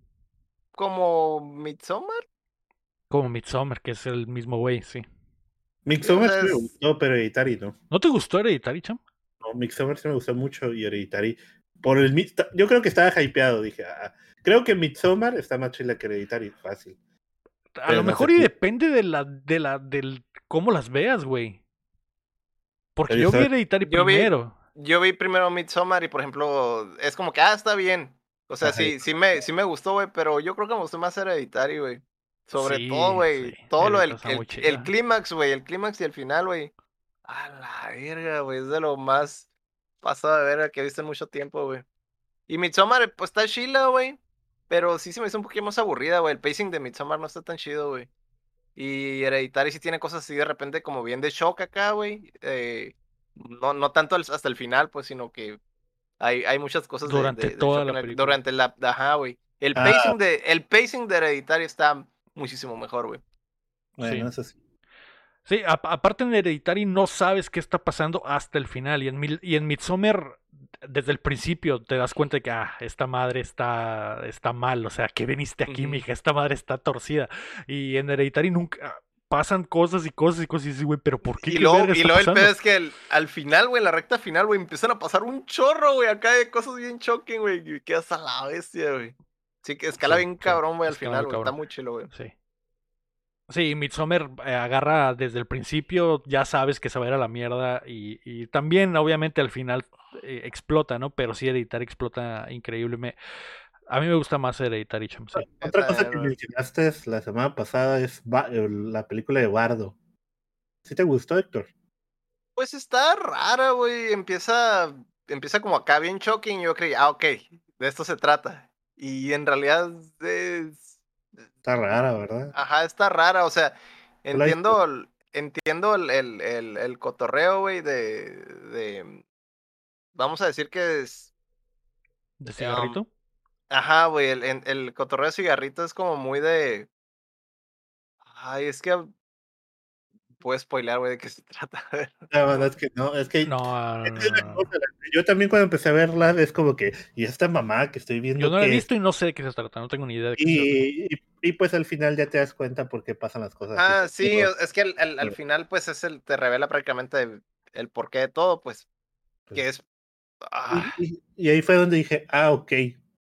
como Midsommar. Como Midsommar, que es el mismo güey, sí. Midsommar sí me gustó, pero Hereditary no. ¿No te gustó Hereditary, Cham? No, Midsommar sí me gustó mucho y Hereditary. Por el, yo creo que estaba hypeado, dije. ah, creo que Midsommar está más chila que Hereditary, fácil. A Pero lo no mejor sé y depende de la, de la, del cómo las veas, güey. Porque Pero yo vi Hereditary Yo vi- primero. Yo vi primero Midsommar y, por ejemplo, es como que, ah, está bien. O sea, Ajá. sí, sí me, sí me gustó, güey, pero yo creo que me gustó más Hereditary, güey. Sobre Sí, todo, güey. sí, Todo lo del el, el clímax, güey. El clímax y el final, güey. A la verga, güey. Es de lo más pasado de verga que he visto en mucho tiempo, güey. Y Midsommar, pues está chila, güey. Pero sí se me hizo un poquito más aburrida, güey. El pacing de Midsommar no está tan chido, güey. Y Hereditary sí tiene cosas así de repente como bien de shock acá, güey. Eh, no, no tanto hasta el final, pues, sino que hay, hay muchas cosas de- Durante de, de toda shock la película. durante la, ajá, güey. El Ah. pacing de, el pacing de Hereditary está muchísimo mejor, güey. Bueno, Sí. eso sí. Sí, a- aparte en Hereditary no sabes qué está pasando hasta el final. Y en, y en Midsommar, desde el principio, te das cuenta de que ah, esta madre está, está mal. O sea, que viniste aquí, Ujú. mija? Esta madre está torcida. Y en Hereditary nunca pasan cosas y cosas y cosas. Y dices, güey, ¿pero por qué? Y ¿Qué luego, y luego el pasando?" pedo es que el- al final, güey, en la recta final, güey, empiezan a pasar un chorro, güey, acá de cosas bien shocking, güey, y quedas a la bestia, güey. Sí, que escala Sí, bien sí, cabrón, güey, al final, güey, está muy chilo, güey. Sí. Sí, Midsommar eh, agarra desde el principio, ya sabes que se va a ir a la mierda y, y también obviamente al final eh, explota, ¿no? Pero sí Hereditary explota increíble. Me- a mí me gusta más Hereditary, cham, sí. Otra cosa que mencionaste la semana pasada es Ba- la película de Bardo. ¿Sí te gustó, Héctor? Pues está rara, güey, empieza, empieza como acá bien shocking, yo creí, ah, ok, de esto se trata. Y en realidad es... Está rara, ¿verdad? Ajá, está rara, o sea, entiendo, el- entiendo el, el, el, el cotorreo, güey, de, de, vamos a decir que es, ¿De cigarrito? ajá, güey, el, el, el cotorreo de cigarrito es como muy de, ay, es que puedo spoilear, güey, de qué se [LAUGHS] trata. No, no, es que no, es que No, no, esa no, es la no, no. cosa, yo también cuando empecé a verla es como que, y esta mamá que estoy viendo Yo no la he visto y no sé de qué se trata, no tengo ni idea de qué se trata. y, y, y pues al final ya te das cuenta por qué pasan las cosas. Ah, así, sí, es que al, al- final, pues, es el, te revela prácticamente el porqué de todo, pues, que es. ah, y, y- y ahí fue donde dije, ah, ok,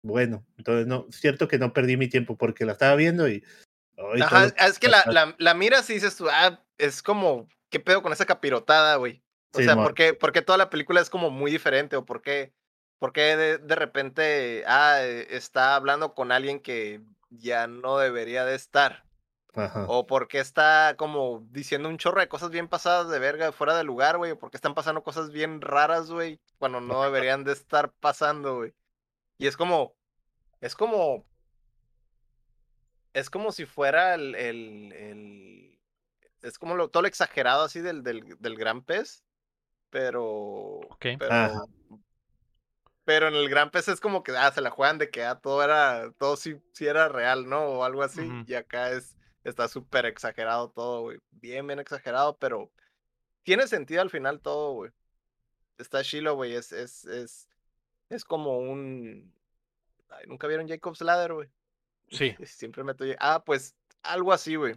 bueno, entonces no, cierto que no perdí mi tiempo porque la estaba viendo y... ay, Ajá, es que la, la, la miras y dices tú, ah, es como, ¿qué pedo con esa capirotada, güey? O Sí, sea, ¿por qué, por qué toda la película es como muy diferente? ¿O por qué, por qué de, de repente, ah, eh, está hablando con alguien que ya no debería de estar? Ajá. ¿O por qué está como diciendo un chorro de cosas bien pasadas de verga fuera de lugar, güey? ¿O por qué están pasando cosas bien raras, güey? Cuando no [LAUGHS] deberían de estar pasando, güey. Y es como, es como, es como si fuera el, el, el- es como lo, todo lo exagerado así del, del, del gran pez, pero, Ok. pero, Ajá. pero en el gran pez es como que, ah, se la juegan de que, ah, todo era, todo sí, sí era real, ¿no? O algo así, y acá es, está súper exagerado todo, güey, bien, bien exagerado, pero tiene sentido al final todo, güey. Está chilo, güey, es, es, es, es como un, ay, ¿nunca vieron Jacob's Ladder, güey? Sí. [LAUGHS] Siempre meto. Ah, pues algo así, güey.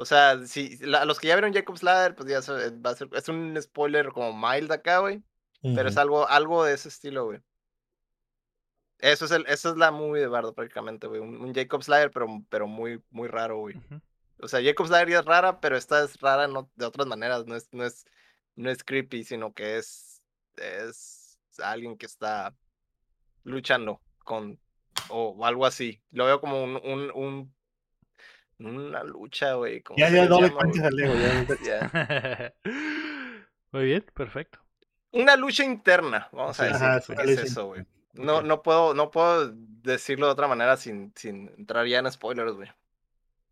O sea, si la- los que ya vieron Jacob's Ladder, pues ya se- va a ser. Es un spoiler como mild acá, güey. Pero es algo, algo de ese estilo, güey. Eso es el, es la movie de Bardo prácticamente, güey. Un, un Jacob's Ladder, pero, pero muy, muy raro, güey. O sea, Jacob's Ladder ya es rara, pero esta es rara no- de otras maneras. No es, no es, no es creepy, sino que es, es alguien que está luchando con, o algo así. Lo veo como un, un, un- una lucha, güey. ¿cómo Ya, ya, no le cuentes al Lego, ya. [LAUGHS] [LAUGHS] Muy bien, perfecto. Una lucha interna, vamos a decir. Ajá, sí, es una ¿Qué es eso, güey? No, Ok. no puedo, no puedo decirlo de otra manera sin, sin entrar ya en spoilers, güey.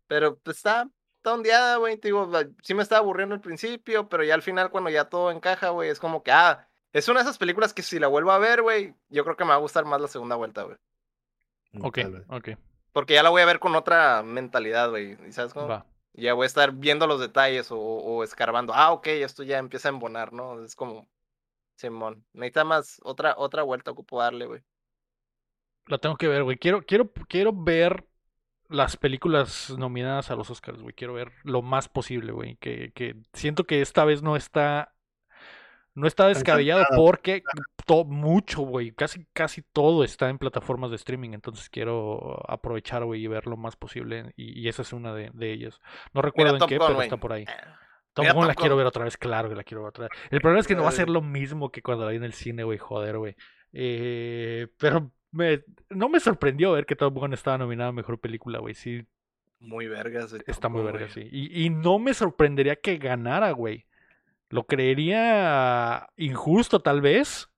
Pero pues, está, está ondeada, güey. Te digo, sí me estaba aburriendo al principio, pero ya al final, cuando ya todo encaja, güey, es como que, ah, es una de esas películas que si la vuelvo a ver, güey, yo creo que me va a gustar más la segunda vuelta, güey. Ok, Tal vez. ok, Porque ya la voy a ver con otra mentalidad, güey. ¿Y sabes cómo? va. Ya voy a estar viendo los detalles o, o escarbando. Ah, ok, esto ya empieza a embonar, ¿no? Es como, Simón, necesita más, otra, otra vuelta ocupo darle, güey. La tengo que ver, güey. Quiero, quiero, quiero ver las películas nominadas a los Oscars, güey. Quiero ver lo más posible, güey. Que, que siento que esta vez no está. No está descabellado porque to- mucho, güey. Casi, casi todo está en plataformas de streaming. Entonces quiero aprovechar, güey, y ver lo más posible. Y, y esa es una de, de ellas. No recuerdo en qué, Gun, pero güey. está por ahí. Ah, Tom Mira Gun la quiero Gun. ver otra vez, claro que la quiero ver otra vez. El problema es que no va a ser Ay. lo mismo que cuando la vi en el cine, güey, joder, güey. Eh, pero me, no me sorprendió ver que Top Gun estaba nominada a Mejor Película, güey. Sí, Muy vergas, está muy Gun, verga, güey. sí. Y, y no me sorprendería que ganara, güey. Lo creería injusto tal vez,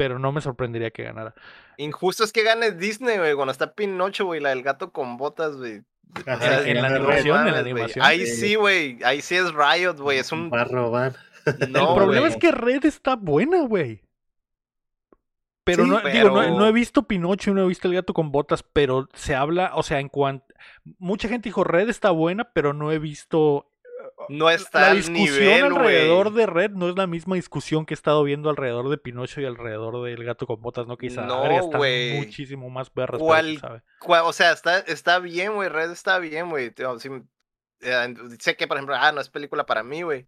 pero no me sorprendería que ganara. Injusto es que gane Disney, güey, cuando está Pinocho, güey, la del gato con botas, güey. O sea, en la animación, en la animación. Ahí Sí. güey. Ahí sí es Riot, güey. Es un. Va a robar. [LAUGHS] No, el problema es que Red está buena, güey. Pero, Sí, no, digo, no, pero- no he visto Pinocho y no he visto el gato con botas, pero se habla, o sea, en cuanto... Mucha gente dijo Red está buena, pero no he visto... No está la discusión nivel, alrededor de Red no es la misma discusión que he estado viendo alrededor de Pinocho y alrededor del gato con botas, ¿no? "A la No, verga, güey. muchísimo más perras, pero ¿Cuál- quién sabe". Cua- O sea, está, está bien, güey. Red está bien, güey. Sí, eh, sé que, por ejemplo, ah, no es película para mí, güey.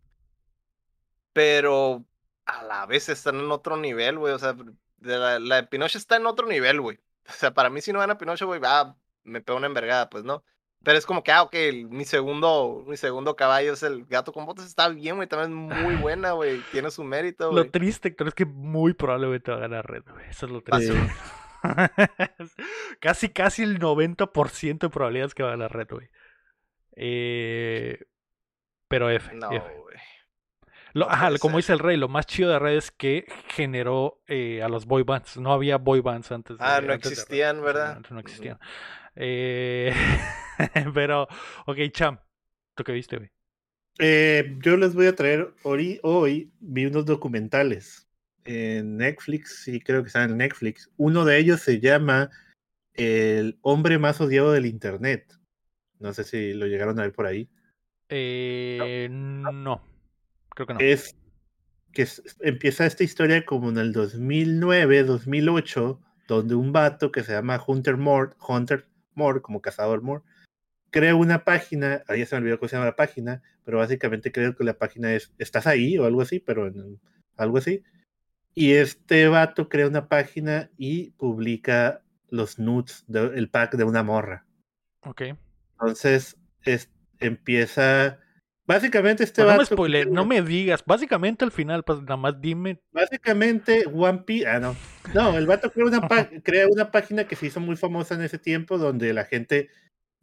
Pero a la vez están en otro nivel, güey. O sea, de la, la de Pinocho está en otro nivel, güey. [LAUGHS] O sea, para mí, si no gana Pinocho, güey, ah, me pego una envergada, pues, ¿no? Pero es como que, ah, ok, mi segundo, mi segundo caballo es el gato con botas. Está bien, güey. También es muy [LAUGHS] buena, güey. Tiene su mérito, Lo güey. triste, Héctor, es que muy probablemente va a ganar Red, güey. Eso es lo triste. [LAUGHS] casi, casi el 90% de probabilidades que va a ganar Red, güey. Eh, pero F. No, F. güey. Lo- no ajá, como ser. dice el rey, lo más chido de Red es que generó eh, a los boy bands. No había boy bands antes. de- Ah, no antes existían, ¿verdad? antes no Ujú. existían. Eh, [LAUGHS] pero, ok, Cham, ¿tú qué viste, güey? Eh, yo les voy a traer hoy, hoy vi unos documentales en Netflix, sí creo que están en Netflix. Uno de ellos se llama El hombre más odiado del internet. No sé si lo llegaron a ver por ahí. Eh, no, creo que no. Es que es- empieza esta historia como en el 2009, 2008, donde un vato que se llama Hunter Moore, Hunter Moore, como cazador Moore, crea una página, ahí se me olvidó cómo se llama la página, pero básicamente creo que la página es ¿Estás ahí? o algo así, pero en- algo así. Y este vato crea una página y publica los nudes del pack de una morra. Ok. Entonces, es, empieza. Básicamente, este Pues no me vato spoiler, no me digas. Básicamente al final, pues nada más dime. Básicamente, One Piece. Ah, no. No, el vato crea una, [LAUGHS] crea una página que se hizo muy famosa en ese tiempo, donde la gente.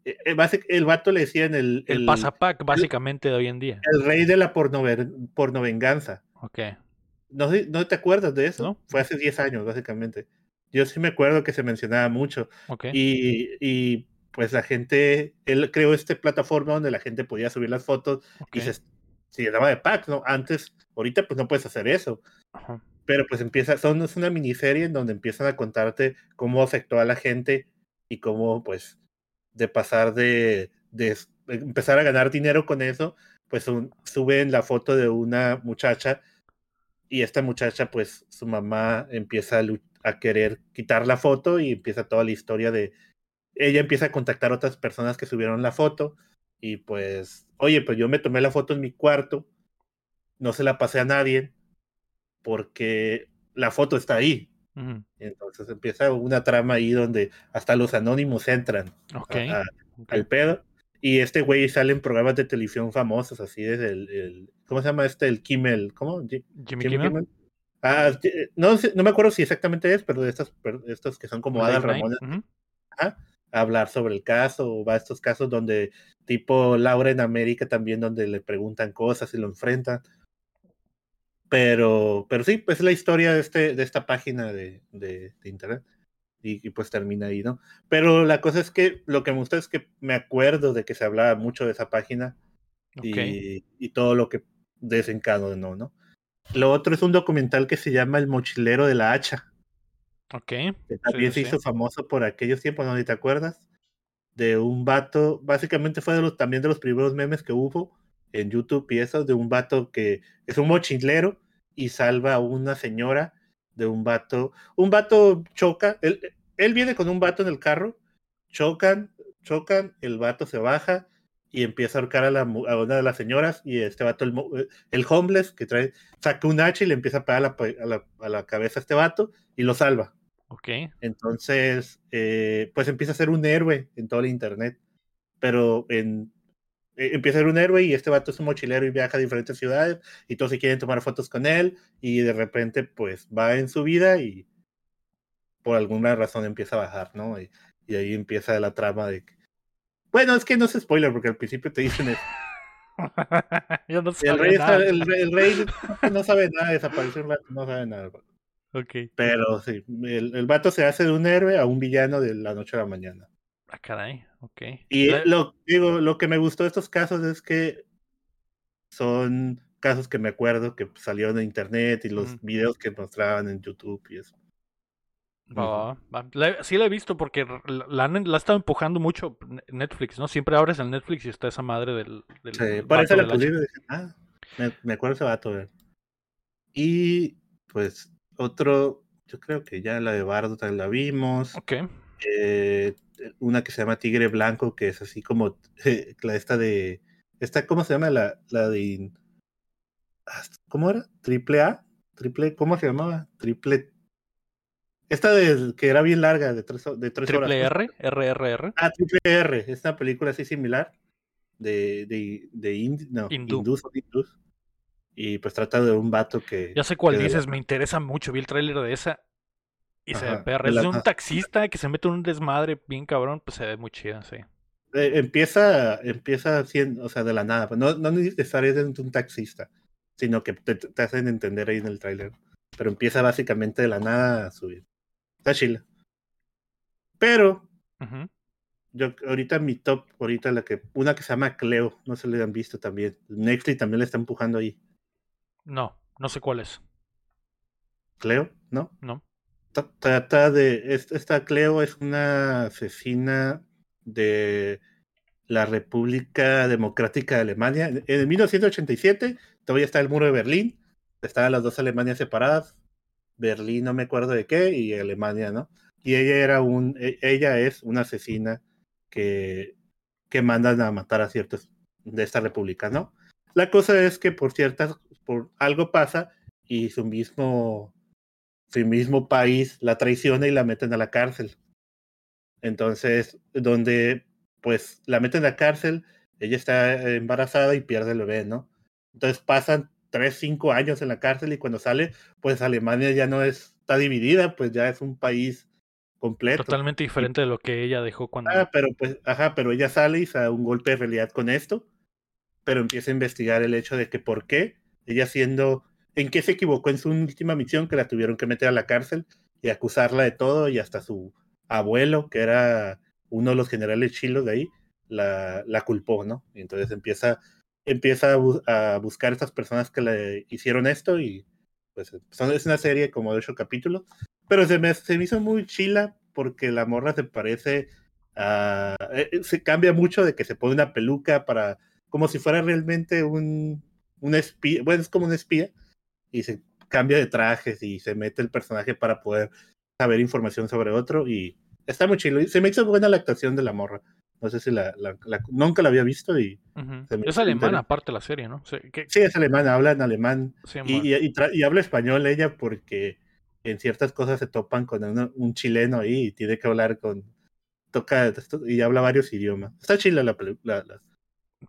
eh, eh, el vato le decían el, El, el, pasapack, básicamente, de hoy en día. el rey de la pornover- pornovenganza. Ok. No, ¿No te acuerdas de eso? No. Fue hace 10 años, básicamente. Yo sí me acuerdo que se mencionaba mucho. Ok. Y, y, pues la gente, él creó esta plataforma donde la gente podía subir las fotos y se, se llenaba de packs, ¿no? Antes, ahorita pues no puedes hacer eso, ajá, pero pues empieza, son, es una miniserie en donde empiezan a contarte cómo afectó a la gente y cómo pues de pasar de, de empezar a ganar dinero con eso, pues un- suben la foto de una muchacha y esta muchacha pues su mamá empieza a querer quitar la foto y empieza toda la historia de ella empieza a contactar a otras personas que subieron la foto y pues, oye, pues yo me tomé la foto en mi cuarto, no se la pasé a nadie porque la foto está ahí. Entonces empieza una trama ahí donde hasta los anónimos entran a- a- al pedo. Y este güey sale en programas de televisión famosos, así desde el, el- ¿cómo se llama este? El Kimmel, ¿cómo? Ji- Jimmy Jimmy Kimmel. Kimmel. Ah, eh, no, no me acuerdo si exactamente es, pero de estos, per- estos que son como Ramones, ujú, a hablar sobre el caso, o va a estos casos donde, tipo Laura en América también, donde le preguntan cosas y lo enfrentan. Pero, pero sí, pues es la historia de, este, de esta página de, de, de internet. Y, y pues termina ahí, ¿no? Pero la cosa es que lo que me gusta es que me acuerdo de que se hablaba mucho de esa página ok, y, y todo lo que desencadenó, ¿no? Lo otro es un documental que se llama El mochilero de la hacha, ok. que también sí, se sí. hizo famoso por aquellos tiempos, ¿no? ¿Y ¿Te acuerdas? De un vato, básicamente fue de los, también de los primeros memes que hubo en YouTube y eso, de un vato que es un mochilero y salva a una señora de un vato. Un vato choca, él, él viene con un vato en el carro, chocan, chocan, el vato se baja y empieza a ahorcar a, la, a una de las señoras y este vato, el, el homeless, que trae, saca un hacha y le empieza a pegar a la, pa- a la- a la cabeza a este vato y lo salva. Ok. Entonces, eh, pues empieza a ser un héroe en todo el internet. Pero en, eh, empieza a ser un héroe y este vato es un mochilero y viaja a diferentes ciudades y todos se quieren tomar fotos con él y de repente pues va en su vida y por alguna razón empieza a bajar, ¿no? Y, y ahí empieza la trama de... Bueno, es que no es spoiler porque al principio te dicen eso. [LAUGHS] Yo no El rey, nada. está- el, rey- el rey [LAUGHS] no sabe nada, desapareció un rato, no sabe nada. Ok. Pero sí, el, el vato se hace de un héroe a un villano de la noche a la mañana. Ah, caray. Ok. Y lo, digo, lo que me gustó de estos casos es que son casos que me acuerdo que salieron en internet y los Ujú. videos que mostraban en YouTube y eso. Va, va, va. La- sí la he visto porque la, la han la ha estado empujando mucho Ne- Netflix, ¿no? Siempre abres el Netflix y está esa madre del, del Sí, por eso la y dije, ah, me, me acuerdo ese vato. Y pues otro, yo creo que ya la de Bardo también la vimos. Ok. eh, una que se llama Tigre Blanco, que es así como [LAUGHS] la esta de. Esta, ¿Cómo se llama? La, la de. ah, ¿Cómo era? ¿Triple A? ¿Triple? ¿Cómo se llamaba? Triple. Esta de, que era bien larga, de tres, de tres horas. Triple ¿no? R, RRR. Ah, Triple R. Es una película así similar. De, de, de Ind- no, Hindú. hindús, hindús. Y pues trata de un vato que. Ya sé cuál de la- dices, me interesa mucho. Vi el tráiler de esa y se ve Ajá, perra. de Es la- de un taxista que se mete en un desmadre bien cabrón, pues se ve muy chida, sí. Eh, empieza, empieza siendo, o sea, de la nada, pues no, no necesariamente un taxista, sino que te, te hacen entender ahí en el tráiler. Pero empieza básicamente de la nada a subir. Está chila. Pero, yo ahorita mi top, ahorita la que, una que se llama Cleo, no se le han visto también. Netflix también le está empujando ahí. No, no sé cuál es. Cleo, ¿no? No. Tra- Trata de, es- esta Cleo es una asesina de la República Democrática de Alemania. En, en 1987 todavía está el muro de Berlín, estaban las dos Alemanias separadas, Berlín no me acuerdo de qué y Alemania, ¿no? Y ella era un, e- ella es una asesina que, que mandan a matar a ciertos de esta república, ¿no? La cosa es que por ciertas, por algo pasa y su mismo, su mismo país la traiciona y la meten a la cárcel. Entonces, donde pues la meten a la cárcel, ella está embarazada y pierde el bebé, ¿no? Entonces pasan tres, cinco años en la cárcel y cuando sale, pues Alemania ya no es, está dividida, pues ya es un país completo. Totalmente diferente de lo que ella dejó cuando. Ah, pero pues, ajá, pero ella sale y se da un golpe de realidad con esto, pero empieza a investigar el hecho de que por qué ella siendo, en qué se equivocó en su última misión, que la tuvieron que meter a la cárcel y acusarla de todo y hasta su abuelo, que era uno de los generales chilos de ahí, la, la culpó, ¿no? Y entonces empieza, empieza a, bu- a buscar a estas personas que le hicieron esto y pues son, es una serie como de ocho capítulos, pero se me, se me hizo muy chila porque la morra se parece a... eh, eh, se cambia mucho de que se pone una peluca para... como si fuera realmente un, un espía, bueno, es como un espía, y se cambia de trajes y se mete el personaje para poder saber información sobre otro y está muy chido. Se me hizo buena la actuación de la morra. No sé si la, la- la- nunca la había visto y se me Es alemana, aparte la serie, ¿no? Sí, que- sí es alemana, habla en alemán sí, y, man. y- y tra- y habla español ella porque en ciertas cosas se topan con un chileno ahí y tiene que hablar con toca y habla varios idiomas. Está chila la película.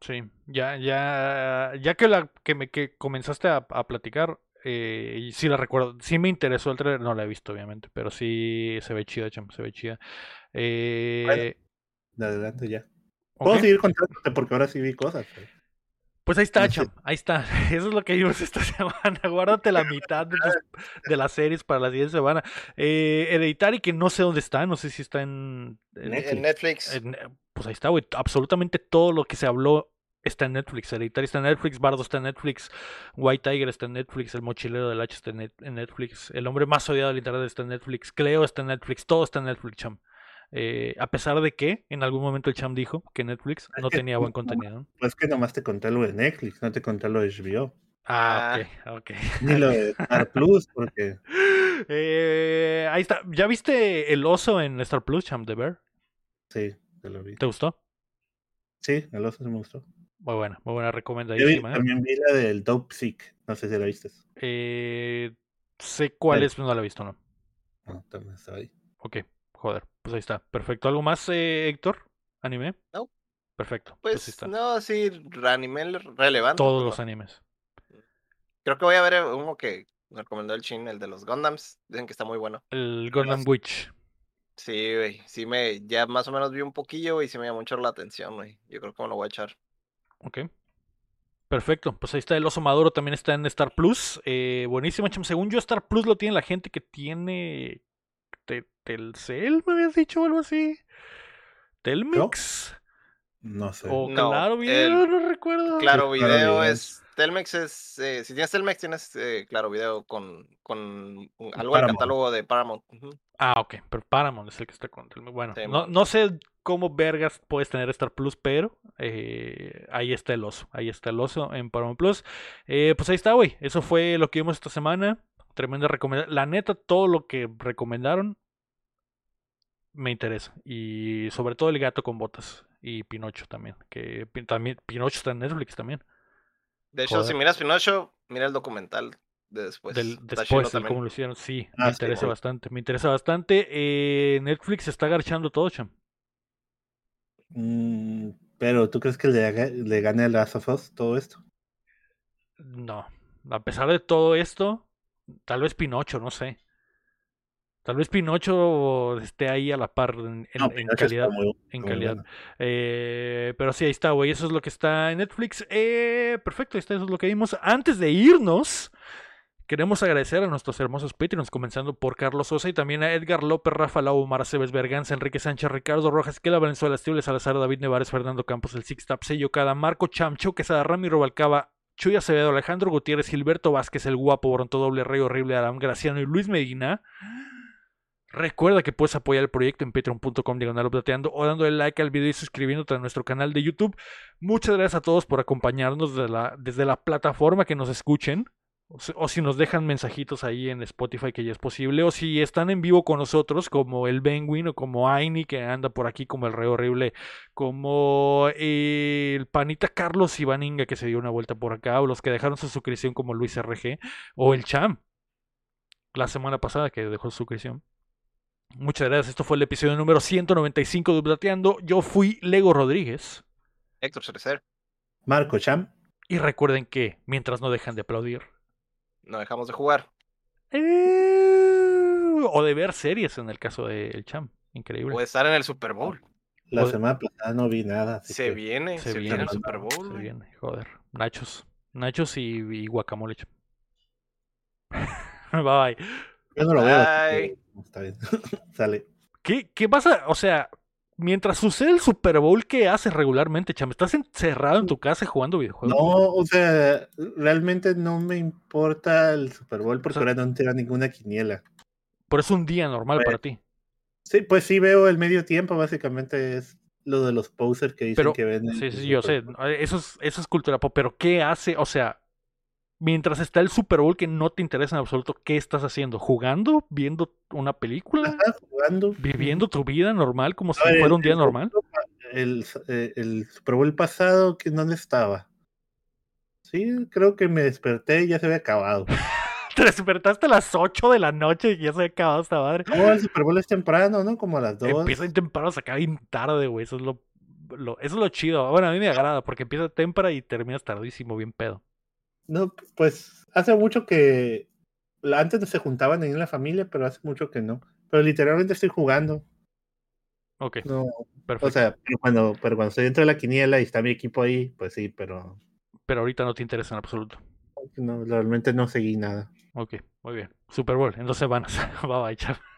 Sí, ya, ya, ya que la que me que comenzaste a, a platicar, eh, y sí la recuerdo, sí me interesó el trailer, no la he visto obviamente, pero sí se ve chida, cham, se ve chida. Eh, De adelante ya. Puedo seguir contándote porque ahora sí vi cosas. pero- Pues ahí está, no sé. cham, ahí está. [LAUGHS] Eso es lo que vimos esta [LAUGHS] semana. Guárdate la mitad de, tus- de las series para la siguiente semana. Eh, Hereditary, que no sé dónde está, no sé si está en. En Netflix. en- pues ahí está, güey. Absolutamente todo lo que se habló está en Netflix. Hereditary está en Netflix, Bardo está en Netflix, White Tiger está en Netflix, El Mochilero del H está en, Net- en Netflix, El Hombre Más Odiado del Internet está en Netflix, Cleo está en Netflix, todo está en Netflix, cham. Eh, a pesar de que en algún momento el cham dijo que Netflix no tenía buen contenido. ¿no? Pues que nomás te conté lo de Netflix, no te conté lo de HBO. Ah, ok, ok. Ni lo de Star Plus, porque [LAUGHS] Eh, ahí está. ¿Ya viste el oso en Star Plus, cham, de Bear? sí, te lo vi. ¿Te gustó? Sí, el oso sí me gustó. Muy buena, muy buena recomendadísima. ¿eh? también vi la del Dope Sick, no sé si la viste. Eh, sé cuál es, pero no la he visto, ¿no? No, también estaba ahí. Ok, joder, pues ahí está. Perfecto. ¿Algo más, eh, Héctor? ¿Anime? No. Perfecto. Pues, ahí Pues está. no, sí, anime relevante. Todos los animes. Creo que voy a ver uno que me recomendó el Chin, el de los Gundams. Dicen que está muy bueno. El Gundam Los- Witch. Sí, güey. Sí me, ya más o menos vi un poquillo y sí me llamó mucho la atención, güey. Yo creo que me lo voy a echar. Ok. Perfecto. Pues ahí está el oso maduro, también está en Star Plus. Eh, buenísimo, cham. Según yo, Star Plus lo tiene la gente que tiene te- Telcel, me habías dicho o algo así. Telmix. No sé. O No, Claro el- Video, no recuerdo. Claro, Claro video Video. es. Telmex es. eh, si tienes Telmex, tienes eh, Claro Video con, con un- algo del catálogo de Paramount. Ah, ok, pero Paramount es el que está con Telmex. Bueno, Sí, no, no sé cómo vergas puedes tener Star Plus, pero eh, ahí está el oso. Ahí está el oso en Paramount Plus. Eh, pues ahí está, güey. Eso fue lo que vimos esta semana. Tremenda recomendación. La neta, todo lo que recomendaron me interesa. Y sobre todo el gato con botas. Y Pinocho también. Que también Pinocho está en Netflix también. De hecho, si Joder. miras Pinocho, mira el documental de después. del, después, cómo lo hicieron. Sí, me Ah, sí, interesa sí. bastante. Me interesa bastante. Eh, Netflix está agarchando todo, cham. Mm, pero ¿tú crees que le, gane a Last of Us todo esto? No. A pesar de todo esto, tal vez Pinocho, no sé. Tal vez Pinocho esté ahí a la par en, No, calidad. muy- en muy calidad. Eh, pero sí, ahí está, güey. Eso es lo que está en Netflix. Eh, perfecto, ahí está, eso es lo que vimos. Antes de irnos, queremos agradecer a nuestros hermosos Patreons, comenzando por Carlos Sosa y también a Edgar López, Rafa Lau, Omar Aceves, Berganza, Enrique Sánchez, Ricardo Rojas, Kela Valenzuela, Estible Salazar, David Nevares, Fernando Campos, el Six Tap, Sello Cada, Marco Chamcho, Quesada, Ramiro Balcaba, Chuy Acevedo, Alejandro Gutiérrez, Gilberto Vázquez, el guapo, Bronto Doble, Rey Horrible, Aram Graciano y Luis Medina. Recuerda que puedes apoyar el proyecto en patreon.com diagonal updateando o dándole like al video y suscribiéndote a nuestro canal de YouTube. Muchas gracias a todos por acompañarnos desde la, desde la plataforma que nos escuchen. O si, nos dejan mensajitos ahí en Spotify que ya es posible. O si están en vivo con nosotros como el Benwin o como Aini que anda por aquí como el rey horrible. Como el panita Carlos Ivaninga que se dio una vuelta por acá. O los que dejaron su suscripción como Luis RG. O el Cham. La semana pasada que dejó su suscripción. Muchas gracias. Esto fue el episodio número 195 de Updateando. Yo fui Lego Rodríguez. Héctor Cerecer, Marco Cham. Y recuerden que, mientras no dejan de aplaudir, no dejamos de jugar. eh, o de ver series en el caso del Cham. Increíble. O estar en el Super Bowl. La Joder. semana pasada no vi nada. así Se que- viene, se se, viene, viene el. Super Bowl. Se viene, joder. Nachos. Nachos y, y guacamole. Bye [LAUGHS] bye. Yo no lo veo. Está bien. [LAUGHS] Sale. ¿Qué, ¿Qué pasa? O sea, mientras sucede el Super Bowl, ¿qué haces regularmente, Cham? ¿Estás encerrado en tu casa jugando videojuegos? No, o sea, realmente no me importa el Super Bowl porque O sea- ahora no tira ninguna quiniela. Pero es un día normal Pues, para ti. Sí, pues sí veo el medio tiempo, básicamente es lo de los posers que dicen Pero- que ven. en Sí, sí, yo sé. Eso es, eso es cultura pop. Pero ¿qué hace? O sea, mientras está el Super Bowl que no te interesa en absoluto, ¿qué estás haciendo? ¿Jugando? ¿Viendo una película? Ajá, jugando. ¿Viviendo tu vida normal como si ver, fuera un día el- normal? El, eh, el Super Bowl pasado, ¿que ¿dónde estaba? Sí, creo que me desperté y ya se había acabado. [LAUGHS] Te despertaste a las 8 de la noche y ya se ha acabado esta madre. No, el Super Bowl es temprano, ¿no? Como a las 2. Empieza bien temprano, se acaba bien tarde, güey. Eso es lo, lo- eso es lo chido. Bueno, a mí me agrada porque empieza temprano y terminas tardísimo, bien pedo. No, pues hace mucho que. Antes se juntaban ahí en la familia, pero hace mucho que no. Pero literalmente estoy jugando. Ok, No, perfecto. o sea, pero cuando, pero cuando estoy dentro de la quiniela y está mi equipo ahí, pues sí, pero Pero ahorita no te interesa en absoluto. no, realmente no seguí nada. Ok, muy bien. Super Bowl en dos semanas. bye bye, chao.